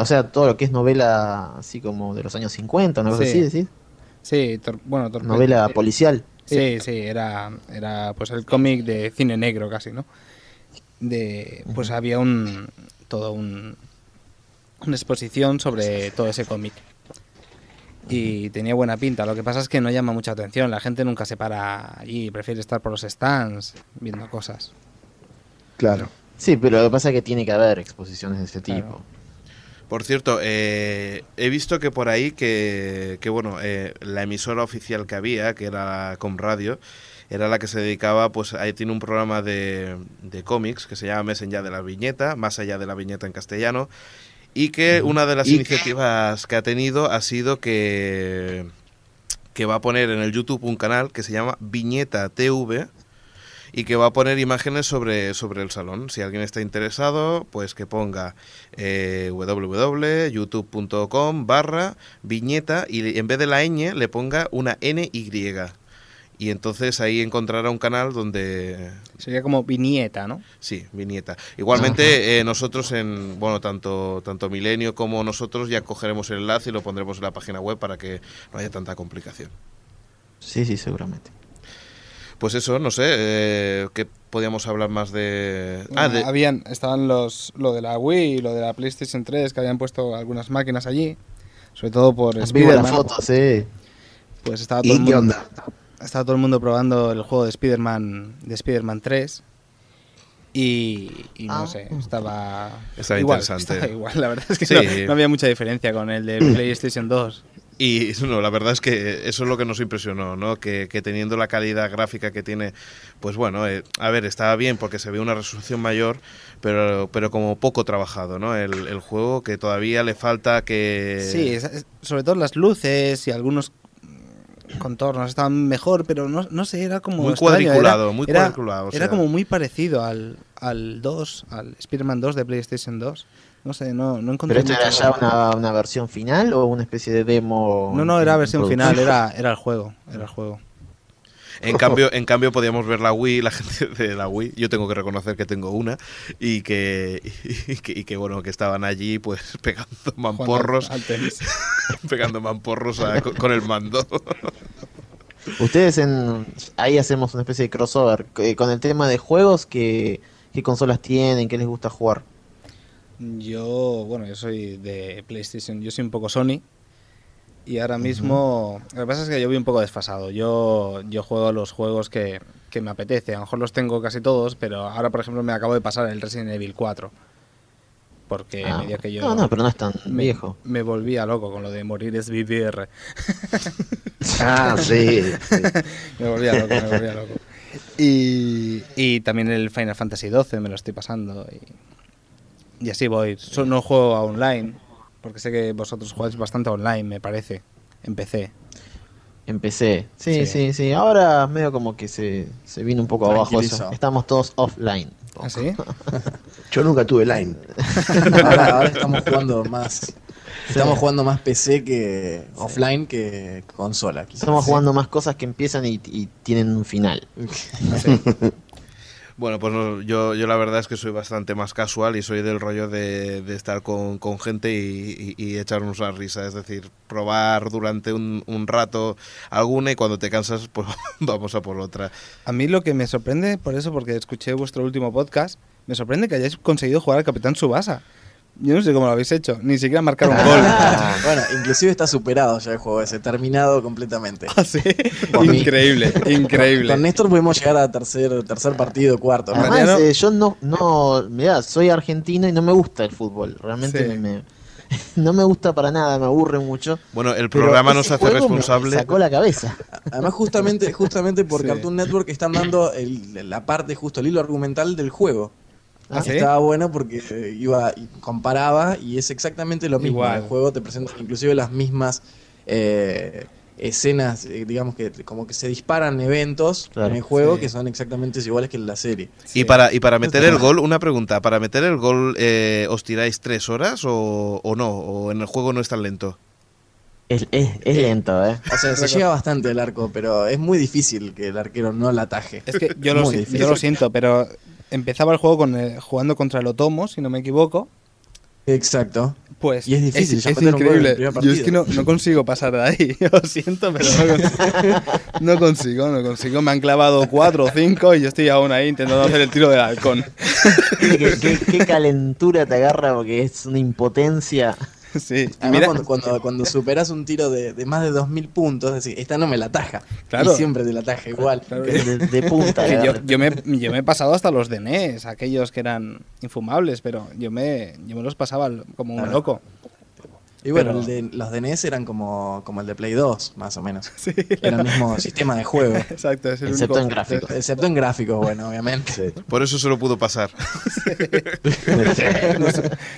O sea, todo lo que es novela así como de los años 50, una cosa Sí. así, decís. Sí, tor- bueno. Novela policial. Sí, sí, era, era pues el cómic de cine negro casi, ¿no? De, pues había un todo un una exposición sobre todo ese cómic. Y tenía buena pinta. Lo que pasa es que no llama mucha atención. La gente nunca se para allí, prefiere estar por los stands viendo cosas. Claro. Sí, pero lo que pasa es que tiene que haber exposiciones de ese Claro. Por cierto, eh, he visto que por ahí que, que, bueno, eh, la emisora oficial que había, que era Com Radio, era la que se dedicaba, pues ahí tiene un programa de, de cómics que se llama Mes allá de la viñeta, más allá de la viñeta en castellano, y que una de las iniciativas que ha tenido ha sido que, que va a poner en el YouTube un canal que se llama Viñeta TV, y que va a poner imágenes sobre, sobre el salón. Si alguien está interesado, pues que ponga eh, www.youtube.com barra viñeta y en vez de la ñ le ponga una NY. Y entonces ahí encontrará un canal donde... Sería como viñeta, ¿no? Sí, viñeta. Igualmente eh, nosotros en, bueno, tanto, tanto Milenio como nosotros ya cogeremos el enlace y lo pondremos en la página web para que no haya tanta complicación. Sí, sí, seguramente. Pues eso, no sé, eh, ¿qué podíamos hablar más de...? Ah, de... habían, estaban los, lo de la Wii y lo de la PlayStation 3 que habían puesto algunas máquinas allí, sobre todo por Spider-Man. fotos, sí. Pues estaba todo, ¿Y el qué mundo, onda? estaba todo el mundo probando el juego de Spider-Man de Spider-Man 3 y, y no Ah. sé, estaba, Estaba igual, interesante. estaba igual, la verdad es que Sí. no, no había mucha diferencia con el de PlayStation 2. Y no, la verdad es que eso es lo que nos impresionó, ¿no? Que, que teniendo la calidad gráfica que tiene, pues bueno, eh, a ver, estaba bien porque se ve una resolución mayor, pero, pero como poco trabajado, ¿no? El, el juego que todavía le falta que... Sí, es- es- sobre todo las luces y algunos contornos estaban mejor, pero no, no sé, era como Muy extraño, era- cuadriculado, muy era- cuadriculado, o Era como muy parecido al, al 2, al Spider-Man 2 de PlayStation 2. No sé, no, no encontré ¿Pero esto era ya una, una versión final o una especie de demo? No, no, era versión producción? final, era, era el juego, era el juego. En cambio, en cambio podíamos ver la Wii, la gente de la Wii, yo tengo que reconocer que tengo una, y que, y que, y que, bueno, que estaban allí pues pegando mamporros, al tenis. pegando mamporros a- con, con el mando. Ustedes en... Ahí hacemos una especie de crossover. eh, Con el tema de juegos, ¿qué, qué consolas tienen? ¿Qué les gusta jugar? Yo, bueno, yo soy de PlayStation, yo soy un poco Sony. Y ahora mismo, lo que pasa es que yo voy un poco desfasado. Yo, yo juego los juegos que, que me apetece. A lo mejor los tengo casi todos, pero ahora, por ejemplo, me acabo de pasar el Resident Evil 4. Porque Ah, a medida que yo no, no, pero no es tan me, viejo. me volvía loco con lo de morir es vivir. Ah, sí. sí. me volvía loco, me volvía loco. Y, y también el Final Fantasy XII me lo estoy pasando. Y, y así voy. No juego a online, porque sé que vosotros jugáis bastante online, me parece. En PC. Empecé. Sí, Sí. sí, sí. Ahora medio como que se, se vino un poco abajo eso. Estamos todos offline. ¿Ah, sí? Yo nunca tuve Line. Ahora, ahora estamos jugando más Estamos jugando más PC que offline que consola. quizás. Estamos jugando más cosas que empiezan y, y tienen un final. Bueno, pues no, yo, yo la verdad es que soy bastante más casual y soy del rollo de, de estar con, con gente y, echarnos una risa. Es decir, probar durante un, un rato alguna y cuando te cansas, pues vamos a por otra. A mí lo que me sorprende, por eso, porque escuché vuestro último podcast, me sorprende que hayáis conseguido jugar al Capitán Subasa. Yo no sé cómo lo habéis hecho, ni siquiera marcar un gol. Bueno, inclusive está superado ya el juego ese, terminado completamente. Ah, sí. Increíble, increíble. Con Néstor pudimos llegar a tercer, tercer partido, cuarto. ¿no? Además, eh, yo no, no, mirá, soy argentino y no me gusta el fútbol. Realmente Sí. me, no me gusta para nada, me aburre mucho. Bueno, el programa nos hace me responsable. sacó la cabeza. Además, justamente, justamente por Sí. Cartoon Network están dando el- la parte, justo el hilo argumental del juego. ¿Ah, sí? Estaba bueno porque iba y comparaba y es exactamente lo mismo. Igual. El juego te presenta inclusive las mismas eh, escenas, eh, digamos que como que se disparan eventos Claro. en el juego Sí. que son exactamente iguales que en la serie. Y para, y para meter el gol, una pregunta, ¿para meter el gol eh, os tiráis tres horas o, o no? ¿O en el juego no es tan lento? Es, es, es lento, ¿eh? O sea, se llega bastante el arco, pero es muy difícil que el arquero no la ataje. Es que yo lo, si- yo lo siento, pero empezaba el juego con, eh, jugando contra el Otomo, si no me equivoco. Exacto. Pues Y es difícil, es, el increíble. Yo es que no, consigo pasar de ahí. Lo siento, pero no consigo. No consigo, no consigo. Me han clavado cuatro o cinco y yo estoy aún ahí intentando hacer el tiro del halcón. Qué, qué- qué calentura te agarra porque es una impotencia. Sí. Además, mira, cuando, cuando, cuando superas un tiro de, de más de 2000 puntos, es decir, esta no me la ataja. Claro. Y siempre te la ataja igual. Claro. De, de punta. que le yo, yo me, yo me he pasado hasta los de NES, aquellos que eran infumables, pero yo me, yo me los pasaba como un Claro. loco. Y bueno, Pero- el de, los de NES eran como, como el de Play 2, más o menos. Era el mismo sistema de juego. Exacto, es el Excepto único- en gráficos. Excepto en gráficos, bueno, obviamente. Por eso se lo pudo pasar.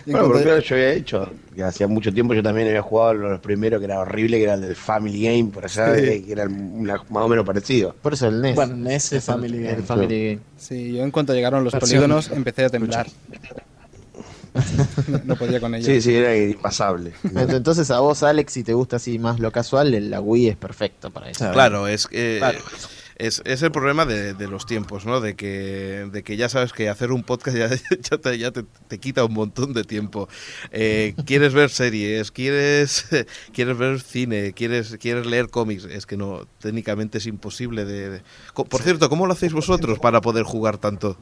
Y en Bueno, porque yo había hecho, que hacía mucho tiempo yo también había jugado los primeros que era horrible, que era el del Family Game, por allá, Sí. que era una- más o menos parecido. Por eso el NES. Bueno, NES es Family Game. el Family Game. Sí, yo en cuanto llegaron los Versión- polígonos empecé a temblar. No, no podía con ellos. Sí, sí, era impasable. Ent- Entonces a vos, Alex, si te gusta así más lo casual, el- la Wii es perfecto para eso. Claro. Es que Claro. es, es el problema de, de los tiempos, ¿no? De que, de que ya sabes que hacer un podcast ya, ya te, ya te- te quita un montón de tiempo. Eh, quieres ver series, quieres, quieres ver cine, quieres, quieres leer cómics. Es que no, técnicamente es imposible de... Por cierto, ¿cómo lo hacéis vosotros para poder jugar tanto?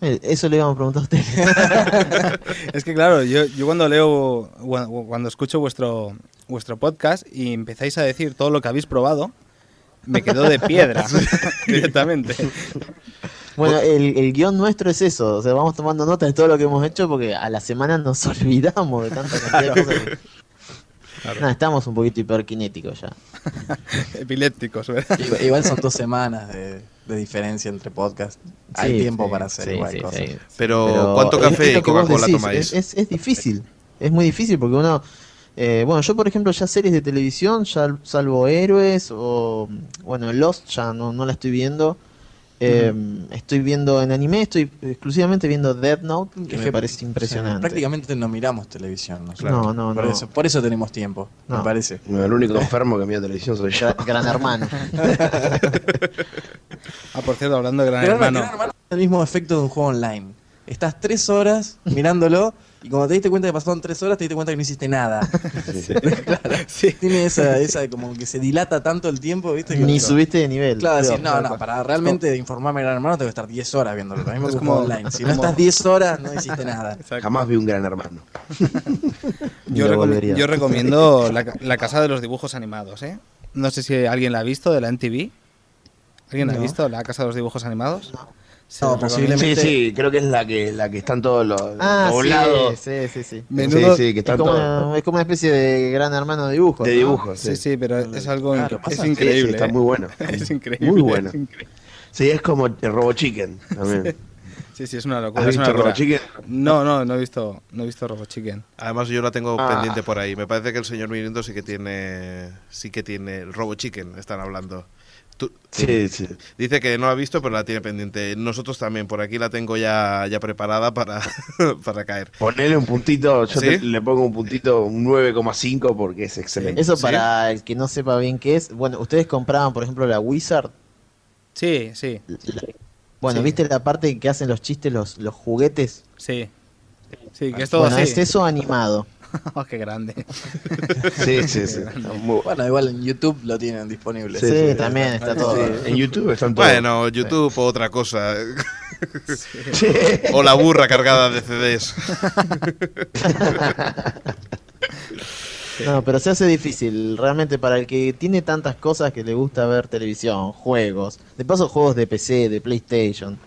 Eh, Eso le íbamos a preguntar a usted. Es que claro, yo, yo cuando leo, cuando, cuando escucho vuestro, vuestro podcast y empezáis a decir todo lo que habéis probado, me quedo de piedra directamente. Bueno, el, el guion nuestro es eso. O sea, vamos tomando nota de todo lo que hemos hecho porque a la semana nos olvidamos de tanta cantidad de cosas. que- Nada, estamos un poquito hiperkinéticos ya. Epilépticos, ¿verdad? Igual, igual son dos semanas de, de diferencia entre podcasts. Hay Sí, tiempo sí, para hacer sí, igual sí, cosas. sí. Pero, Pero ¿cuánto es- es café y Coca-Cola tomáis? Es, es- es difícil. Es muy difícil porque uno. eh, bueno, yo por ejemplo, ya series de televisión, ya salvo Héroes o. Bueno, Lost ya no, no la estoy viendo. Eh, Estoy viendo en anime, estoy exclusivamente viendo Death Note, que me parece impresionante. Prácticamente no miramos televisión. nosotros. No, no, por no. Eso, por eso tenemos tiempo, No. me parece. No, el único enfermo que mira televisión soy yo. Gra- Gran hermano. Ah, por cierto, hablando de Gran Gran Hermano. Gran Hermano es el mismo efecto de un juego online. Estás tres horas mirándolo y cuando te diste cuenta que pasaron tres horas, te diste cuenta que no hiciste nada. Claro. Tiene esa, esa como que se dilata tanto el tiempo, ¿viste? Que Ni no- subiste de nivel. Claro, decir, no, no, para realmente informarme de Gran Hermano tengo que estar 10 horas viéndolo. Lo mismo Es como- online. Si no estás 10 horas, no hiciste nada. Exacto. Jamás vi un gran hermano. Yo, recom- recomiendo la, ca- la Casa de los Dibujos Animados, ¿eh? No sé si alguien la ha visto de la NTV. ¿Alguien la ha No. visto la Casa de los Dibujos Animados? Se No, posiblemente- Sí, sí, creo que es la que, la que están todos los Ah, doblados. sí, sí, sí. Menudo- Sí, sí, que Es están como, todos una, es como una especie de gran hermano de dibujo. de ¿no? dibujos. Sí, sí, pero es algo Claro, inc- pasa. es increíble. Sí, está ¿eh? muy bueno. Es increíble. Muy bueno. es increíble. Sí, es como el Robo Chicken también. Sí, sí, es una locura. ¿Has es una visto Robo. Chicken? No, no, no he visto, no he visto Robo Chicken. Además yo la tengo Ah. pendiente por ahí. Me parece que el señor Mirindo sí que tiene sí que tiene el Robo Chicken, están hablando. Tú- Sí, sí. Dice que no la ha visto, pero la tiene pendiente. Nosotros también, por aquí la tengo ya, ya preparada para, para caer. Ponele un puntito, yo te- le pongo un puntito, un 9,5 porque es excelente. Eso ¿Sí? para el que no sepa bien qué es. Bueno, ustedes compraban, por ejemplo, la Wizard. Sí, sí, Bueno, Sí. ¿viste la parte que hacen los chistes, los, los juguetes? sí. Sí, que es todo bueno, así. es eso animado. Oh, qué grande. Sí, sí, sí. Muy- Bueno, igual en YouTube lo tienen disponible. Sí, sí, sí. también está todo. Sí, en YouTube están todos. Bueno, YouTube o otra cosa. Sí. O la burra cargada de CDs. No, pero se hace difícil. Realmente para el que tiene tantas cosas que le gusta ver televisión, juegos, de paso juegos de PC, de PlayStation.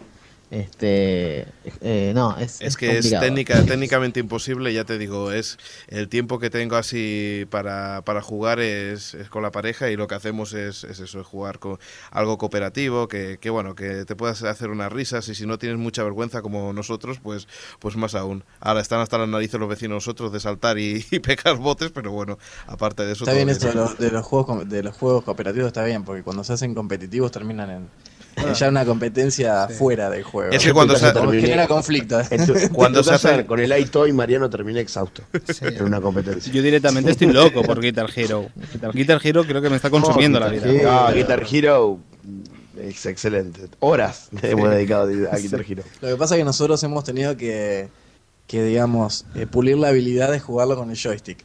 Este, eh, no, es, Es que es técnica, técnicamente imposible, ya te digo, es el tiempo que tengo así para, para jugar es, es con la pareja y lo que hacemos es, es eso, es jugar con algo cooperativo, que, que bueno, que te puedas hacer unas risas y si no tienes mucha vergüenza como nosotros, pues, pues más aún. Ahora están hasta las narices los vecinos nosotros de saltar y, y pegar botes, pero bueno, aparte de eso... Está todo bien bien. eso de los, de los juegos com- de los juegos cooperativos está bien, porque cuando se hacen competitivos terminan en, en ya una competencia fuera del juego. Es que cuando se- terminé- genera conflicto. En tu- Cuando se hace- con el iToy, Mariano termina exhausto en una competencia. Yo directamente estoy loco por Guitar Hero. Guitar, Guitar Hero creo que me está consumiendo la vida. Guitar Hero. Ah, Guitar Hero es excelente. Horas hemos dedicado a Guitar Hero. Lo que pasa es que nosotros hemos tenido que, que digamos, eh, pulir la habilidad de jugarlo con el joystick.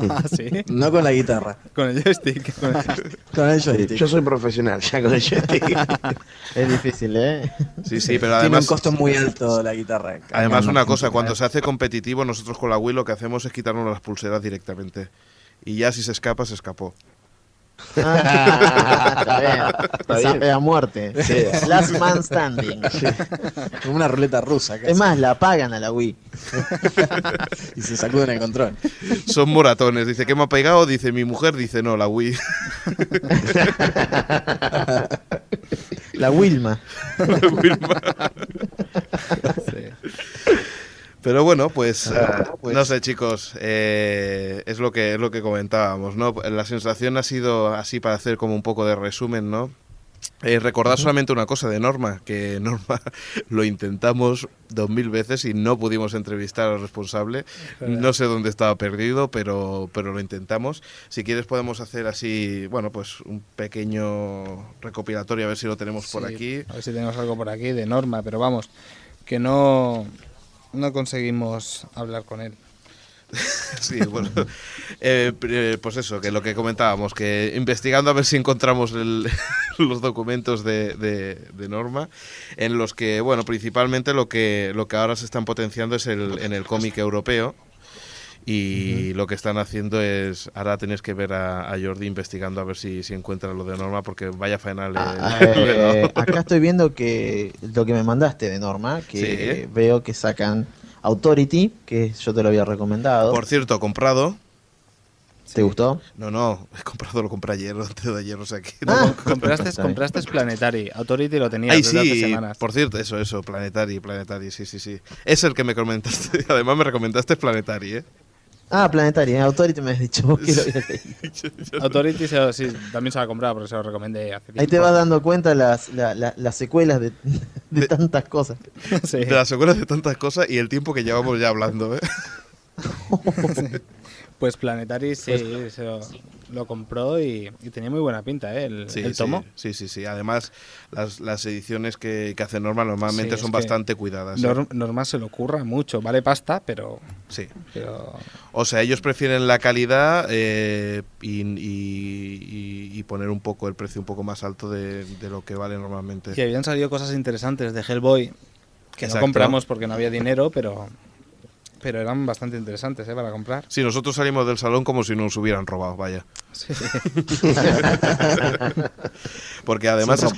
Ah, sí. No con la guitarra, Con el joystick. con el- con el Sí, joystick. yo soy profesional ya con el joystick. Es difícil, ¿eh? Sí, sí, pero Tiene además... un costo muy alto la guitarra. Además, Cañón, una cosa, cuando se hace competitivo, nosotros con la Wii lo que hacemos es quitarnos las pulseras directamente. Y ya si se escapa, se escapó. Ah, está bien. Está a muerte. Last man standing. Como una ruleta rusa. casi. Es más, la apagan a la Wii. Y se sacuden el control. Son moratones. Dice, ¿qué me ha pegado? Dice, mi mujer. Dice, no, la Wii. La Wilma. Pero bueno, pues, Ah, eh, no sé, chicos, eh, es lo que es lo que comentábamos, ¿no? La sensación ha sido así para hacer como un poco de resumen, ¿no? Eh, recordar solamente una cosa de Norma, que Norma lo intentamos dos mil veces y no pudimos entrevistar al responsable. No sé dónde estaba perdido, pero, pero lo intentamos. Si quieres podemos hacer así, bueno, pues un pequeño recopilatorio, a ver si lo tenemos por aquí. A ver si tenemos algo por aquí de Norma, pero vamos, que no, no conseguimos hablar con él. Sí, bueno, eh, pues eso, que lo que comentábamos, que investigando a ver si encontramos el- los documentos de, de- de Norma, en los que, bueno, principalmente lo que, lo que ahora se están potenciando es el, en el cómic europeo. Y lo que están haciendo es, ahora tenéis que ver a, a Jordi investigando a ver si, si encuentra lo de Norma, porque vaya faena le- Ah, le he eh, acá estoy viendo que lo que me mandaste de Norma, que Sí. veo que sacan Authority, que yo te lo había recomendado. Por cierto, comprado. ¿Te gustó? No, no, he comprado, lo compré ayer, antes de ayer, o sea que... Ah, Compraste, compraste Planetary. Authority lo tenía Ay, desde hace sí, semanas. por cierto, eso, eso, Planetary, Planetary, sí, sí, sí. Es el que me comentaste, además me recomendaste Planetary, ¿eh? Ah, Planetaria, Authority me has dicho vos que lo habías leído. Authority se- sí, también se la ha comprado porque se lo recomendé hace tiempo. Ahí te vas dando cuenta las, la- la- las secuelas de, de tantas cosas. Sí. De las secuelas de tantas cosas y el tiempo que llevamos ya hablando, ¿eh? Pues Planetary sí, se lo, lo compró y, y tenía muy buena pinta, ¿eh? El, Sí, el tomo. Sí, sí, sí. Además, las, las ediciones que, que hace Norma normalmente Sí, son bastante cuidadas. ¿eh? Norm- Norma se lo curra mucho. Vale pasta, pero... Sí. pero O sea, ellos prefieren la calidad eh, y, y- y- y poner un poco el precio un poco más alto de, de lo que vale normalmente. que habían salido cosas interesantes de Hellboy que Exacto. no compramos porque no había dinero, pero pero eran bastante interesantes ¿eh? para comprar. Sí, nosotros salimos del salón como si nos hubieran robado, vaya. Sí. Porque además, es-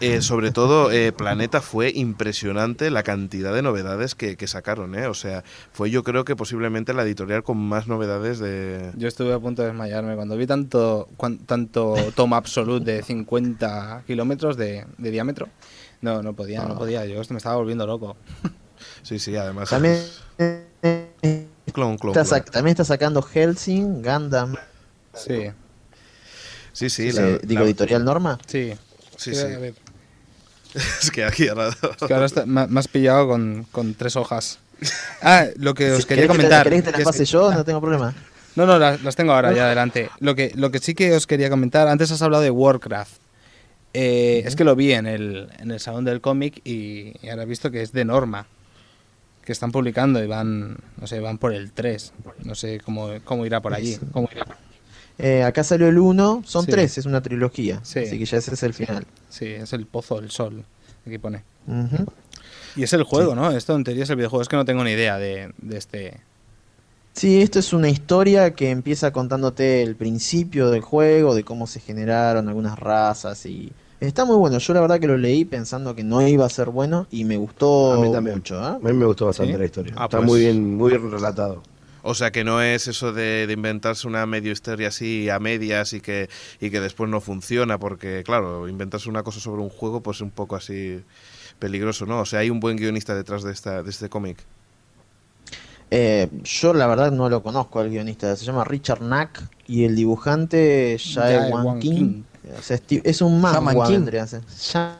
eh, sobre todo, eh, Planeta fue impresionante la cantidad de novedades que, que sacaron, ¿eh? O sea, fue yo creo que posiblemente la editorial con más novedades de... Yo estuve a punto de desmayarme cuando vi tanto cuan- tanto toma absolute de 50 kilómetros de, de diámetro. No, no podía, no podía. Yo me estaba volviendo loco. Sí, sí, además... También, Clon, clon, está, clon. sac- también está sacando Helsing, Gundam. Sí. Sí, sí. Eh, la- digo, la- editorial Norma. Sí. Sí, Sí, sí. a ver. es que aquí ahora... Es que ahora está- me, me has pillado con, con tres hojas. Ah, lo que os Si quería querés que te- comentar. ¿Querés que te que las pase yo? No tengo problema. No, no, las, las tengo ahora ya adelante. Lo que, lo que sí que os quería comentar, antes has hablado de Warcraft. Eh, Es que lo vi en el, en el salón del cómic y, y ahora he visto que es de norma. Que están publicando y van, no sé, van por el 3. No sé cómo, cómo irá por allí. cómo irá. Eh, acá salió el 1, son Sí. tres, es una trilogía. Sí. Así que ya ese es el final. Sí, es el Pozo del Sol. Aquí pone. Y es el juego, ¿no? Esto en teoría es el videojuego. Es que no tengo ni idea de, de este. Sí, esto es una historia que empieza contándote el principio del juego, de cómo se generaron algunas razas y está muy bueno. Yo la verdad que lo leí pensando que no iba a ser bueno y me gustó A mí también. mucho. ¿ah? A mí me gustó bastante ¿Sí? la historia. Ah, Está pues. muy bien, muy bien relatado. O sea que no es eso de, de inventarse una medio historia así a medias y que, y que después no funciona, porque claro, inventarse una cosa sobre un juego pues es un poco así peligroso, ¿no? O sea, hay un buen guionista detrás de, esta, de este cómic. Eh, yo la verdad no lo conozco al guionista, se llama Richard Knack y el dibujante Jae Wan King. King. O sea, es un Shaman manga King. vendría a ser. Shaman-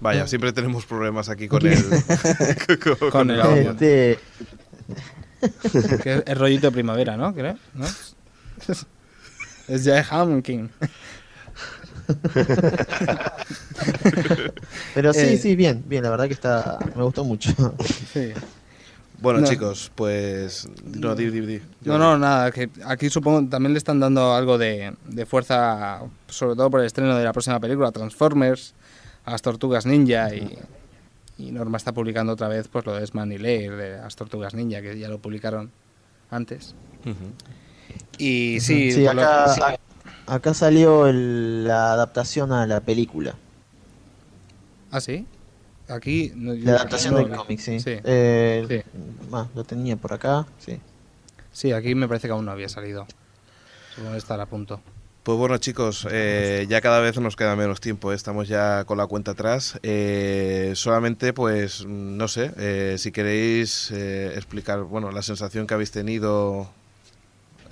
Vaya, siempre tenemos problemas aquí con el, con, Con el audio. Este, Que es rollito de primavera, ¿no? Creo, ¿no? Es Jae Ham King. pero sí, Eh. sí, bien, bien, la verdad que está, me gustó mucho. Sí. Bueno, No. chicos, pues... No, di, di, di. No, no, nada, que aquí supongo también le están dando algo de, de fuerza, sobre todo por el estreno de la próxima película, Transformers, a las Tortugas Ninja y, y Norma está publicando otra vez pues lo de Esman y Leir de las Tortugas Ninja, que ya lo publicaron antes. Y sí, Sí, por lo- acá, sí. acá salió el- la adaptación a la película. ¿Ah, sí? Aquí... no, La adaptación no- del cómic, sí. Sí. Eh, Sí. ah, lo tenía por acá, sí. Sí, aquí me parece que aún no había salido. Supongo que estará a punto. Pues bueno chicos, eh, ya cada vez nos queda menos tiempo, ¿eh? estamos ya con la cuenta atrás. Eh, solamente pues, no sé, eh, si queréis eh, explicar, bueno, la sensación que habéis tenido,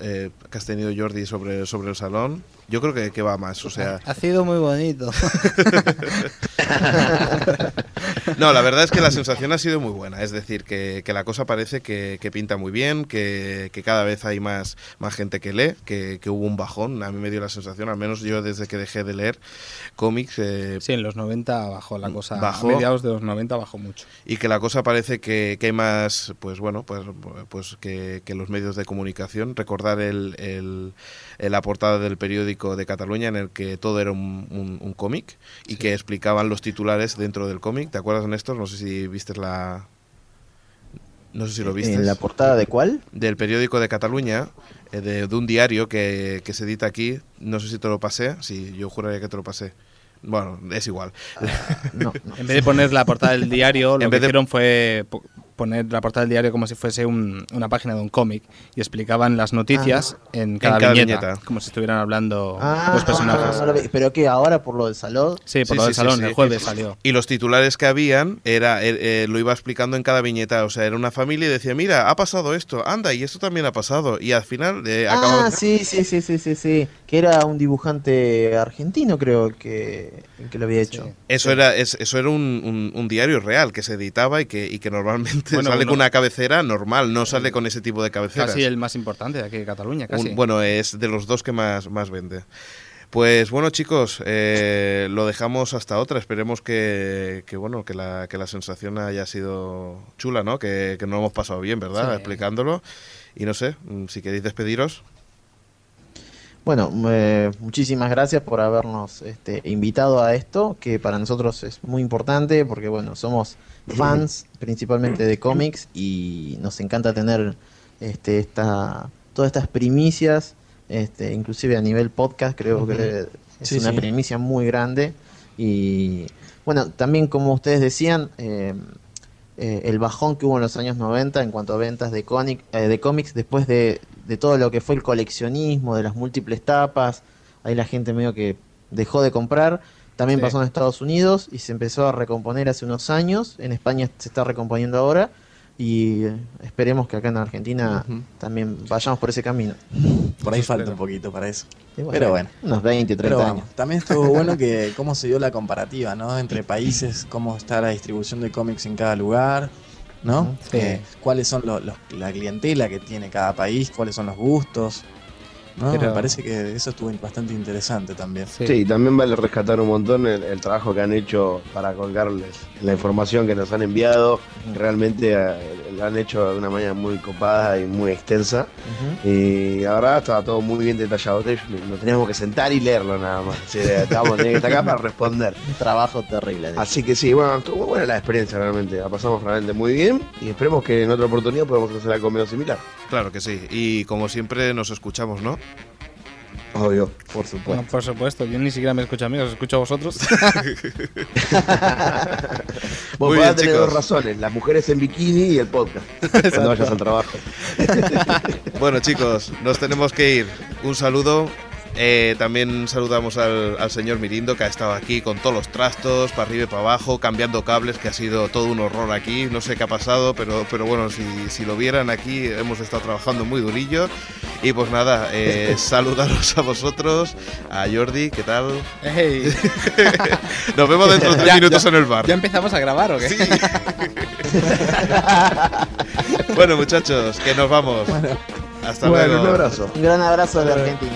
eh, que has tenido Jordi sobre, sobre el salón, yo creo que, que va más, o sea... Ha sido muy bonito. No, la verdad es que la sensación ha sido muy buena. Es decir, que, que la cosa parece que, que pinta muy bien, que, que cada vez hay más, más gente que lee, que, hubo un bajón. A mí me dio la sensación, al menos yo desde que dejé de leer cómics, eh, Sí, en los 90 bajó la cosa. Bajó. A mediados de los 90 bajó mucho. y que la cosa parece que, hay más, pues bueno, pues, pues que, que los medios de comunicación. Recordar el, el- el- la portada del periódico de Cataluña en el que todo era un, un- un cómic y que explicaban los titulares dentro del cómic. ¿Te acuerdas, Néstor? No sé si viste la... No sé si lo viste. ¿En la portada de cuál? del periódico de Cataluña, eh, de, de un diario que, que se edita aquí. No sé si te lo pasé, sí, yo juraría que te lo pasé. Bueno, es igual. No, no. En vez de poner la portada del diario, lo En que vez de- hicieron fue poner la portada del diario como si fuese un- una página de un cómic y explicaban las noticias en cada, cada viñeta, viñeta. como si estuvieran hablando Ah, los personajes. pero que ahora por lo del salón. Sí, por Sí, lo del sí, sí, salón, sí. el jueves salió. Y los titulares que habían era eh, eh, lo iba explicando en cada viñeta. O sea, era una familia y decía, mira, ha pasado esto, anda, y esto también ha pasado. Y al final eh, Ah, acababa- sí, sí, sí, sí, sí, sí. Que era un dibujante argentino, creo que, que lo había hecho. Eso era, es- eso era un, un- un diario real que se editaba y que, y que normalmente Bueno, sale uno- con una cabecera normal, no sale con ese tipo de cabeceras. Casi el más importante de aquí de Cataluña, casi. Un- bueno, es de los dos que más, más vende. Pues bueno, chicos, eh, lo dejamos hasta otra. Esperemos que, que, bueno, que la, que la sensación haya sido chula, ¿no? Que, que nos lo hemos pasado bien, ¿verdad? Sí. Explicándolo. Y no sé, si queréis despediros. Bueno, eh, muchísimas gracias por habernos este, invitado a esto, que para nosotros es muy importante porque, bueno, somos fans principalmente de cómics y nos encanta tener este, esta, todas estas primicias, este, inclusive a nivel podcast, creo que es Sí, una sí. primicia muy grande. Y bueno, también como ustedes decían, eh, eh, el bajón que hubo en los años 90 en cuanto a ventas de, cómic, eh, de cómics después de, de todo lo que fue el coleccionismo, de las múltiples tapas, ahí la gente medio que dejó de comprar. También Sí. pasó en Estados Unidos y se empezó a recomponer hace unos años. En España se está recomponiendo ahora. Y eh, esperemos que acá en Argentina Ujú. también vayamos por ese camino. Por ahí falta un poquito para eso. Y Pero bueno. Unos 20, 30 Pero vamos, años. también estuvo bueno que cómo se dio la comparativa, ¿no? Entre países, cómo está la distribución de cómics en cada lugar, ¿no? Sí. Eh, cuáles son los, los- la clientela que tiene cada país, cuáles son los gustos. Pero- Me parece que eso estuvo bastante interesante también. Sí. Sí, también vale rescatar un montón el, el trabajo que han hecho para colgarles la información que nos han enviado. Realmente eh, lo han hecho de una manera muy copada y muy extensa. Ujú. Y la verdad estaba todo muy bien detallado. Nos teníamos que sentar y leerlo nada más. Sí, estábamos teníamos que estar acá para responder. Un trabajo terrible. Así que sí, bueno, estuvo muy buena la experiencia realmente. La pasamos realmente muy bien y esperemos que en otra oportunidad podamos hacer algo medio similar. Claro que sí. Y como siempre nos escuchamos, ¿no? Obvio. por supuesto. Bueno, por supuesto, yo ni siquiera me escucho a mí, os escucho a vosotros. Vos Muy podés bien, tener dos razones, las mujeres en bikini y el podcast. Cuando vayas al trabajo. Bueno, chicos, nos tenemos que ir. Un saludo. Eh, también saludamos al, al señor Mirindo que ha estado aquí con todos los trastos, para arriba y para abajo, cambiando cables, que ha sido todo un horror aquí. No sé qué ha pasado, pero, pero bueno, si, si lo vieran aquí, hemos estado trabajando muy durillo. Y pues nada, eh, saludaros a vosotros, a Jordi, ¿qué tal? Ey, Nos vemos dentro de tres Ya, minutos ya. en el bar. ¿Ya empezamos a grabar o qué? Bueno, muchachos, que nos vamos. Hasta Bueno, luego. un abrazo. Un gran abrazo de Argentina.